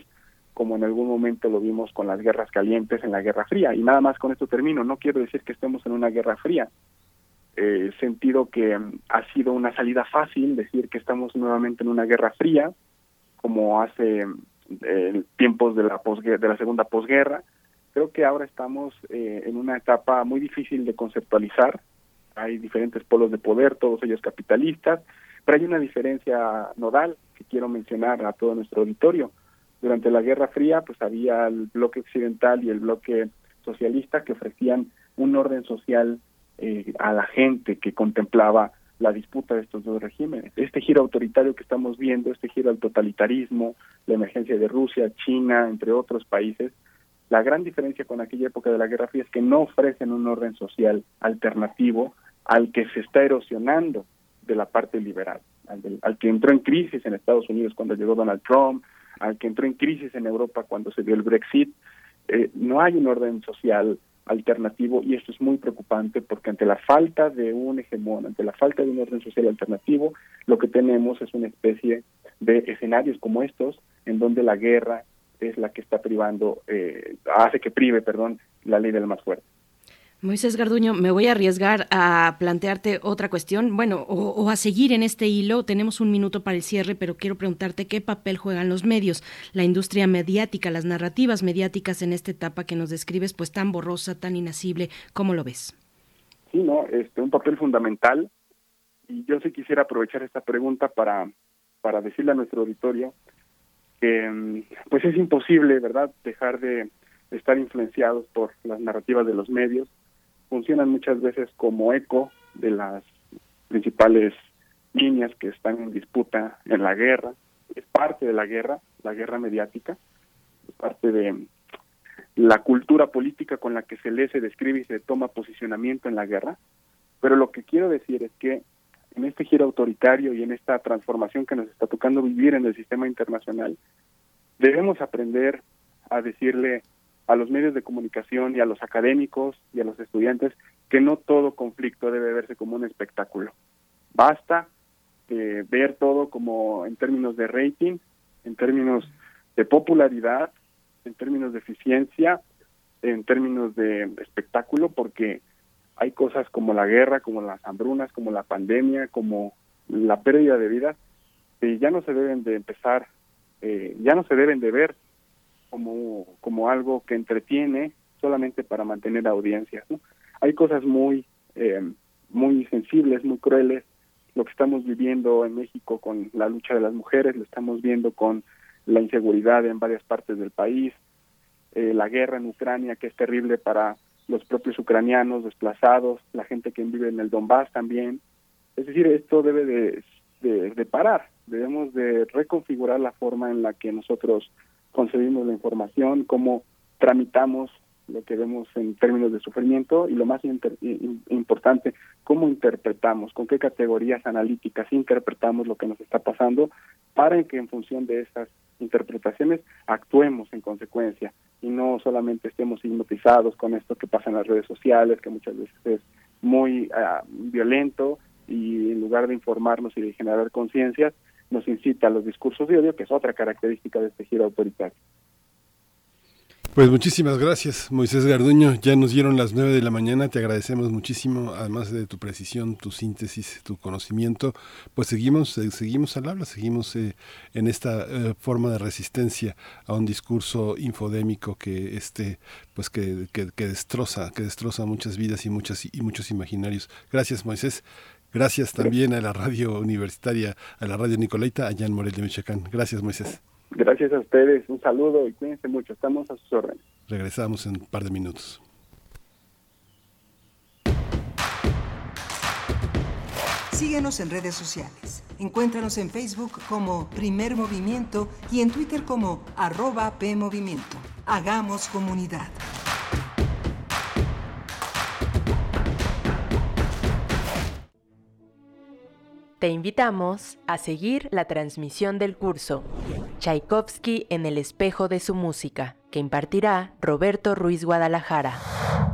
como en algún momento lo vimos con las guerras calientes en la Guerra Fría. Y nada más con esto termino, no quiero decir que estemos en una guerra fría, eh, sentido que mm, ha sido una salida fácil decir que estamos nuevamente en una guerra fría, como hace eh, tiempos de la, de la segunda posguerra, Creo que ahora estamos eh, en una etapa muy difícil de conceptualizar. Hay diferentes polos de poder, todos ellos capitalistas, pero hay una diferencia nodal que quiero mencionar a todo nuestro auditorio. Durante la Guerra Fría, pues había el bloque occidental y el bloque socialista que ofrecían un orden social eh, a la gente que contemplaba la disputa de estos dos regímenes. Este giro autoritario que estamos viendo, este giro al totalitarismo, la emergencia de Rusia, China, entre otros países, la gran diferencia con aquella época de la Guerra Fría es que no ofrecen un orden social alternativo al que se está erosionando de la parte liberal, al, que entró en crisis en Estados Unidos cuando llegó Donald Trump, al que entró en crisis en Europa cuando se dio el Brexit. Eh, no hay un orden social alternativo y esto es muy preocupante porque ante la falta de un hegemón, ante la falta de un orden social alternativo, lo que tenemos es una especie de escenarios como estos en donde la guerra, es la que está privando, eh, hace que prive, perdón, la ley del más fuerte. Moisés Garduño, me voy a arriesgar a plantearte otra cuestión, bueno, o, a seguir en este hilo. Tenemos un minuto para el cierre, pero quiero preguntarte qué papel juegan los medios, la industria mediática, las narrativas mediáticas en esta etapa que nos describes, pues tan borrosa, tan inasible. ¿Cómo lo ves? Sí, no, este, un papel fundamental. Y yo sí quisiera aprovechar esta pregunta para, para decirle a nuestro auditorio que mm, pues es imposible, ¿verdad?, dejar de estar influenciados por las narrativas de los medios. Funcionan muchas veces como eco de las principales líneas que están en disputa en la guerra. Es parte de la guerra, la guerra mediática, parte de la cultura política con la que se lee, se describe y se toma posicionamiento en la guerra. Pero lo que quiero decir es que en este giro autoritario y en esta transformación que nos está tocando vivir en el sistema internacional, debemos aprender a decirle a los medios de comunicación y a los académicos y a los estudiantes que no todo conflicto debe verse como un espectáculo. Basta eh, ver todo como en términos de rating, en términos de popularidad, en términos de eficiencia, en términos de espectáculo, porque hay cosas como la guerra, como las hambrunas, como la pandemia, como la pérdida de vida, que ya no se deben de empezar, eh, ya no se deben de ver como, como algo que entretiene solamente para mantener audiencias. Hay cosas muy, eh, muy sensibles, muy crueles, lo que estamos viviendo en México con la lucha de las mujeres, lo estamos viendo con la inseguridad en varias partes del país, eh, la guerra en Ucrania que es terrible para los propios ucranianos desplazados, la gente que vive en el Donbass también. Es decir, esto debe de, de, parar. Debemos de reconfigurar la forma en la que nosotros concebimos la información, cómo tramitamos lo que vemos en términos de sufrimiento y lo más importante, cómo interpretamos, con qué categorías analíticas interpretamos lo que nos está pasando para que en función de estas interpretaciones actuemos en consecuencia y no solamente estemos hipnotizados con esto que pasa en las redes sociales, que muchas veces es muy ah, violento y en lugar de informarnos y de generar conciencias, nos incita a los discursos de odio, que es otra característica de este giro autoritario. Pues muchísimas gracias, Moisés Garduño. Ya nos dieron las nueve de la mañana. Te agradecemos muchísimo, además de tu precisión, tu síntesis, tu conocimiento. Pues seguimos, eh, seguimos al habla, seguimos eh, en esta eh, forma de resistencia a un discurso infodémico que este, pues que, que, destroza, que destroza muchas vidas y muchas y muchos imaginarios. Gracias, Moisés. Gracias también a la radio universitaria, a la radio Nicolaita, allá en Morelia, Michoacán. Gracias, Moisés. Gracias a ustedes, un saludo y cuídense mucho, estamos a sus órdenes. Regresamos en un par de minutos. Síguenos en redes sociales. Encuéntranos en Facebook como Primer Movimiento y en Twitter como arroba PMovimiento. Hagamos comunidad. Te invitamos a seguir la transmisión del curso Tchaikovsky en el espejo de su música, que impartirá Roberto Ruiz Guadalajara.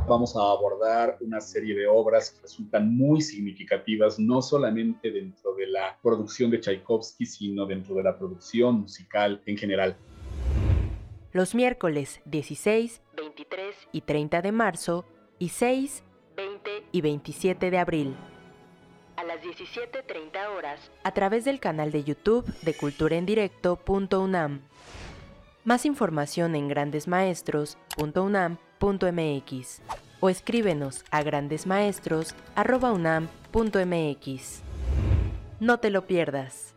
Vamos a abordar una serie de obras que resultan muy significativas, no solamente dentro de la producción de Tchaikovsky, sino dentro de la producción musical en general. Los miércoles 16, 23 y 30 de marzo y 6, 20 y 27 de abril a las 17.30 horas a través del canal de YouTube de culturaendirecto.unam. Más información en grandesmaestros.unam.mx o escríbenos a grandesmaestros.unam.mx. No te lo pierdas.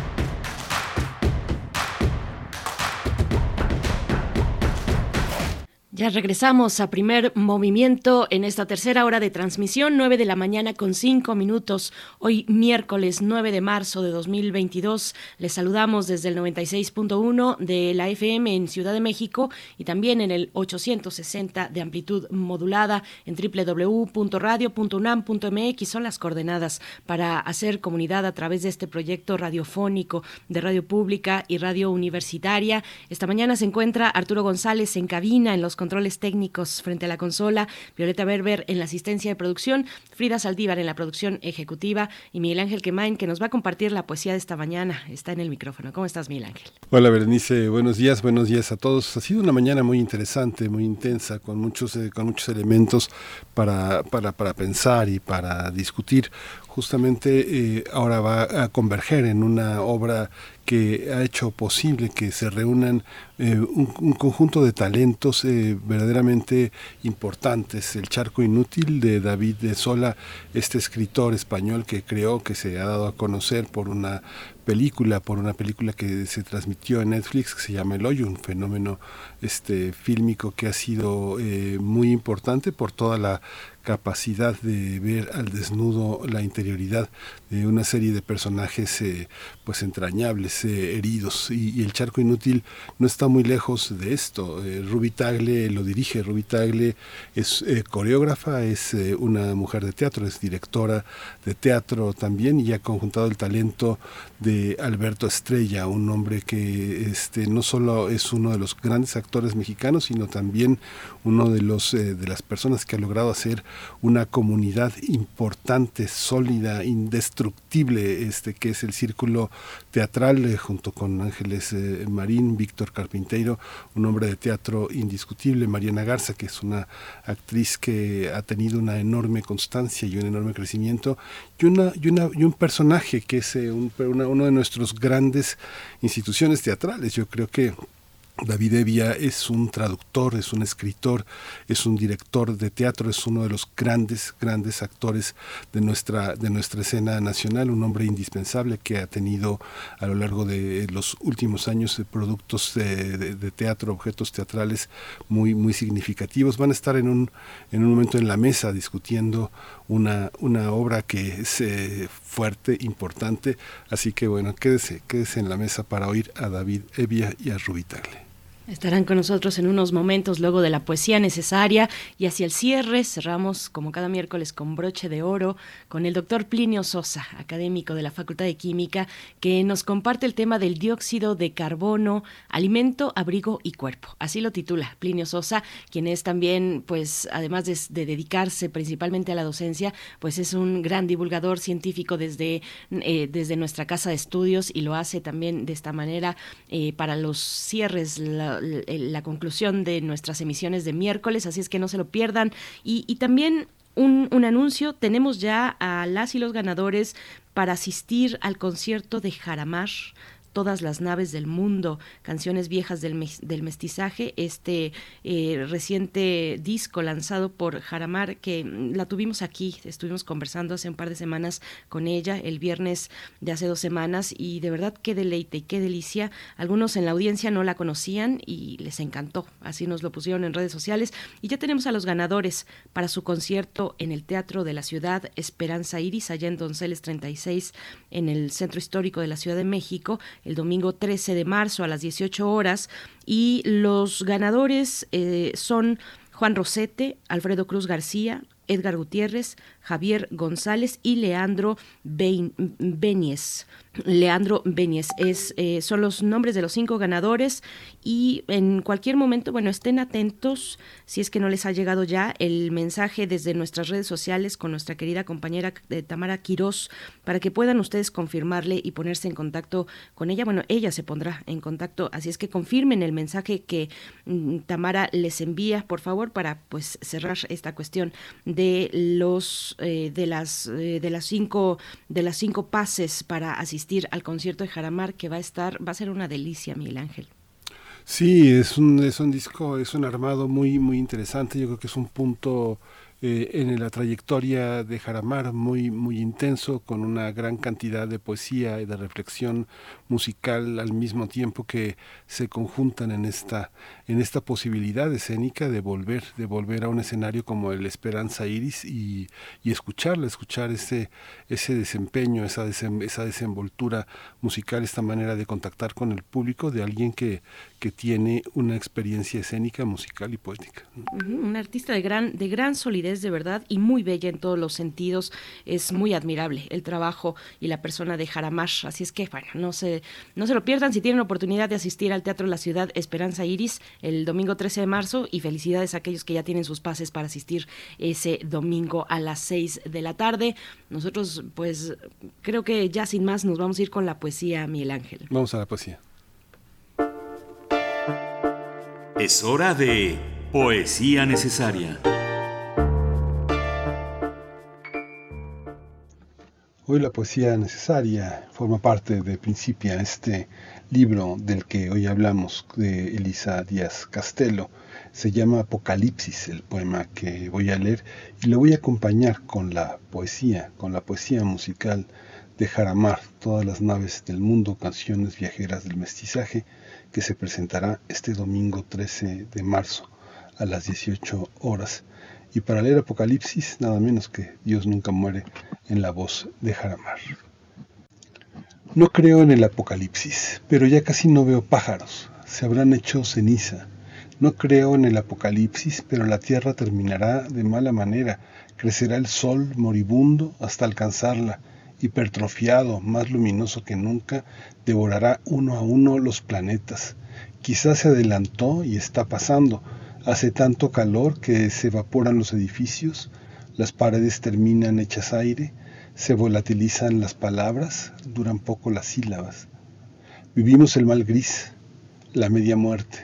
Ya regresamos a primer movimiento en esta tercera hora de transmisión, 9 de la mañana con 5 minutos. Hoy miércoles 9 de marzo de 2022. Les saludamos desde el 96.1 de la FM en Ciudad de México y también en el 860 de amplitud modulada en www.radio.unam.mx. Son las coordenadas para hacer comunidad a través de este proyecto radiofónico de radio pública y radio universitaria. Esta mañana se encuentra Arturo González en cabina en los controles técnicos frente a la consola, Violeta Berber en la asistencia de producción, Frida Saldívar en la producción ejecutiva y Miguel Ángel Quemain que nos va a compartir la poesía de esta mañana. Está en el micrófono. ¿Cómo estás, Miguel Ángel? Hola, Berenice. Buenos días, buenos días a todos. Ha sido una mañana muy interesante, muy intensa, con muchos, eh, con muchos elementos para, para, para pensar y para discutir justamente eh, ahora va a converger en una obra que ha hecho posible que se reúnan eh, un, conjunto de talentos eh, verdaderamente importantes. El Charco Inútil de David de Sola, este escritor español que creó, que se ha dado a conocer por una película, por una película que se transmitió en Netflix que se llama El Hoyo, un fenómeno este fílmico que ha sido muy importante por toda la capacidad de ver al desnudo la interioridad de una serie de personajes eh, pues entrañables, eh, heridos y, el charco inútil no está muy lejos de esto. Eh, Ruby Tagle lo dirige, Ruby Tagle es coreógrafa, es una mujer de teatro, es directora de teatro también y ha conjuntado el talento de Alberto Estrella, un hombre que este, no solo es uno de los grandes actores mexicanos, sino también uno de los de las personas que ha logrado hacer una comunidad importante, sólida, indestructible, este que es el círculo teatral junto con Ángeles eh, Marín, Víctor Carpinteiro, un hombre de teatro indiscutible, Mariana Garza, que es una actriz que ha tenido una enorme constancia y un enorme crecimiento, y, una, y, una, y un personaje que es eh, un, uno de nuestros grandes instituciones teatrales. Yo creo que David Evia es un traductor, es un escritor, es un director de teatro, es uno de los grandes, grandes actores de nuestra, de nuestra escena nacional, un hombre indispensable que ha tenido a lo largo de los últimos años productos de, teatro, objetos teatrales muy, muy significativos. Van a estar en un, en un momento en la mesa discutiendo una, una obra que es eh, fuerte, importante, así que bueno, quédese, quédese en la mesa para oír a David Evia y a Rubitagle. Estarán con nosotros en unos momentos luego de la poesía necesaria y hacia el cierre cerramos como cada miércoles con broche de oro con el doctor Plinio Sosa, académico de la Facultad de Química, que nos comparte el tema del dióxido de carbono, alimento, abrigo y cuerpo. Así lo titula Plinio Sosa, quien es también, pues, además de, dedicarse principalmente a la docencia, pues es un gran divulgador científico desde, eh, desde nuestra casa de estudios y lo hace también de esta manera eh, para los cierres, la, la, conclusión de nuestras emisiones de miércoles, así es que no se lo pierdan. Y, también un, un, anuncio, tenemos ya a las y los ganadores para asistir al concierto de Jaramar todas las naves del mundo, canciones viejas del, del mestizaje, este eh, reciente disco lanzado por Jaramar, que mm, la tuvimos aquí, estuvimos conversando hace un par de semanas con ella, el viernes de hace dos semanas, y de verdad qué deleite y qué delicia. Algunos en la audiencia no la conocían y les encantó, así nos lo pusieron en redes sociales, y ya tenemos a los ganadores para su concierto en el Teatro de la Ciudad Esperanza Iris, allá en Donceles 36, en el Centro Histórico de la Ciudad de México el domingo 13 de marzo a las 18 horas y los ganadores eh, son Juan Rosete, Alfredo Cruz García, Edgar Gutiérrez, Javier González y Leandro Beñez. Leandro Beñez es, eh, son los nombres de los cinco ganadores y en cualquier momento, bueno, estén atentos si es que no les ha llegado ya el mensaje desde nuestras redes sociales con nuestra querida compañera eh, Tamara Quirós para que puedan ustedes confirmarle y ponerse en contacto con ella. Bueno, ella se pondrá en contacto, así es que confirmen el mensaje que mm, Tamara les envía, por favor, para pues cerrar esta cuestión de los eh, de las de las cinco de las cinco pases para asistir al concierto de Jaramar que va a estar, va a ser una delicia, Miguel Ángel. Sí, es un, es un disco, es un armado muy, muy interesante. Yo creo que es un punto eh, en la trayectoria de Jaramar muy, muy intenso, con una gran cantidad de poesía y de reflexión musical al mismo tiempo que se conjuntan en esta, en esta posibilidad escénica de volver, de volver a un escenario como el Esperanza Iris y, y escucharla, escuchar ese, ese desempeño, esa, esa desenvoltura musical, esta manera de contactar con el público de alguien que, que tiene una experiencia escénica, musical y poética. Un artista de gran, de gran solidez, de verdad, y muy bella en todos los sentidos. Es muy admirable el trabajo y la persona de Jaramar. Así es que, bueno, no se, no se lo pierdan si tienen oportunidad de asistir al Teatro de la Ciudad Esperanza Iris el domingo 13 de marzo. Y felicidades a aquellos que ya tienen sus pases para asistir ese domingo a las 6 de la tarde. Nosotros, pues, creo que ya sin más nos vamos a ir con la poesía, Miguel Ángel. Vamos a la poesía. Es hora de Poesía Necesaria. Hoy la poesía necesaria forma parte de Principia, este libro del que hoy hablamos de Elisa Díaz Castelo. Se llama Apocalipsis, el poema que voy a leer, y lo voy a acompañar con la poesía, con la poesía musical de Jaramar, todas las naves del mundo, canciones viajeras del mestizaje, que se presentará este domingo 13 de marzo a las 18 horas. Y para leer Apocalipsis, nada menos que Dios nunca muere en la voz de Jaramar. No creo en el Apocalipsis, pero ya casi no veo pájaros, se habrán hecho ceniza. No creo en el Apocalipsis, pero la tierra terminará de mala manera, crecerá el sol moribundo hasta alcanzarla, hipertrofiado, más luminoso que nunca, devorará uno a uno los planetas. Quizás se adelantó y está pasando. Hace tanto calor que se evaporan los edificios, las paredes terminan hechas aire, se volatilizan las palabras, duran poco las sílabas. Vivimos el mal gris, la media muerte.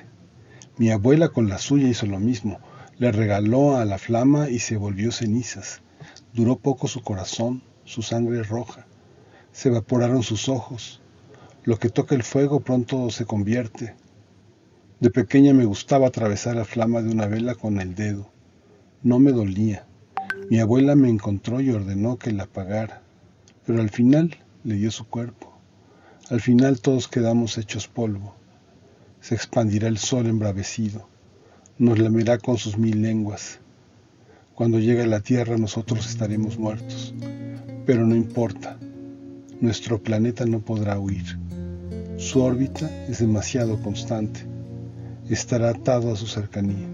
Mi abuela con la suya hizo lo mismo, le regaló a la flama y se volvió cenizas. Duró poco su corazón, su sangre roja. Se evaporaron sus ojos. Lo que toca el fuego pronto se convierte. De pequeña me gustaba atravesar la flama de una vela con el dedo. No me dolía. Mi abuela me encontró y ordenó que la apagara, pero al final le dio su cuerpo. Al final todos quedamos hechos polvo. Se expandirá el sol embravecido. Nos lamerá con sus mil lenguas. Cuando llegue a la tierra nosotros estaremos muertos. Pero no importa, nuestro planeta no podrá huir. Su órbita es demasiado constante. Estará atado a su cercanía.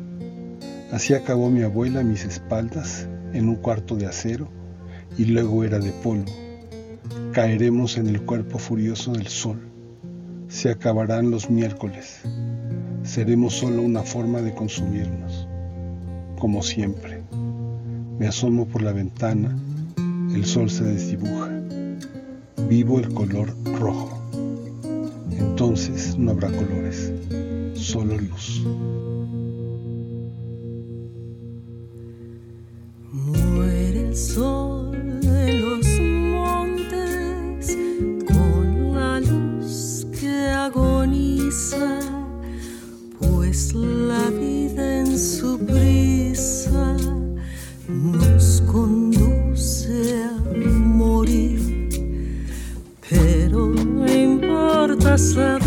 Así acabó mi abuela a mis espaldas en un cuarto de acero y luego era de polvo. Caeremos en el cuerpo furioso del sol. Se acabarán los miércoles. Seremos solo una forma de consumirnos. Como siempre. Me asomo por la ventana el sol se desdibuja. Vivo el color rojo. Entonces no habrá colores, solo luz. Muere el sol de los montes con la luz que agoniza, pues la vida en su prisa nos conduce a morir. Pero no importa saber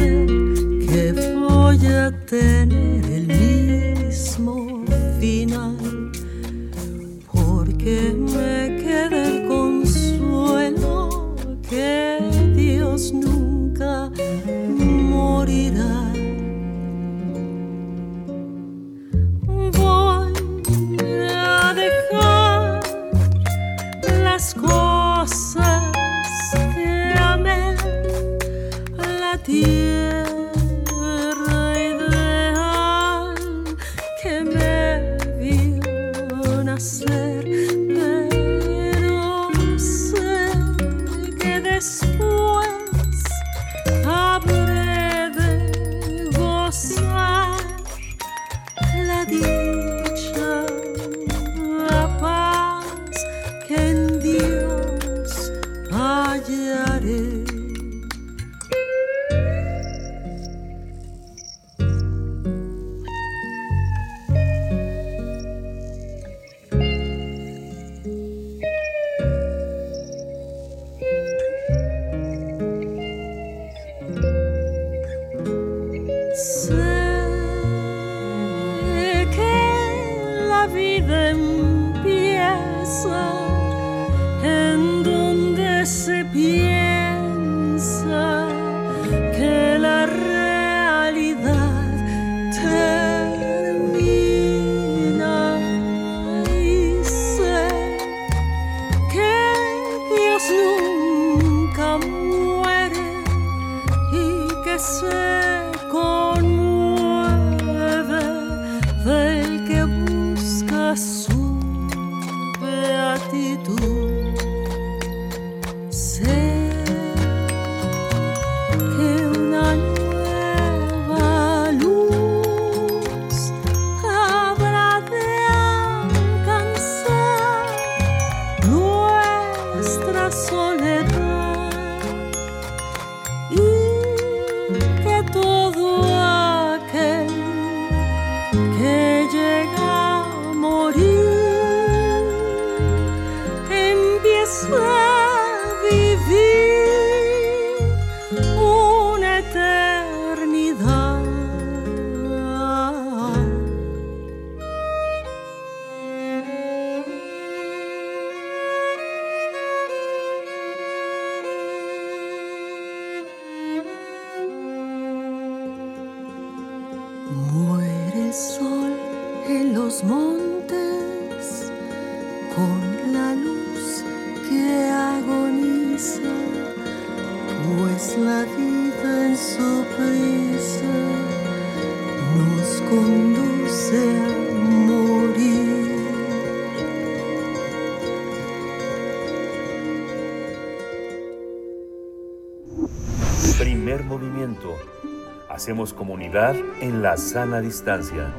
Hacemos comunidad en la sana distancia.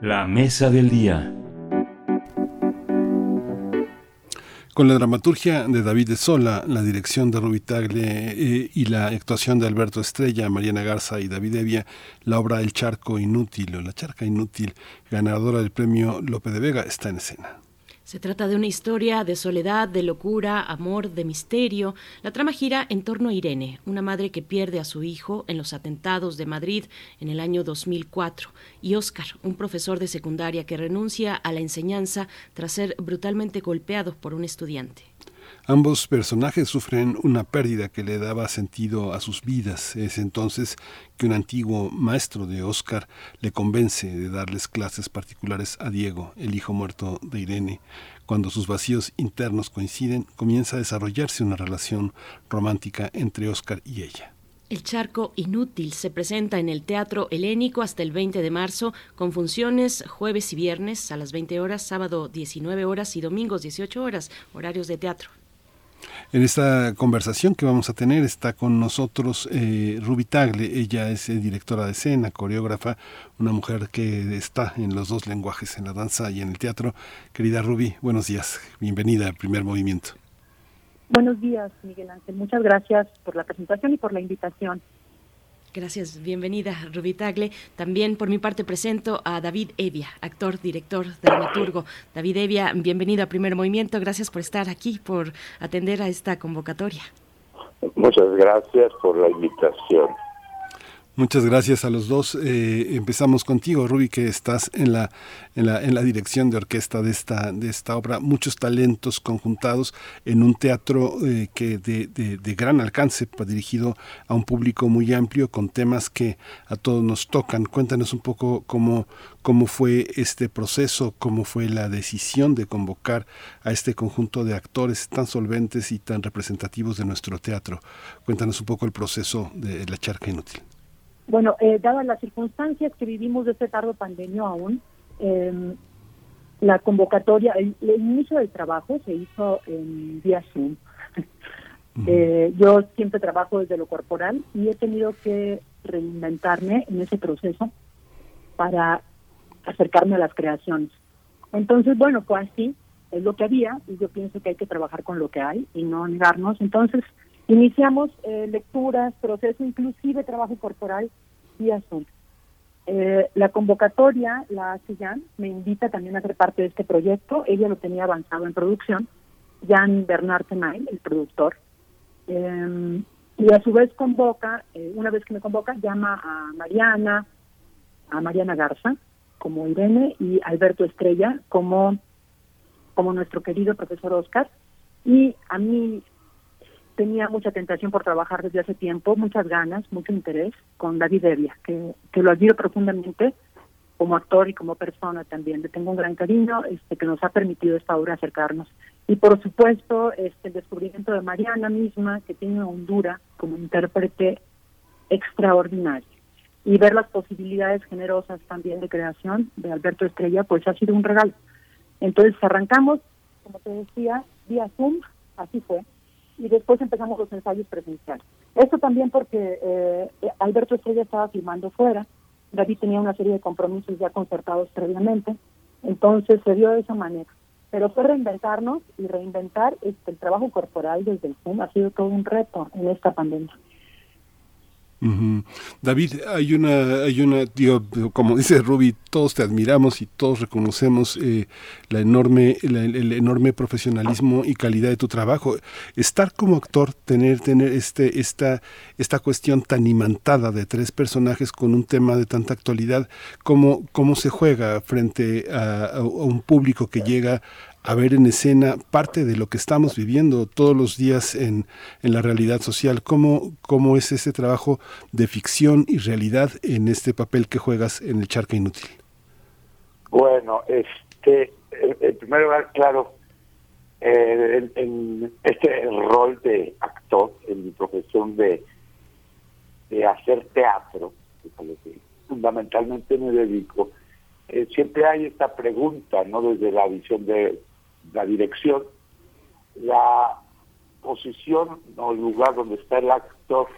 La mesa del día. Con la dramaturgia de David de Sola, la dirección de Rubi Tagle eh, y la actuación de Alberto Estrella, Mariana Garza y David Evia, la obra El Charco Inútil o La Charca Inútil, ganadora del premio Lope de Vega, está en escena. Se trata de una historia de soledad, de locura, amor, de misterio. La trama gira en torno a Irene, una madre que pierde a su hijo en los atentados de Madrid en el año 2004, y Oscar, un profesor de secundaria que renuncia a la enseñanza tras ser brutalmente golpeado por un estudiante. Ambos personajes sufren una pérdida que le daba sentido a sus vidas. Es entonces que un antiguo maestro de Oscar le convence de darles clases particulares a Diego, el hijo muerto de Irene. Cuando sus vacíos internos coinciden, comienza a desarrollarse una relación romántica entre Oscar y ella. El charco inútil se presenta en el Teatro Helénico hasta el 20 de marzo con funciones jueves y viernes a las 20 horas, sábado 19 horas y domingos 18 horas, horarios de teatro. En esta conversación que vamos a tener está con nosotros eh, Ruby Tagle. Ella es eh, directora de escena, coreógrafa, una mujer que está en los dos lenguajes, en la danza y en el teatro. Querida Ruby, buenos días. Bienvenida al primer movimiento. Buenos días, Miguel Ángel. Muchas gracias por la presentación y por la invitación. Gracias, bienvenida Rubí Tagle. También por mi parte presento a David Evia, actor, director, dramaturgo. David Evia, bienvenido a Primer Movimiento. Gracias por estar aquí, por atender a esta convocatoria. Muchas gracias por la invitación. Muchas gracias a los dos. Eh, empezamos contigo, Ruby, que estás en la, en la, en la dirección de orquesta de esta, de esta obra. Muchos talentos conjuntados en un teatro eh, que de, de, de, gran alcance, dirigido a un público muy amplio, con temas que a todos nos tocan. Cuéntanos un poco cómo, cómo fue este proceso, cómo fue la decisión de convocar a este conjunto de actores tan solventes y tan representativos de nuestro teatro. Cuéntanos un poco el proceso de La Charca Inútil. Bueno, eh, dadas las circunstancias que vivimos de este tardo pandemia aún, eh, la convocatoria, el, el, inicio del trabajo se hizo en vía Zoom. Uh -huh. eh, yo siempre trabajo desde lo corporal y he tenido que reinventarme en ese proceso para acercarme a las creaciones. Entonces, bueno, pues así, es lo que había y yo pienso que hay que trabajar con lo que hay y no negarnos. Entonces, Iniciamos eh, lecturas, proceso, inclusive trabajo corporal y asunto. Eh, la convocatoria la Jan, me invita también a ser parte de este proyecto. Ella lo tenía avanzado en producción. Jan Bernard Tenail, el productor. Eh, y a su vez convoca, una vez que me convoca, llama a Mariana, a Mariana Garza como Irene y Alberto Estrella como, como nuestro querido profesor Oscar. Y a mí tenía mucha tentación por trabajar desde hace tiempo, muchas ganas, mucho interés con David Evia, que, que lo admiro profundamente como actor y como persona también. Le tengo un gran cariño este, que nos ha permitido esta obra acercarnos. Y por supuesto, este, el descubrimiento de Mariana misma, que tiene una hondura como intérprete extraordinaria. Y ver las posibilidades generosas también de creación de Alberto Estrella, pues ha sido un regalo. Entonces arrancamos, como te decía, vía Zoom, así fue, y después empezamos los ensayos presenciales. Esto también porque eh, Alberto Estrella estaba filmando fuera, David tenía una serie de compromisos ya concertados previamente, entonces se dio de esa manera. Pero fue reinventarnos y reinventar este, el trabajo corporal desde el Zoom ha sido todo un reto en esta pandemia. David, hay una, hay una, como dice Ruby, todos te admiramos y todos reconocemos eh, la enorme, el enorme profesionalismo y calidad de tu trabajo. Estar como actor, tener, tener este, esta, esta cuestión tan imantada de tres personajes con un tema de tanta actualidad, cómo, cómo se juega frente a un público que llega a ver en escena parte de lo que estamos viviendo todos los días en, en la realidad social. ¿Cómo, ¿Cómo es ese trabajo de ficción y realidad en este papel que juegas en el Charca Inútil? Bueno, este, en primer lugar, claro, eh, en, este rol de actor, en mi profesión de, de hacer teatro, fundamentalmente me dedico, eh, siempre hay esta pregunta, ¿no? Desde la visión de la dirección, la posición o el lugar donde está el actor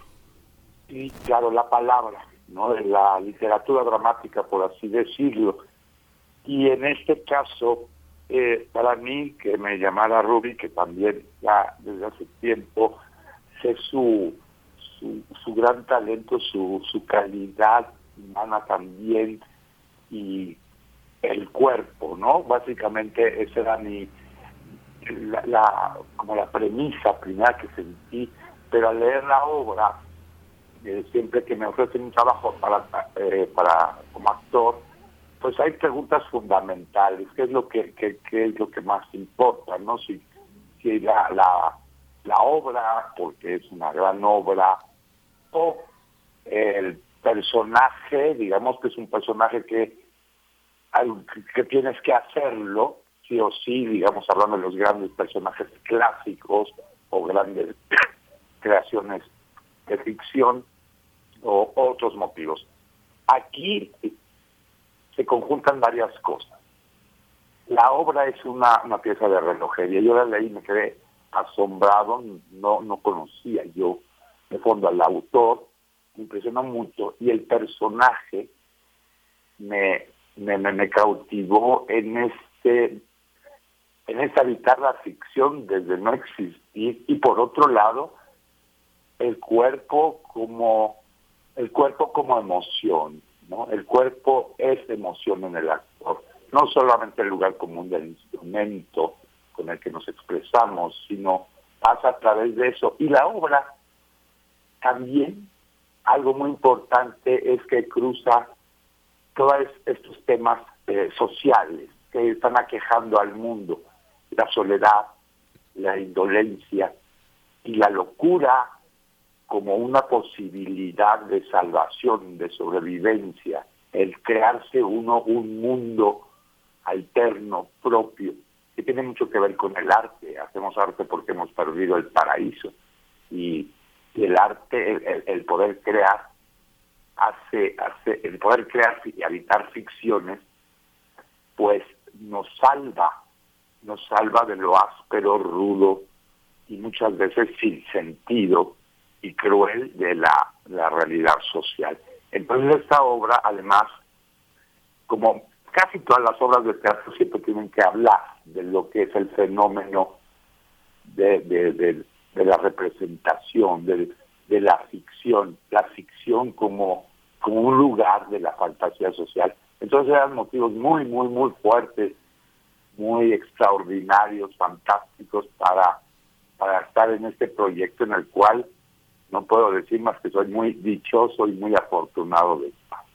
y, claro, la palabra, ¿no? De la literatura dramática, por así decirlo. Y en este caso, eh, para mí, que me llamara Ruby, que también ya desde hace tiempo sé su, su, su gran talento, su, su calidad humana también, y el cuerpo, ¿no? Básicamente esa era mi la, como la premisa primera que sentí, pero al leer la obra, siempre que me ofrecen un trabajo para, eh, para como actor, pues hay preguntas fundamentales, ¿qué es lo que, qué, es lo que más importa, no? Si, si la, la, la obra, porque es una gran obra, o el personaje, digamos que es un personaje que que tienes que hacerlo, sí o sí, digamos, hablando de los grandes personajes clásicos o grandes creaciones de ficción o otros motivos. Aquí se conjuntan varias cosas. La obra es una, una pieza de relojería. Yo la leí y me quedé asombrado, no, no conocía yo de fondo al autor, me impresionó mucho y el personaje me, me, me, cautivó en este en esta habitar la ficción desde no existir y por otro lado el cuerpo como el cuerpo como emoción no el cuerpo es emoción en el actor no solamente el lugar común del instrumento con el que nos expresamos sino pasa a través de eso. Y la obra también algo muy importante es que cruza todos estos temas eh, sociales que están aquejando al mundo, la soledad, la indolencia y la locura como una posibilidad de salvación, de sobrevivencia, el crearse uno un mundo alterno, propio, que tiene mucho que ver con el arte. Hacemos arte porque hemos perdido el paraíso. Y el arte, el poder crear, hace, hace el poder crear y habitar ficciones, pues nos salva, nos salva de lo áspero, rudo y muchas veces sin sentido y cruel de la, la realidad social. Entonces esta obra, además, como casi todas las obras de teatro siempre tienen que hablar de lo que es el fenómeno de, de, de, de la representación, del de la ficción, la ficción como, como un lugar de la fantasía social. Entonces eran motivos muy, muy, muy fuertes, muy extraordinarios, fantásticos para, para estar en este proyecto en el cual no puedo decir más que soy muy dichoso y muy afortunado de estar.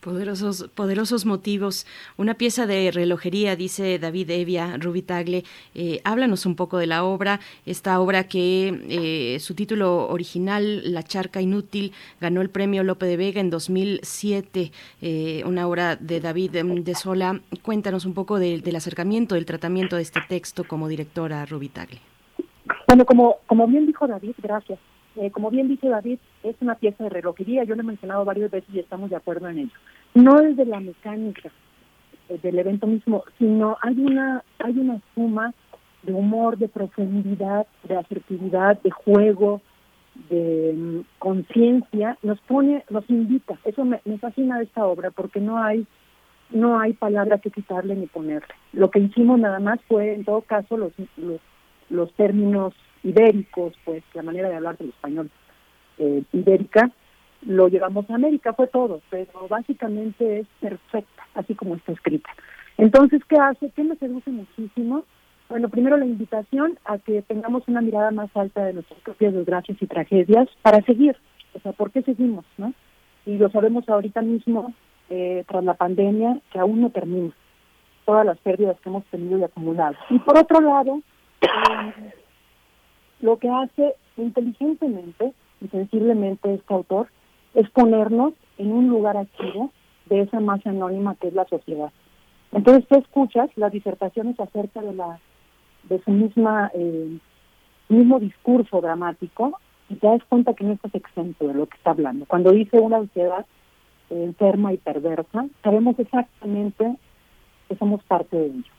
Poderosos, poderosos motivos. Una pieza de relojería, dice David Evia Rubitagle. Eh, háblanos un poco de la obra. Esta obra que eh, su título original, La Charca Inútil, ganó el premio Lope de Vega en 2007. Eh, una obra de David de Sola. Cuéntanos un poco del acercamiento, del tratamiento de este texto como directora Rubitagle. Bueno, como, como bien dijo David, gracias. Eh, como bien dice David, es una pieza de relojería, yo lo he mencionado varias veces y estamos de acuerdo en ello. No es de la mecánica eh, del evento mismo, sino hay una, hay una suma de humor, de profundidad, de asertividad, de juego, de mm, conciencia, nos pone, nos invita. Eso me, fascina de esta obra porque no hay no hay palabra que quitarle ni ponerle. Lo que hicimos nada más fue, en todo caso, los, los, los términos ibéricos, pues la manera de hablar del español eh, ibérica, lo llevamos a América, fue todo, pero básicamente es perfecta, así como está escrita. Entonces, ¿qué hace? ¿Qué me seduce muchísimo? Bueno, primero la invitación a que tengamos una mirada más alta de nuestras propias desgracias y tragedias para seguir. O sea, ¿por qué seguimos? no? Y lo sabemos ahorita mismo, eh, tras la pandemia, que aún no termina. Todas las pérdidas que hemos tenido y acumulado. Y por otro lado, eh, lo que hace inteligentemente y sensiblemente este autor es ponernos en un lugar activo de esa masa anónima que es la sociedad. Entonces tú escuchas las disertaciones acerca de la de su misma eh, mismo discurso dramático y te das cuenta que no estás exento de lo que está hablando. Cuando dice una sociedad enferma y perversa, sabemos exactamente que somos parte de ello.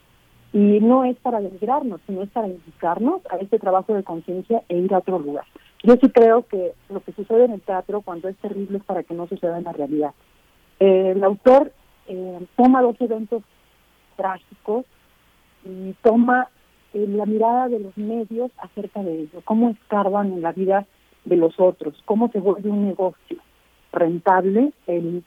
Y no es para denigrarnos, sino es para indicarnos a este trabajo de conciencia e ir a otro lugar. Yo sí creo que lo que sucede en el teatro cuando es terrible es para que no suceda en la realidad. Eh, el autor eh, toma dos eventos trágicos y toma eh, la mirada de los medios acerca de ello, cómo escarban en la vida de los otros, cómo se vuelve un negocio rentable el,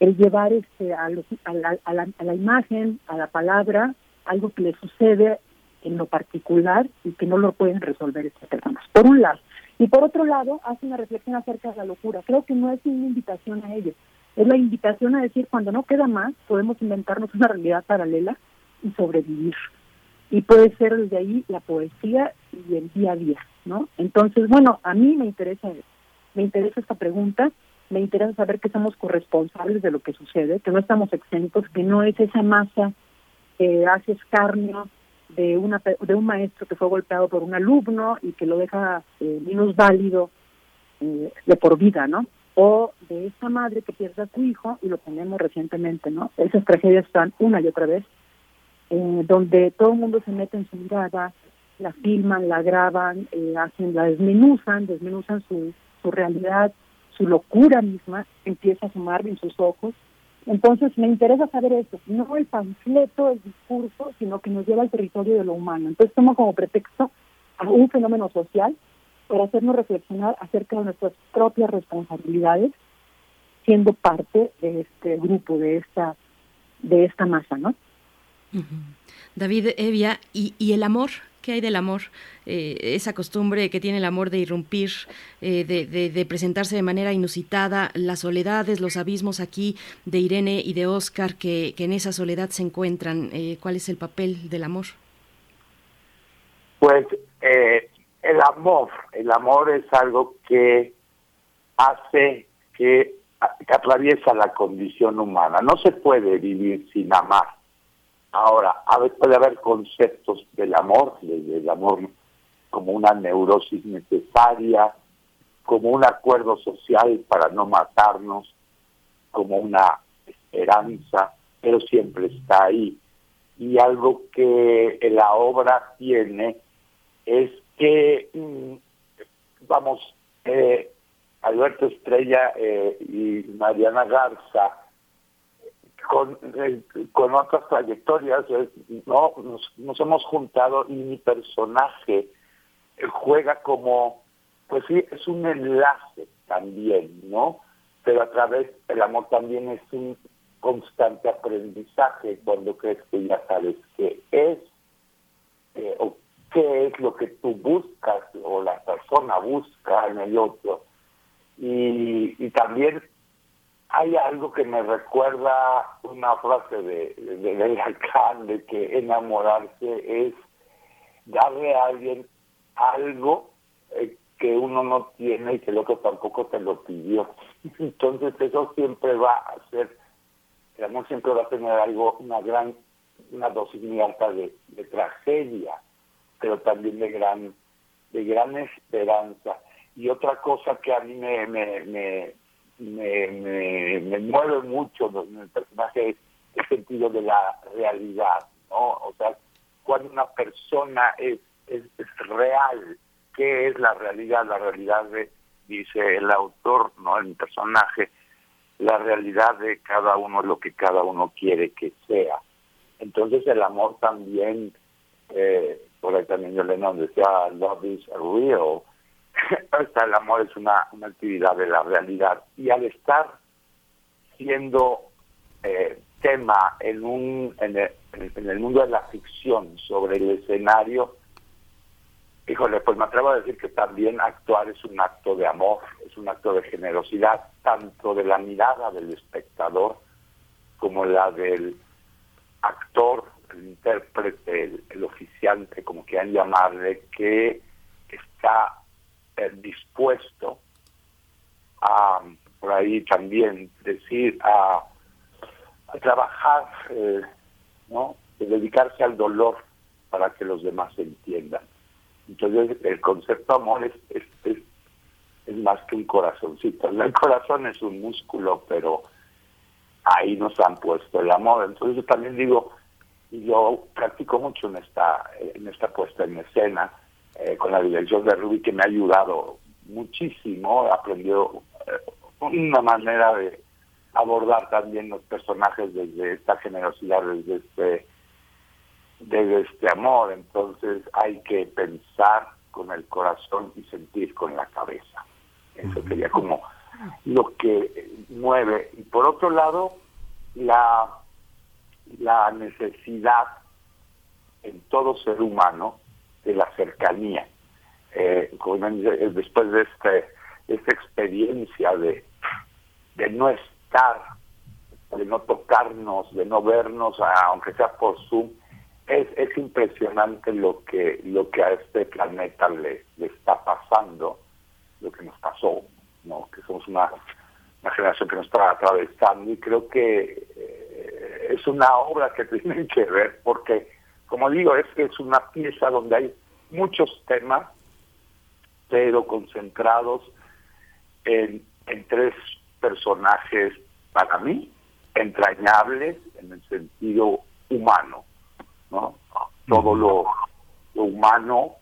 el llevar este a, la, a la imagen, a la palabra, algo que le sucede en lo particular y que no lo pueden resolver estas personas. Por un lado. Y por otro lado, hace una reflexión acerca de la locura. Creo que no es una invitación a ello. Es la invitación a decir, cuando no queda más, podemos inventarnos una realidad paralela y sobrevivir. Y puede ser desde ahí la poesía y el día a día, ¿no? Entonces, bueno, a mí me interesa, me interesa esta pregunta, me interesa saber que somos corresponsables de lo que sucede, que no estamos exentos, que no es esa masa que hace escarnio de una de un maestro que fue golpeado por un alumno y que lo deja eh, menos válido eh, de por vida, ¿no? O de esta madre que pierde a su hijo y lo tenemos recientemente, ¿no? Esas tragedias están una y otra vez, eh, donde todo el mundo se mete en su mirada, la filman, la graban, eh, hacen, la desmenuzan, desmenuzan su, su realidad, su locura misma empieza a sumar en sus ojos entonces me interesa saber eso, no el panfleto, el discurso, sino que nos lleva al territorio de lo humano. Entonces tomo como pretexto a un fenómeno social para hacernos reflexionar acerca de nuestras propias responsabilidades siendo parte de este grupo, de esta, de esta masa, ¿no? David Evia, ¿y, ¿y el amor? ¿Qué hay del amor? Eh, esa costumbre que tiene el amor de irrumpir, eh, de, presentarse de manera inusitada, las soledades, los abismos aquí de Irene y de Oscar que, en esa soledad se encuentran. Eh, ¿Cuál es el papel del amor? Pues el amor, el amor es algo que hace que atraviesa la condición humana. No se puede vivir sin amar Ahora, puede haber conceptos del amor, del amor como una neurosis necesaria, como un acuerdo social para no matarnos, como una esperanza, pero siempre está ahí. Y algo que la obra tiene es que, mm, vamos, eh, Alberto Estrella eh, y Mariana Garza con, eh, con otras trayectorias, eh, no nos, hemos juntado y mi personaje eh, juega como, pues sí, es un enlace también, ¿no? Pero a través, el amor también es un constante aprendizaje cuando crees que ya sabes qué es, o qué es lo que tú buscas o la persona busca en el otro. Y, y también hay algo que me recuerda una frase de, de, de Lacan de que enamorarse es darle a alguien algo eh, que uno no tiene y que el otro tampoco te lo pidió. Entonces eso siempre va a ser, el siempre va a tener algo, una gran, una dosis muy alta de, de tragedia, pero también de gran, de gran esperanza. Y otra cosa que a mí me, me, me, me, me, mueve mucho en el personaje el sentido de la realidad, ¿no? O sea, cuando una persona es, es, real, ¿qué es la realidad? La realidad de, dice el autor, ¿no? El personaje, la realidad de cada uno, lo que cada uno quiere que sea. Entonces el amor también, eh, por ahí también yo Lennon decía, love is real, hasta el amor es una, una actividad de la realidad. Y al estar siendo eh, tema en, un, en el, en, el, mundo de la ficción sobre el escenario, híjole, pues me atrevo a decir que también actuar es un acto de amor, es un acto de generosidad, tanto de la mirada del espectador como la del actor, el intérprete, el, el oficiante, como quieran llamarle, que está dispuesto a, por ahí también, decir, a, a trabajar, eh, ¿no? De dedicarse al dolor para que los demás entiendan. Entonces, el concepto amor es, es, es, es más que un corazoncito. El corazón es un músculo, pero ahí nos han puesto el amor. Entonces, yo también digo, y yo practico mucho en esta, en esta puesta en escena, eh, con la dirección de Ruby que me ha ayudado muchísimo, he aprendido eh, una manera de abordar también los personajes desde esta generosidad, desde este, desde este amor, entonces hay que pensar con el corazón y sentir con la cabeza. Eso sería como lo que mueve. Y por otro lado, la, la necesidad en todo ser humano de la cercanía. Eh, después de este, esta experiencia de, de no estar, de no tocarnos, de no vernos, aunque sea por Zoom, es, es impresionante lo que lo que a este planeta le, le está pasando, lo que nos pasó, no que somos una, una generación que nos está atravesando y creo que eh, es una obra que tienen que ver porque como digo, es que es una pieza donde hay muchos temas, pero concentrados en, en tres personajes para mí entrañables en el sentido humano, ¿no? Todo lo, humano,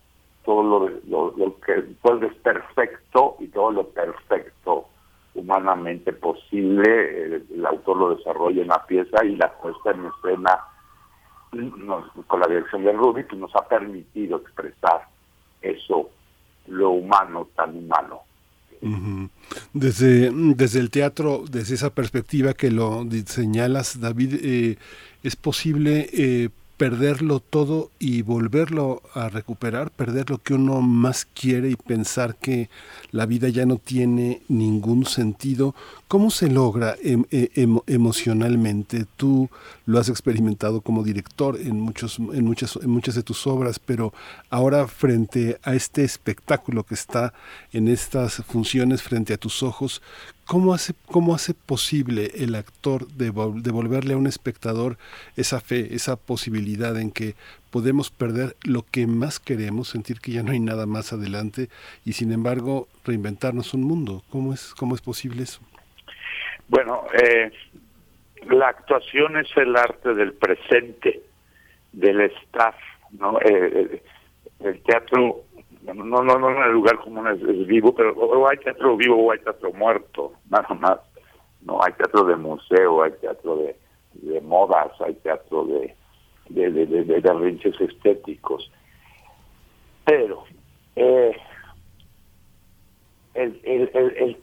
todo lo, lo, que pues, es perfecto y todo lo perfecto humanamente posible, el, el autor lo desarrolla en la pieza y la puesta en escena con la dirección de Ruby, que nos ha permitido expresar eso, lo humano tan humano. Desde, desde el teatro, desde esa perspectiva que lo señalas, David, eh, ¿es posible eh, perderlo todo y volverlo a recuperar, perder lo que uno más quiere y pensar que la vida ya no tiene ningún sentido. ¿Cómo se logra em, e, emocionalmente? Tú lo has experimentado como director en, muchos, en, muchas, en muchas de tus obras, pero ahora frente a este espectáculo que está en estas funciones frente a tus ojos, ¿Cómo hace, ¿Cómo hace posible el actor devolverle a un espectador esa fe, esa posibilidad en que podemos perder lo que más queremos, sentir que ya no hay nada más adelante y sin embargo reinventarnos un mundo? ¿Cómo es, cómo es posible eso? Bueno, eh, la actuación es el arte del presente, del estar, ¿no? Eh, eh, el teatro no, no, no en el lugar común es, vivo, pero o hay teatro vivo o hay teatro muerto, nada más. No, hay teatro de museo, hay teatro de, de modas, hay teatro de, de, de, de, de estéticos. Pero eh, el, el, el,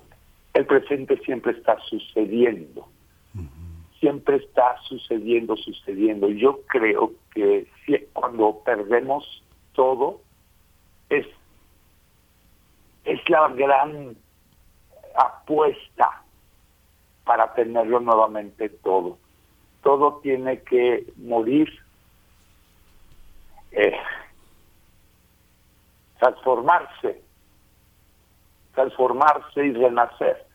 el, presente siempre está sucediendo. Siempre está sucediendo, sucediendo. Yo creo que si, cuando perdemos todo, es, es la gran apuesta para tenerlo nuevamente todo. Todo tiene que morir, eh, transformarse, transformarse y renacer.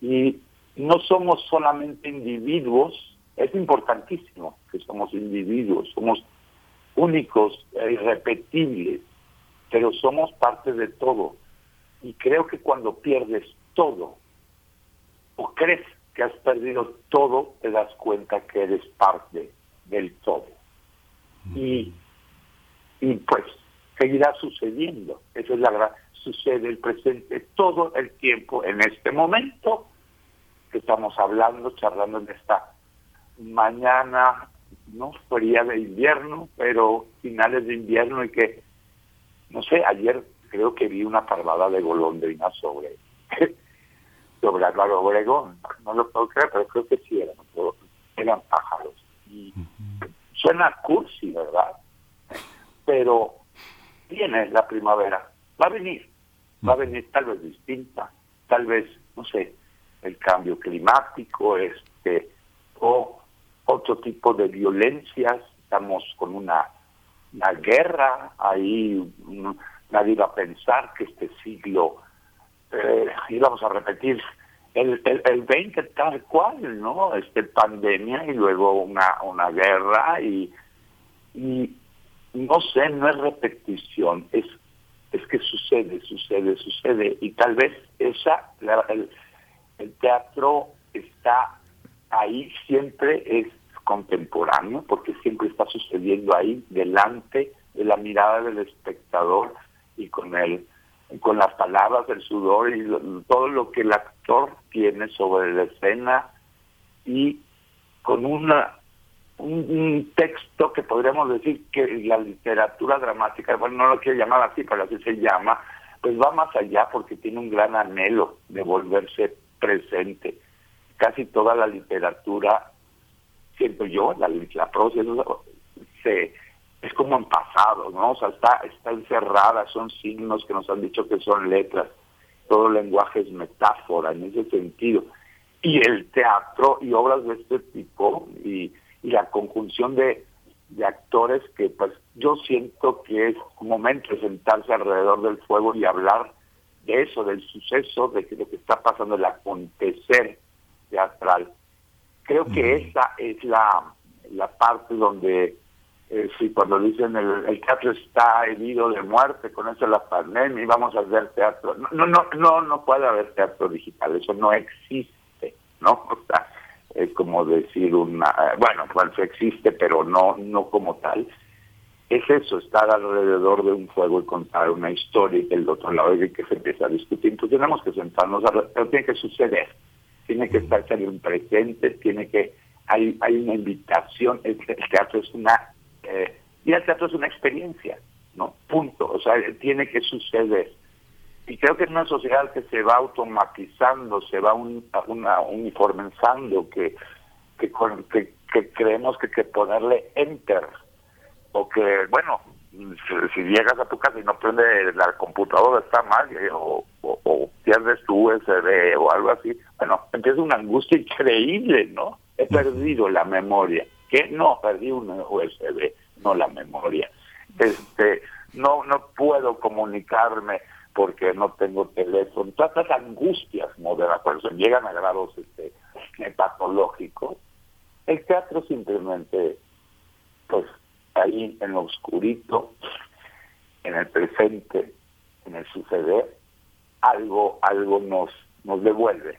Y no somos solamente individuos, es importantísimo que somos individuos, somos únicos e irrepetibles, pero somos parte de todo. Y creo que cuando pierdes todo, o crees que has perdido todo, te das cuenta que eres parte del todo. Y, y pues seguirá sucediendo. Eso es la gran, sucede el presente todo el tiempo en este momento que estamos hablando, charlando en esta mañana, no fría de invierno, pero finales de invierno y que, no sé, ayer creo que vi una parvada de golondrinas sobre sobre Álvaro Obregón. No lo puedo creer, pero creo que sí eran, eran pájaros. Y suena cursi, ¿verdad? Pero viene la primavera, va a venir, va a venir tal vez distinta, tal vez, no sé, el cambio climático, este, o otro tipo de violencias, estamos con una, una guerra, ahí nadie va a pensar que este siglo eh, íbamos a repetir el, el, el 20 tal cual, ¿no? Este pandemia y luego una, una guerra y, y no sé, no es repetición, es, es que sucede, sucede, sucede y tal vez esa, el, el teatro está ahí, siempre es contemporáneo porque siempre está sucediendo ahí delante de la mirada del espectador y con el con las palabras, el sudor y todo lo que el actor tiene sobre la escena y con una un, texto que podríamos decir que la literatura dramática, bueno, no lo quiero llamar así, pero así se llama, pues va más allá porque tiene un gran anhelo de volverse presente. Casi toda la literatura, siento yo, la, la prosa, se es como en pasado, ¿no? Sea, está, está encerrada, son signos que nos han dicho que son letras, todo lenguaje es metáfora en ese sentido. Y el teatro y obras de este tipo y, y la conjunción de, de actores que pues yo siento que es un momento de sentarse alrededor del fuego y hablar de eso, del suceso, de lo que está pasando, el acontecer teatral. Creo que esa es la, la parte donde eh, sí, cuando dicen el, teatro está herido de muerte con eso la pandemia y vamos a hacer teatro. No, no, no, no puede haber teatro digital, eso no existe, ¿no? O sea, es como decir una, bueno, pues existe, pero no, no como tal. Es eso, estar alrededor de un fuego y contar una historia y del otro lado y que se empieza a discutir. Entonces tenemos que sentarnos, a, pero tiene que suceder, tiene que estar en presente, tiene que, hay, hay una invitación, el teatro es una eh, teatro es una experiencia, ¿no? Punto. O sea, tiene que suceder. Y creo que es una sociedad que se va automatizando, se va un, una, uniformizando, que, que, que, creemos que que ponerle enter, o que, bueno, si, llegas a tu casa y no prende la computadora está mal, eh, o, o, pierdes tu USB o algo así, bueno, empieza una angustia increíble, ¿no? He perdido la memoria que no perdí un USB, no la memoria. Este, no no puedo comunicarme porque no tengo teléfono. Todas las angustias eso llegan a grados este, patológicos. El teatro simplemente, pues ahí en lo oscurito, en el presente, en el suceder, algo, algo nos, nos devuelve.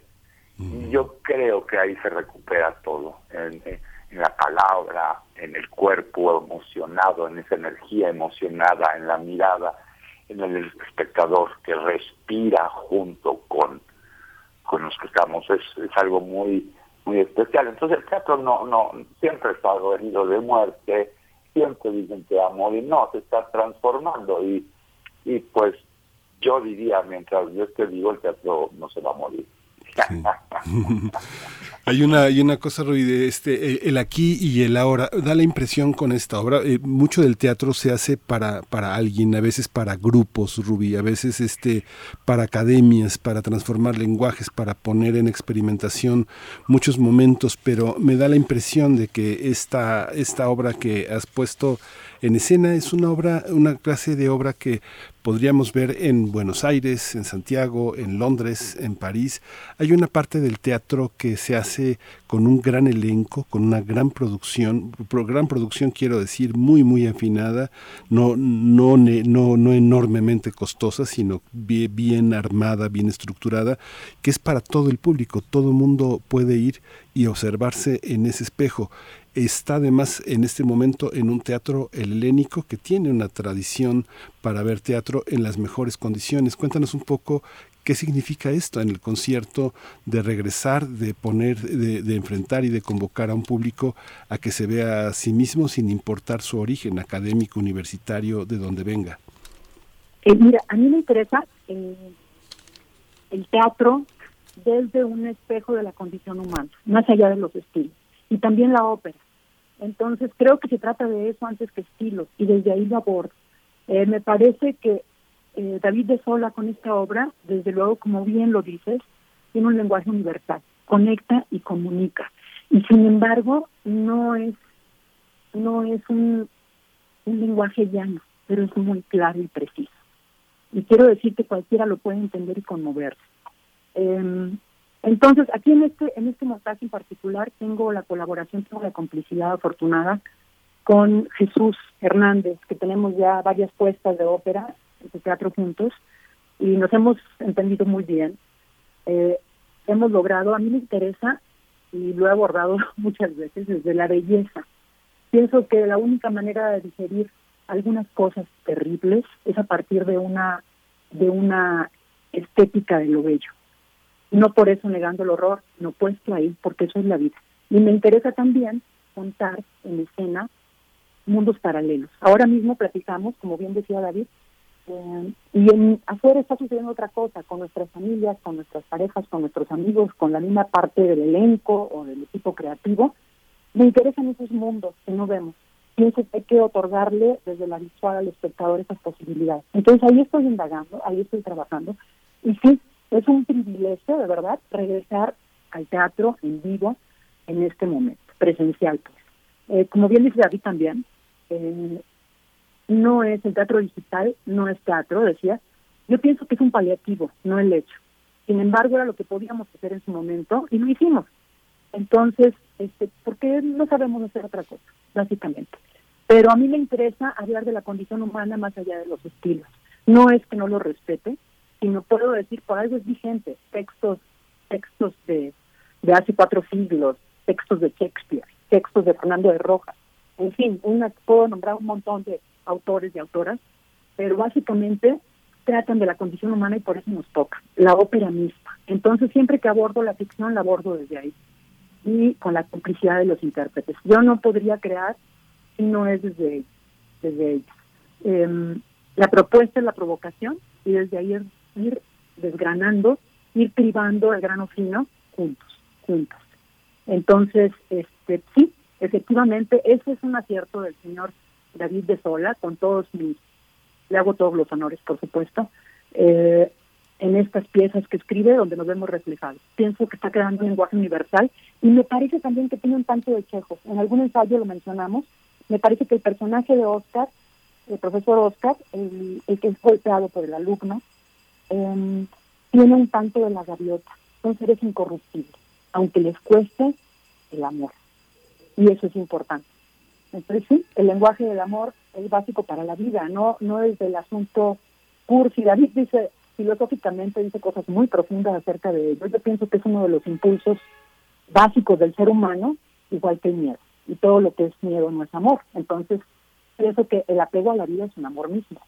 Yo creo que ahí se recupera todo. En, la palabra, en el cuerpo emocionado, en esa energía emocionada, en la mirada, en el espectador que respira junto con, con los que estamos. Es, es algo muy muy especial. Entonces el teatro no, no siempre está herido de muerte, siempre dicen que va a morir, no, se está transformando y, y pues yo diría, mientras yo esté vivo, el teatro no se va a morir. Hay una, hay una cosa, Rui, de este, el, aquí y el ahora. Da la impresión con esta obra, eh, mucho del teatro se hace para, para alguien, a veces para grupos, Rubí, a veces este, para academias, para transformar lenguajes, para poner en experimentación muchos momentos, pero me da la impresión de que esta, esta obra que has puesto en escena. Es una obra, una clase de obra que podríamos ver en Buenos Aires, en Santiago, en Londres, en París. Hay una parte del teatro que se hace con un gran elenco, con una gran producción, gran producción quiero decir, muy muy afinada, no no no no enormemente costosa, sino bien, bien armada, bien estructurada, que es para todo el público, todo mundo puede ir y observarse en ese espejo está además en este momento en un teatro helénico que tiene una tradición para ver teatro en las mejores condiciones. Cuéntanos un poco qué significa esto en el concierto de regresar, de poner, de, enfrentar y de convocar a un público a que se vea a sí mismo sin importar su origen académico, universitario, de donde venga. Eh, mira, a mí me interesa eh, el teatro desde un espejo de la condición humana, más allá de los estilos y también la ópera. Entonces creo que se trata de eso antes que estilos y desde ahí lo abordo. Eh, me parece que eh, David de Sola con esta obra, desde luego, como bien lo dices, tiene un lenguaje universal, conecta y comunica. Y sin embargo, no es, no es un, un lenguaje llano, pero es muy claro y preciso. Y quiero decir que cualquiera lo puede entender y conmoverse. Eh, entonces, aquí en este en este montaje en particular tengo la colaboración, tengo la complicidad afortunada con Jesús Hernández, que tenemos ya varias puestas de ópera su teatro juntos y nos hemos entendido muy bien. Eh, hemos logrado, a mí me interesa y lo he abordado muchas veces desde la belleza. Pienso que la única manera de digerir algunas cosas terribles es a partir de una de una estética de lo bello no por eso negando el horror, no puesto ahí, porque eso es la vida. Y me interesa también contar en escena mundos paralelos. Ahora mismo platicamos, como bien decía David, eh, y en, afuera está sucediendo otra cosa, con nuestras familias, con nuestras parejas, con nuestros amigos, con la misma parte del elenco o del equipo creativo. Me interesan esos mundos que no vemos. Pienso que hay que otorgarle desde la visual al espectador esas posibilidades. Entonces ahí estoy indagando, ahí estoy trabajando. Y sí, es un privilegio, de verdad, regresar al teatro en vivo en este momento, presencial. Pues. Eh, como bien dice David también, eh, no es el teatro digital, no es teatro, decía. Yo pienso que es un paliativo, no el hecho. Sin embargo, era lo que podíamos hacer en su momento y lo hicimos. Entonces, este, ¿por qué no sabemos hacer otra cosa, básicamente? Pero a mí me interesa hablar de la condición humana más allá de los estilos. No es que no lo respete, y no puedo decir, por algo es vigente, textos, textos de, de hace cuatro siglos, textos de Shakespeare, textos de Fernando de Rojas, en fin, una, puedo nombrar un montón de autores y autoras, pero básicamente tratan de la condición humana y por eso nos toca, la ópera misma. Entonces siempre que abordo la ficción la abordo desde ahí y con la complicidad de los intérpretes. Yo no podría crear si no es desde, desde ellos. Em, la propuesta es la provocación y desde ahí es ir desgranando, ir privando el grano fino juntos, juntos. Entonces, este, sí, efectivamente, ese es un acierto del señor David de Sola, con todos mis, le hago todos los honores, por supuesto, eh, en estas piezas que escribe donde nos vemos reflejados. Pienso que está creando un lenguaje universal y me parece también que tiene un tanto de chejos. En algún ensayo lo mencionamos, me parece que el personaje de Oscar, el profesor Oscar, el que es golpeado por el alumno, eh, tiene un tanto de la gaviota. Son seres incorruptibles, aunque les cueste el amor. Y eso es importante. Entonces sí, el lenguaje del amor es básico para la vida, no no es del asunto cursi. David dice, filosóficamente dice cosas muy profundas acerca de ello. Yo pienso que es uno de los impulsos básicos del ser humano, igual que el miedo. Y todo lo que es miedo no es amor. Entonces, pienso que el apego a la vida es un amor mismo.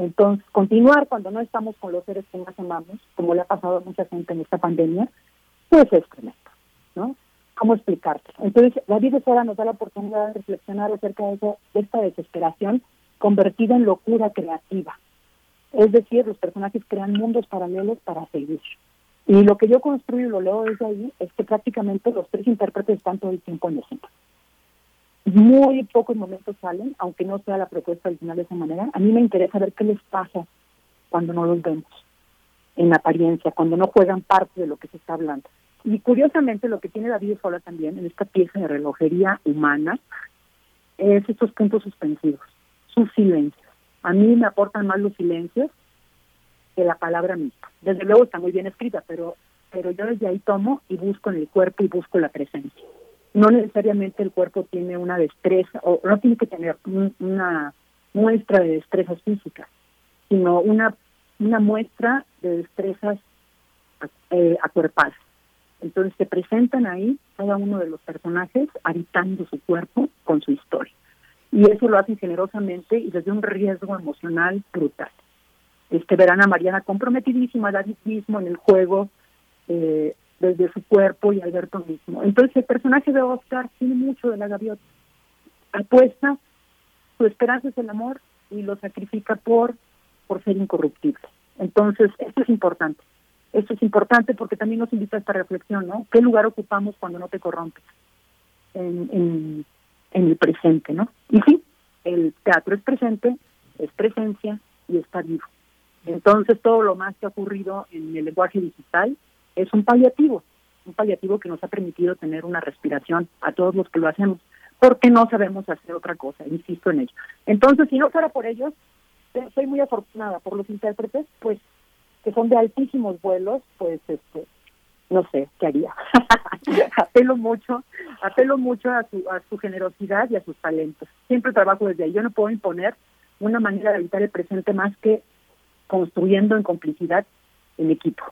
Entonces, continuar cuando no estamos con los seres que más amamos, como le ha pasado a mucha gente en esta pandemia, pues es tremendo, ¿no? ¿Cómo explicarte? Entonces, la ahora nos da la oportunidad de reflexionar acerca de, de esta desesperación convertida en locura creativa. Es decir, los personajes crean mundos paralelos para seguir. Y lo que yo construyo y lo leo desde ahí es que prácticamente los tres intérpretes están todo el tiempo en escena. Muy pocos momentos salen, aunque no sea la propuesta original de esa manera. A mí me interesa ver qué les pasa cuando no los vemos, en apariencia, cuando no juegan parte de lo que se está hablando. Y curiosamente lo que tiene David Sola también en esta pieza de relojería humana es estos puntos suspensivos, sus silencios. A mí me aportan más los silencios que la palabra misma. Desde luego está muy bien escrita, pero pero yo desde ahí tomo y busco en el cuerpo y busco la presencia. No necesariamente el cuerpo tiene una destreza o no tiene que tener una muestra de destrezas físicas, sino una una muestra de destrezas eh, acuerpadas. Entonces se presentan ahí cada uno de los personajes habitando su cuerpo con su historia. Y eso lo hacen generosamente y desde un riesgo emocional brutal. Este verán a Mariana comprometidísima, David mismo en el juego, eh, desde su cuerpo y Alberto mismo. Entonces el personaje de Oscar tiene mucho de la gaviota. Apuesta, su esperanza es el amor y lo sacrifica por, por ser incorruptible. Entonces, esto es importante. Esto es importante porque también nos invita a esta reflexión, ¿no? ¿Qué lugar ocupamos cuando no te corrompes? En, en, el presente, ¿no? Y sí, el teatro es presente, es presencia y está vivo. Entonces, todo lo más que ha ocurrido en el lenguaje digital es un paliativo, un paliativo que nos ha permitido tener una respiración a todos los que lo hacemos, porque no sabemos hacer otra cosa, insisto en ello. Entonces, si no fuera por ellos, eh, soy muy afortunada por los intérpretes, pues que son de altísimos vuelos, pues este no sé qué haría. apelo mucho, apelo mucho a su, a su generosidad y a sus talentos. Siempre trabajo desde ahí. Yo no puedo imponer una manera de evitar el presente más que construyendo en complicidad en equipo.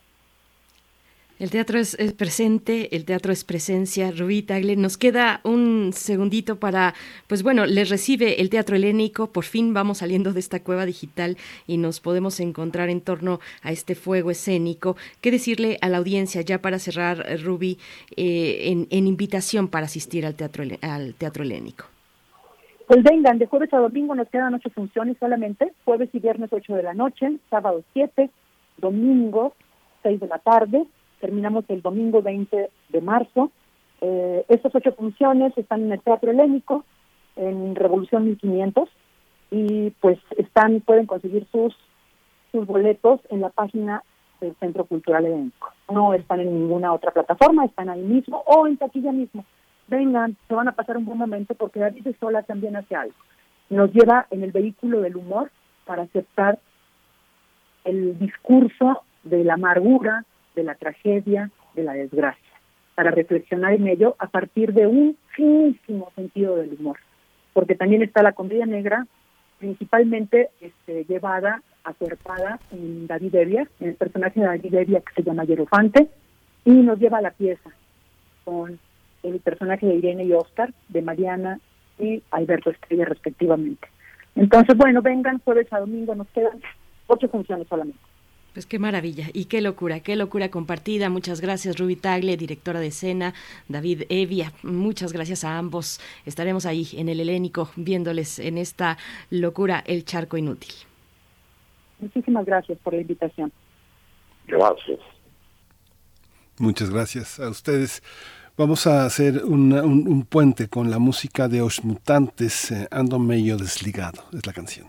El teatro es, presente, el teatro es presencia. Rubí Tagle, nos queda un segundito para, pues bueno, les recibe el teatro helénico. Por fin vamos saliendo de esta cueva digital y nos podemos encontrar en torno a este fuego escénico. ¿Qué decirle a la audiencia ya para cerrar, Rubí, eh, en, invitación para asistir al teatro, al teatro helénico? Pues vengan, de jueves a domingo nos quedan ocho funciones solamente, jueves y viernes ocho de la noche, sábado siete, domingo seis de la tarde, terminamos el domingo 20 de marzo. Eh, estas ocho funciones están en el Teatro Helénico, en Revolución 1500, y pues están pueden conseguir sus, sus boletos en la página del Centro Cultural Helénico. No están en ninguna otra plataforma, están ahí mismo o en taquilla mismo. Vengan, se van a pasar un buen momento porque David de Sola también hace algo. Nos lleva en el vehículo del humor para aceptar el discurso de la amargura, de la tragedia, de la desgracia, para reflexionar en ello a partir de un finísimo sentido del humor, porque también está la comedia negra, principalmente este, llevada, acertada en David Evia, en el personaje de David Evia que se llama Hierofante, y nos lleva a la pieza con el personaje de Irene y Oscar, de Mariana y Alberto Estrella respectivamente. Entonces, bueno, vengan jueves a domingo, nos quedan ocho funciones solamente. Pues qué maravilla y qué locura, qué locura compartida. Muchas gracias, Ruby Tagle, directora de escena, David Evia. Muchas gracias a ambos. Estaremos ahí en el Helénico viéndoles en esta locura el charco inútil. Muchísimas gracias por la invitación. Gracias. Muchas gracias a ustedes. Vamos a hacer un, puente con la música de Os Mutantes, eh, Ando medio desligado, es la canción.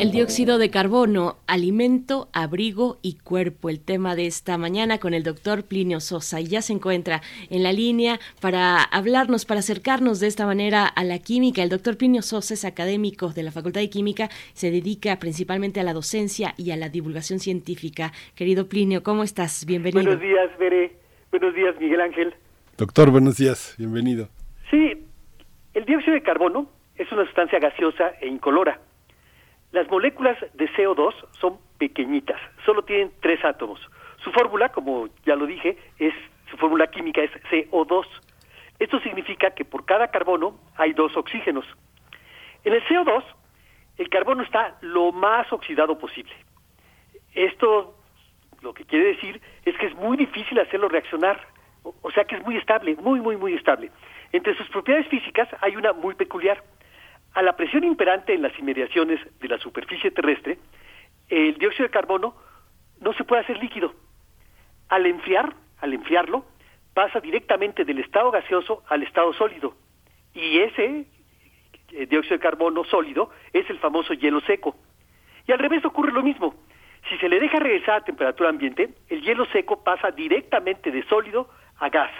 El dióxido de carbono, alimento, abrigo y cuerpo. El tema de esta mañana con el doctor Plinio Sosa. Y ya se encuentra en la línea para hablarnos, para acercarnos de esta manera a la química. El doctor Plinio Sosa es académico de la Facultad de Química, se dedica principalmente a la docencia y a la divulgación científica. Querido Plinio, ¿cómo estás? Bienvenido. Buenos días, Veré. Buenos días, Miguel Ángel. Doctor, buenos días. Bienvenido. Sí, el dióxido de carbono es una sustancia gaseosa e incolora las moléculas de CO2 son pequeñitas, solo tienen tres átomos. Su fórmula, como ya lo dije, es su fórmula química es CO2. Esto significa que por cada carbono hay dos oxígenos. En el CO2, el carbono está lo más oxidado posible. Esto lo que quiere decir es que es muy difícil hacerlo reaccionar, o sea que es muy estable, muy, muy, muy estable. Entre sus propiedades físicas hay una muy peculiar a la presión imperante en las inmediaciones de la superficie terrestre, el dióxido de carbono no se puede hacer líquido. Al enfriar, al enfriarlo, pasa directamente del estado gaseoso al estado sólido. Y ese eh, dióxido de carbono sólido es el famoso hielo seco. Y al revés ocurre lo mismo. Si se le deja regresar a temperatura ambiente, el hielo seco pasa directamente de sólido a gas,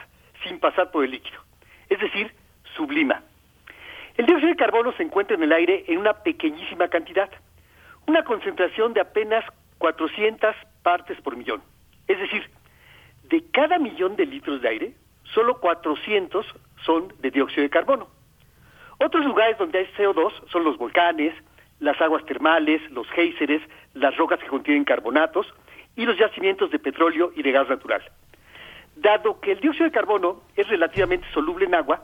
sin pasar por el líquido. Es decir, sublima. El dióxido de carbono se encuentra en el aire en una pequeñísima cantidad, una concentración de apenas 400 partes por millón. Es decir, de cada millón de litros de aire, solo 400 son de dióxido de carbono. Otros lugares donde hay CO2 son los volcanes, las aguas termales, los géiseres, las rocas que contienen carbonatos y los yacimientos de petróleo y de gas natural. Dado que el dióxido de carbono es relativamente soluble en agua,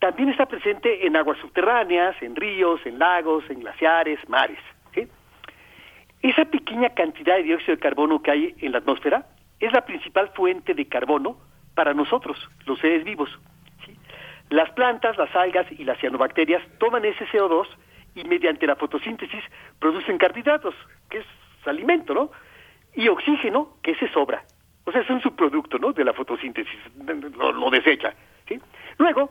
también está presente en aguas subterráneas, en ríos, en lagos, en glaciares, mares. Esa pequeña cantidad de dióxido de carbono que hay en la atmósfera es la principal fuente de carbono para nosotros, los seres vivos. Las plantas, las algas y las cianobacterias toman ese CO2 y mediante la fotosíntesis producen carbohidratos, que es alimento, ¿no? Y oxígeno, que se sobra. O sea, es un subproducto, ¿no? De la fotosíntesis, lo, desecha. Luego,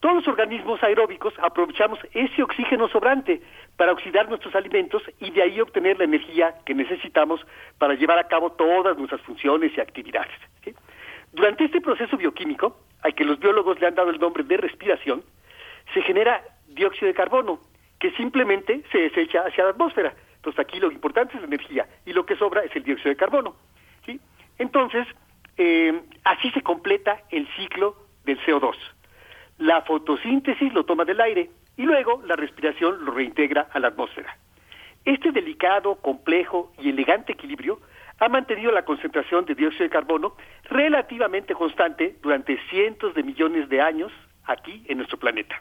todos los organismos aeróbicos aprovechamos ese oxígeno sobrante para oxidar nuestros alimentos y de ahí obtener la energía que necesitamos para llevar a cabo todas nuestras funciones y actividades. Durante este proceso bioquímico, al que los biólogos le han dado el nombre de respiración, se genera dióxido de carbono, que simplemente se desecha hacia la atmósfera. Entonces aquí lo importante es la energía y lo que sobra es el dióxido de carbono. Entonces, eh, así se completa el ciclo del CO2. La fotosíntesis lo toma del aire y luego la respiración lo reintegra a la atmósfera. Este delicado, complejo y elegante equilibrio ha mantenido la concentración de dióxido de carbono relativamente constante durante cientos de millones de años aquí en nuestro planeta.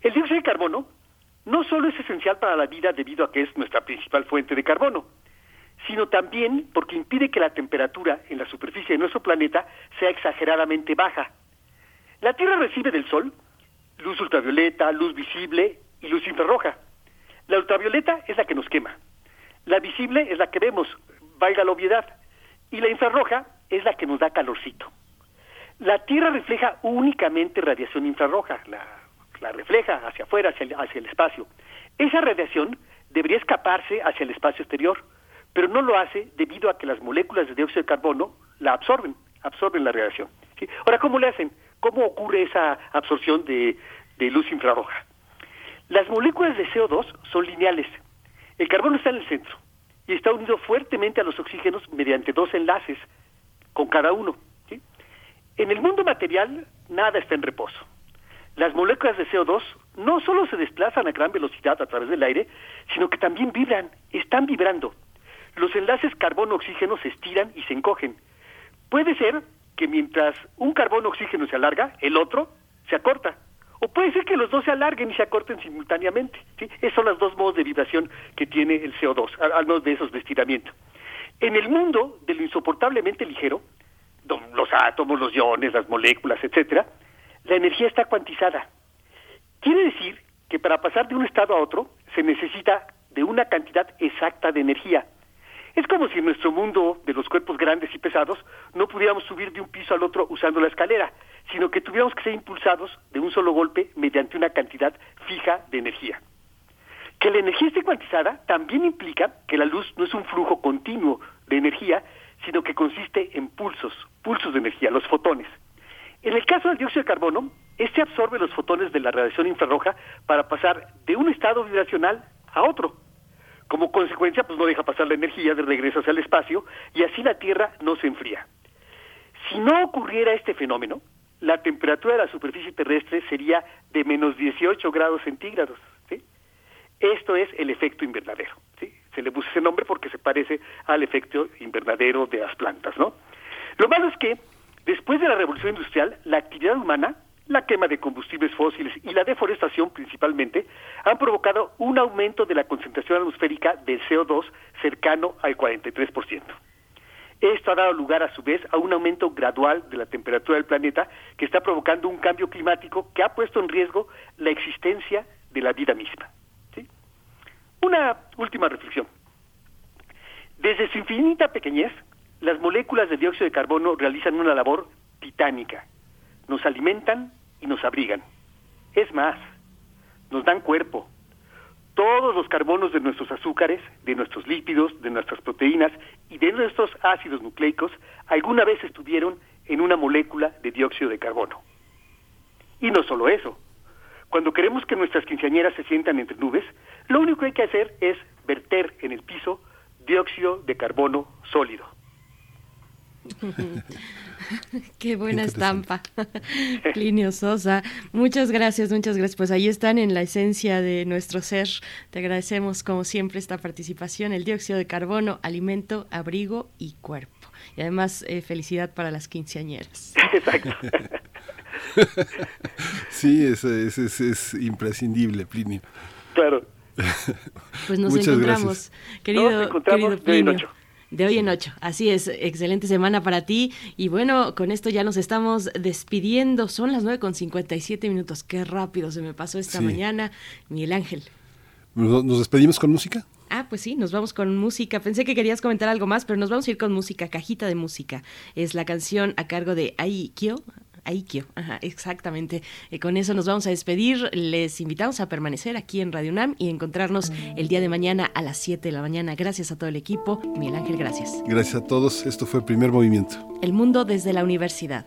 El dióxido de carbono no solo es esencial para la vida debido a que es nuestra principal fuente de carbono, sino también porque impide que la temperatura en la superficie de nuestro planeta sea exageradamente baja, la Tierra recibe del Sol luz ultravioleta, luz visible y luz infrarroja. La ultravioleta es la que nos quema. La visible es la que vemos, valga la obviedad. Y la infrarroja es la que nos da calorcito. La Tierra refleja únicamente radiación infrarroja, la, refleja hacia afuera, hacia el, espacio. Esa radiación debería escaparse hacia el espacio exterior, pero no lo hace debido a que las moléculas de dióxido de carbono la absorben, absorben la radiación. Ahora, ¿cómo le hacen? ¿Cómo ocurre esa absorción de, luz infrarroja? Las moléculas de CO2 son lineales. El carbono está en el centro y está unido fuertemente a los oxígenos mediante dos enlaces con cada uno. En el mundo material nada está en reposo. Las moléculas de CO2 no solo se desplazan a gran velocidad a través del aire, sino que también vibran, están vibrando. Los enlaces carbono-oxígeno se estiran y se encogen. Puede ser que mientras un carbono oxígeno se alarga, el otro se acorta. O puede ser que los dos se alarguen y se acorten simultáneamente. ¿sí? Esos son los dos modos de vibración que tiene el CO2, al menos de esos de. En el mundo de lo insoportablemente ligero, los átomos, los iones, las moléculas, etcétera, la energía está cuantizada. Quiere decir que para pasar de un estado a otro se necesita de una cantidad exacta de energía. Es como si en nuestro mundo de los cuerpos grandes y pesados no pudiéramos subir de un piso al otro usando la escalera, sino que tuviéramos que ser impulsados de un solo golpe mediante una cantidad fija de energía. Que la energía esté cuantizada también implica que la luz no es un flujo continuo de energía, sino que consiste en pulsos, pulsos de energía, los fotones. En el caso del dióxido de carbono, este absorbe los fotones de la radiación infrarroja para pasar de un estado vibracional a otro. Como consecuencia, pues no deja pasar la energía de regreso hacia el espacio y así la Tierra no se enfría. Si no ocurriera este fenómeno, la temperatura de la superficie terrestre sería de menos 18 grados centígrados. Esto es el efecto invernadero. Se le puso ese nombre porque se parece al efecto invernadero de las plantas. ¿no? Lo malo es que después de la revolución industrial, la actividad humana la quema de combustibles fósiles y la deforestación principalmente han provocado un aumento de la concentración atmosférica de CO2 cercano al 43%. Esto ha dado lugar a su vez a un aumento gradual de la temperatura del planeta que está provocando un cambio climático que ha puesto en riesgo la existencia de la vida misma. Una última reflexión. Desde su infinita pequeñez, las moléculas de dióxido de carbono realizan una labor titánica nos alimentan y nos abrigan. Es más, nos dan cuerpo. Todos los carbonos de nuestros azúcares, de nuestros lípidos, de nuestras proteínas y de nuestros ácidos nucleicos alguna vez estuvieron en una molécula de dióxido de carbono. Y no solo eso. Cuando queremos que nuestras quinceañeras se sientan entre nubes, lo único que hay que hacer es verter en el piso dióxido de carbono sólido. Qué buena estampa, Plinio Sosa. Muchas gracias, muchas gracias. Pues ahí están en la esencia de nuestro ser. Te agradecemos como siempre esta participación, el dióxido de carbono, alimento, abrigo y cuerpo. Y además eh, felicidad para las quinceañeras. Exacto. sí, es, es, imprescindible, Plinio. Claro. Pues nos encontramos, querido, querido Plinio. De hoy en ocho. Así es, excelente semana para ti. Y bueno, con esto ya nos estamos despidiendo. Son las nueve con siete minutos. Qué rápido se me pasó esta mañana. Miguel Ángel. ¿Nos despedimos con música? Ah, pues sí, nos vamos con música. Pensé que querías comentar algo más, pero nos vamos a ir con música, cajita de música. Es la canción a cargo de Aikyo, Aikio, ajá, exactamente. Eh, con eso nos vamos a despedir. Les invitamos a permanecer aquí en Radio UNAM y encontrarnos el día de mañana a las 7 de la mañana. Gracias a todo el equipo. Miguel Ángel, gracias. Gracias a todos. Esto fue el primer movimiento. El mundo desde la universidad.